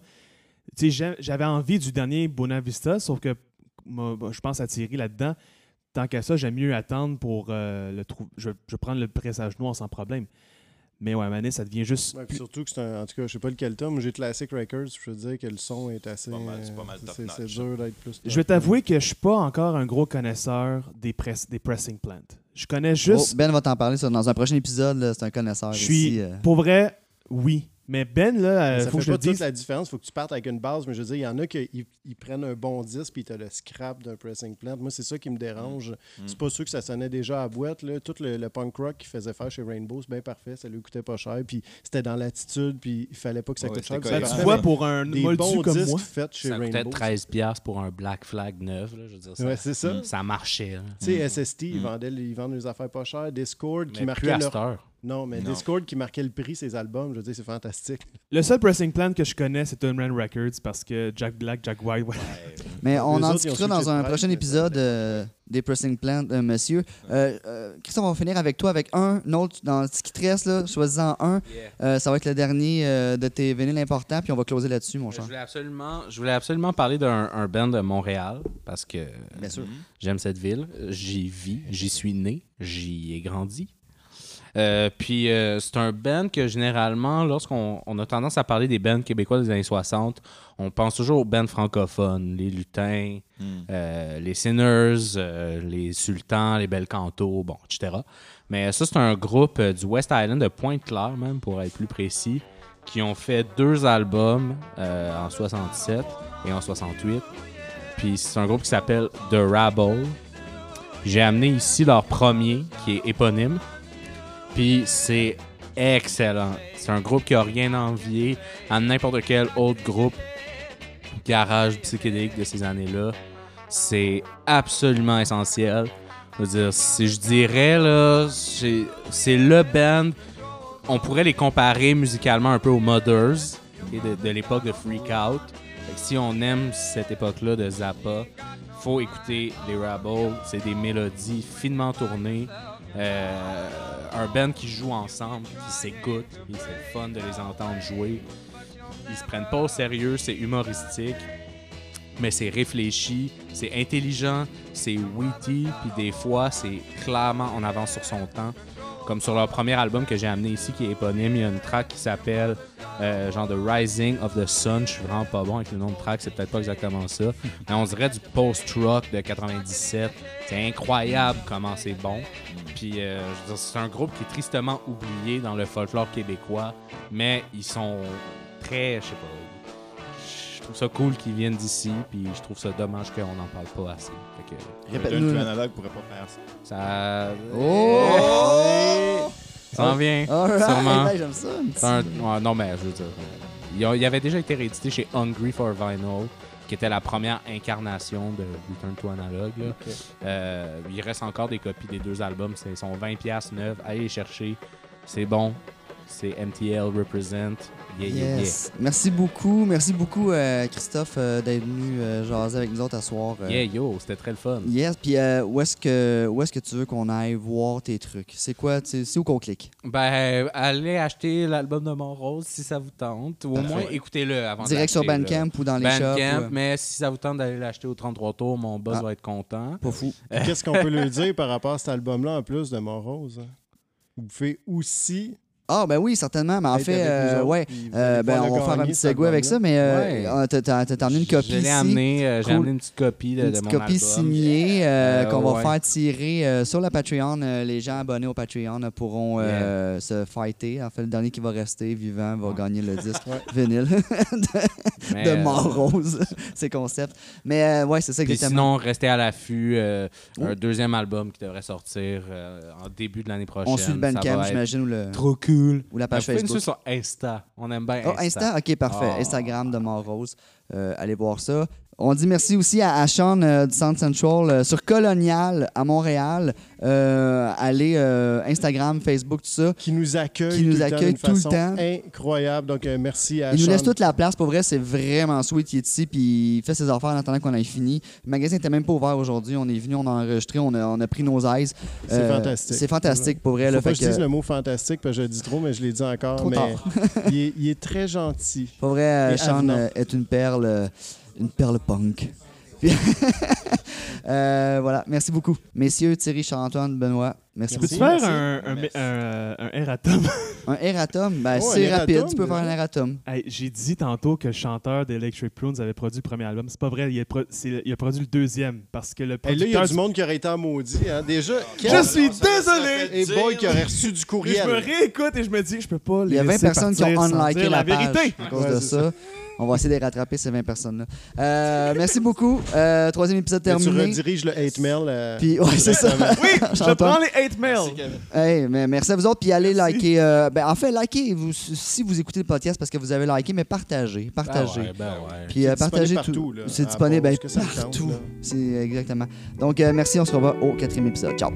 Tu sais, j'avais envie du dernier Bonavista, sauf que moi, je pense à Thierry là-dedans. Tant qu'à ça, j'aime mieux attendre pour euh, le trouver. Je, je vais prendre le pressage noir sans problème. Mais ouais, donné, ça devient juste. Ouais, puis surtout que c'est un. En tout cas, je sais pas lequel tome, mais j'ai Classic Records, je veux dire que le son est assez. pas mal- c'est pas mal c'est-. C'est dur d'être plus. Je vais t'avouer que je suis pas encore un gros connaisseur des, press, des pressing plants. Je connais Oh, juste. ben va t'en parler ça, dans un prochain épisode. C'est un connaisseur je suis. ici. euh. Pour vrai, oui. Mais Ben, là, euh, ça faut que fait je pas le toute dise. la différence. Il faut que tu partes avec une base, mais je veux dire, il y en a qui ils, ils prennent un bon disque puis tu as le scrap d'un pressing plant. Moi, c'est ça qui me dérange. Mm. C'est pas sûr que ça sonnait déjà à boîte. Là. Tout le, le punk rock qu'il faisait faire chez Rainbow, c'est bien parfait. Ça lui coûtait pas cher. Puis c'était dans l'attitude, puis il fallait pas que ça Ouais, coûte cher. ça Ben, tu parfait, vois, pour un des moldu bons comme disques moi, faits chez Ça coûtait Rainbow. 13$ piastres pour un Black Flag neuf. Là, je veux dire, ça, Ouais, c'est ça. Mm. ça marchait. Tu sais, SST, ils, Mm. vendaient, ils vendent des affaires pas chères. Discord, qui marquait à leur... Non, mais Non. Discord qui marquait le prix ses albums, je veux dire, c'est fantastique. le seul pressing plant que je connais, c'est Unran Records parce que Jack Black, Jack White. ouais. Mais on en discutera dans un prochain mais épisode euh, des Pressing Plant, euh, monsieur. Euh, euh, Christophe, on va finir avec toi avec un autre dans ce qui te reste, là, choisis-en un. Euh, ça va être le dernier euh, de tes vinyles importants, puis on va closer là-dessus, mon Je cher. voulais absolument, je voulais absolument parler d'un un band de Montréal parce que j'aime cette ville. J'y vis, j'y suis né, j'y ai grandi. Euh, puis euh, c'est un band que généralement, lorsqu'on on a tendance à parler des bands québécois des années 60, on pense toujours aux bands francophones, les lutins, Mm. euh, les Sinners, les Sultans, les Bel Canto, bon, etc. Mais ça, c'est un groupe du West Island de Pointe-Claire, même, pour être plus précis, qui ont fait deux albums en 67 et en 68. Puis c'est un groupe qui s'appelle The Rabble. J'ai amené ici leur premier, qui est éponyme. Puis c'est excellent. C'est un groupe qui a rien à envier à n'importe quel autre groupe garage psychédélique de ces années-là, c'est absolument essentiel. Je dirais, c'est le band. On pourrait les comparer musicalement un peu aux Mothers de, l'époque de Freak Out. Si on aime cette époque-là de Zappa, faut écouter les Rabble. C'est des mélodies finement tournées. Euh, un band qui joue ensemble, qui s'écoute, c'est fun de les entendre jouer. Ils se prennent pas au sérieux, c'est humoristique, mais c'est réfléchi, c'est intelligent, c'est witty, puis des fois c'est clairement en avance sur son temps. Comme sur leur premier album que j'ai amené ici, qui est éponyme, il y a une track qui s'appelle euh, genre The Rising of the Sun. Je suis vraiment pas bon avec le nom de track, c'est peut-être pas exactement ça. Mais on dirait du post-rock de 97. C'est incroyable comment c'est bon. Puis euh, c'est un groupe qui est tristement oublié dans le folklore québécois, mais ils sont très, je sais pas, trouve ça cool qu'ils viennent d'ici, puis je trouve ça dommage qu'on n'en parle pas assez. Fait que Répète-nous. Un analogue pourrait pas faire ça. ça. Oh! Ça en vient. Sûrement. j'aime ça. un petit- C'est un- ouais, non, mais je veux dire. euh, Il, avait déjà été réédité chez Hungry for Vinyl, qui était la première incarnation de Return to Analog. là. Euh, il reste encore des copies des deux albums. C'est sont 20$ neufs. Allez les chercher. C'est bon. C'est MTL Represent. Yeah. Yes. Merci beaucoup. Merci beaucoup, euh, Christophe, euh, d'être venu euh, jaser avec nous autres à soir. euh. Yeah, yo, c'était très le fun. Yes, puis euh, où est-ce que où est-ce que tu veux qu'on aille voir tes trucs? C'est quoi C'est où qu'on clique? Ben, allez acheter l'album de Montrose si ça vous tente. Ou au moins, écoutez-le avant de Direct sur. Bandcamp ou dans les shops Bandcamp, ou, mais si ça vous tente d'aller l'acheter au 33 tours, mon boss Ah. va être content. Pas fou. Qu'est-ce qu'on peut lui dire par rapport à cet album-là en plus de Montrose? hein? Vous pouvez aussi. Ah ben oui, certainement. Mais en fait, euh, ouais. Euh, ben, on va faire un petit segue avec ça, mais euh, ah, t'as- emmené une copie amené, euh, j'ai Cool. amené une petite copie de, Une de petite mon copie album. signée qu'on va faire tirer sur la Patreon. Les gens abonnés au Patreon pourront se fighter. En fait, le dernier qui va rester vivant va Ouais. gagner le disque vinyle Mais, de euh, mort rose. C'est concept. Mais ouais, c'est ça exactement. sinon, restez à l'affût. euh, Oh. Un deuxième album qui devrait sortir en début de l'année prochaine. On suit le Bandcamp, j'imagine, le, Trop cool. Ou la page Facebook. sur Insta. On aime bien Oh, Insta, ok, parfait. Ah. Instagram de Mort-Rose. Euh, allez voir ça. On dit merci aussi à, à Sean euh, du Centre Central euh, sur Colonial à Montréal. Euh, allez, euh, Instagram, Facebook, tout ça. Qui nous accueille, Qui nous tout, le temps accueille tout le temps. incroyable. Donc, merci à Il nous laisse toute la place. Pour vrai, c'est vraiment sweet. Il est ici, puis il fait ses affaires en attendant qu'on ait fini. Le magasin n'était même pas ouvert aujourd'hui. On est venu, on a enregistré, on a, on a pris nos eyes. C'est fantastique. C'est fantastique, pour vrai. Faut là, pas fait que je dise le mot fantastique parce que je le dis trop, mais je l'ai dit encore. Trop mais tard. il, est, il est très gentil. Pour vrai, Sean avenant. est une perle, une perle punk. Euh, voilà, merci beaucoup. Messieurs, Thierry, Charles-Antoine, Benoît, merci. Peux-tu faire un, un, un, un erratum? Un erratum, ben, Oh, c'est rapide, erratum, tu peux faire un erratum. Hey, J'ai dit tantôt que le chanteur d'Electric Prunes avait produit le premier album. C'est pas vrai, il a, pro- c'est- il a produit le deuxième parce que le Et là, il y a producteur du monde qui aurait été en maudit. Hein. Déjà, Je suis désolé! Et boy qui aurait reçu du Mais je courriel. me réécoute et je me dis que je peux pas les Il y a 20 laisser personnes qui ont unliké la, la page vérité. à cause Ouais, de ça. On va essayer de rattraper ces 20 personnes-là. Euh, merci beaucoup. Euh, troisième épisode Et Tu terminé. rediriges le hate mail. euh, Puis, ouais, c'est ça. Oui, je prends les 8 mails. Hey, mais merci à vous autres. Puis allez Merci. liker. euh, ben, en fait, likez vous, si vous écoutez le podcast parce que vous avez liké, mais partagez. Partagez. Ben ouais, ben ouais. Puis euh, C'est disponible partagez partout, tout. là, C'est disponible ben, partout. C'est exactement. Donc, euh, merci. On se revoit au quatrième épisode. Ciao.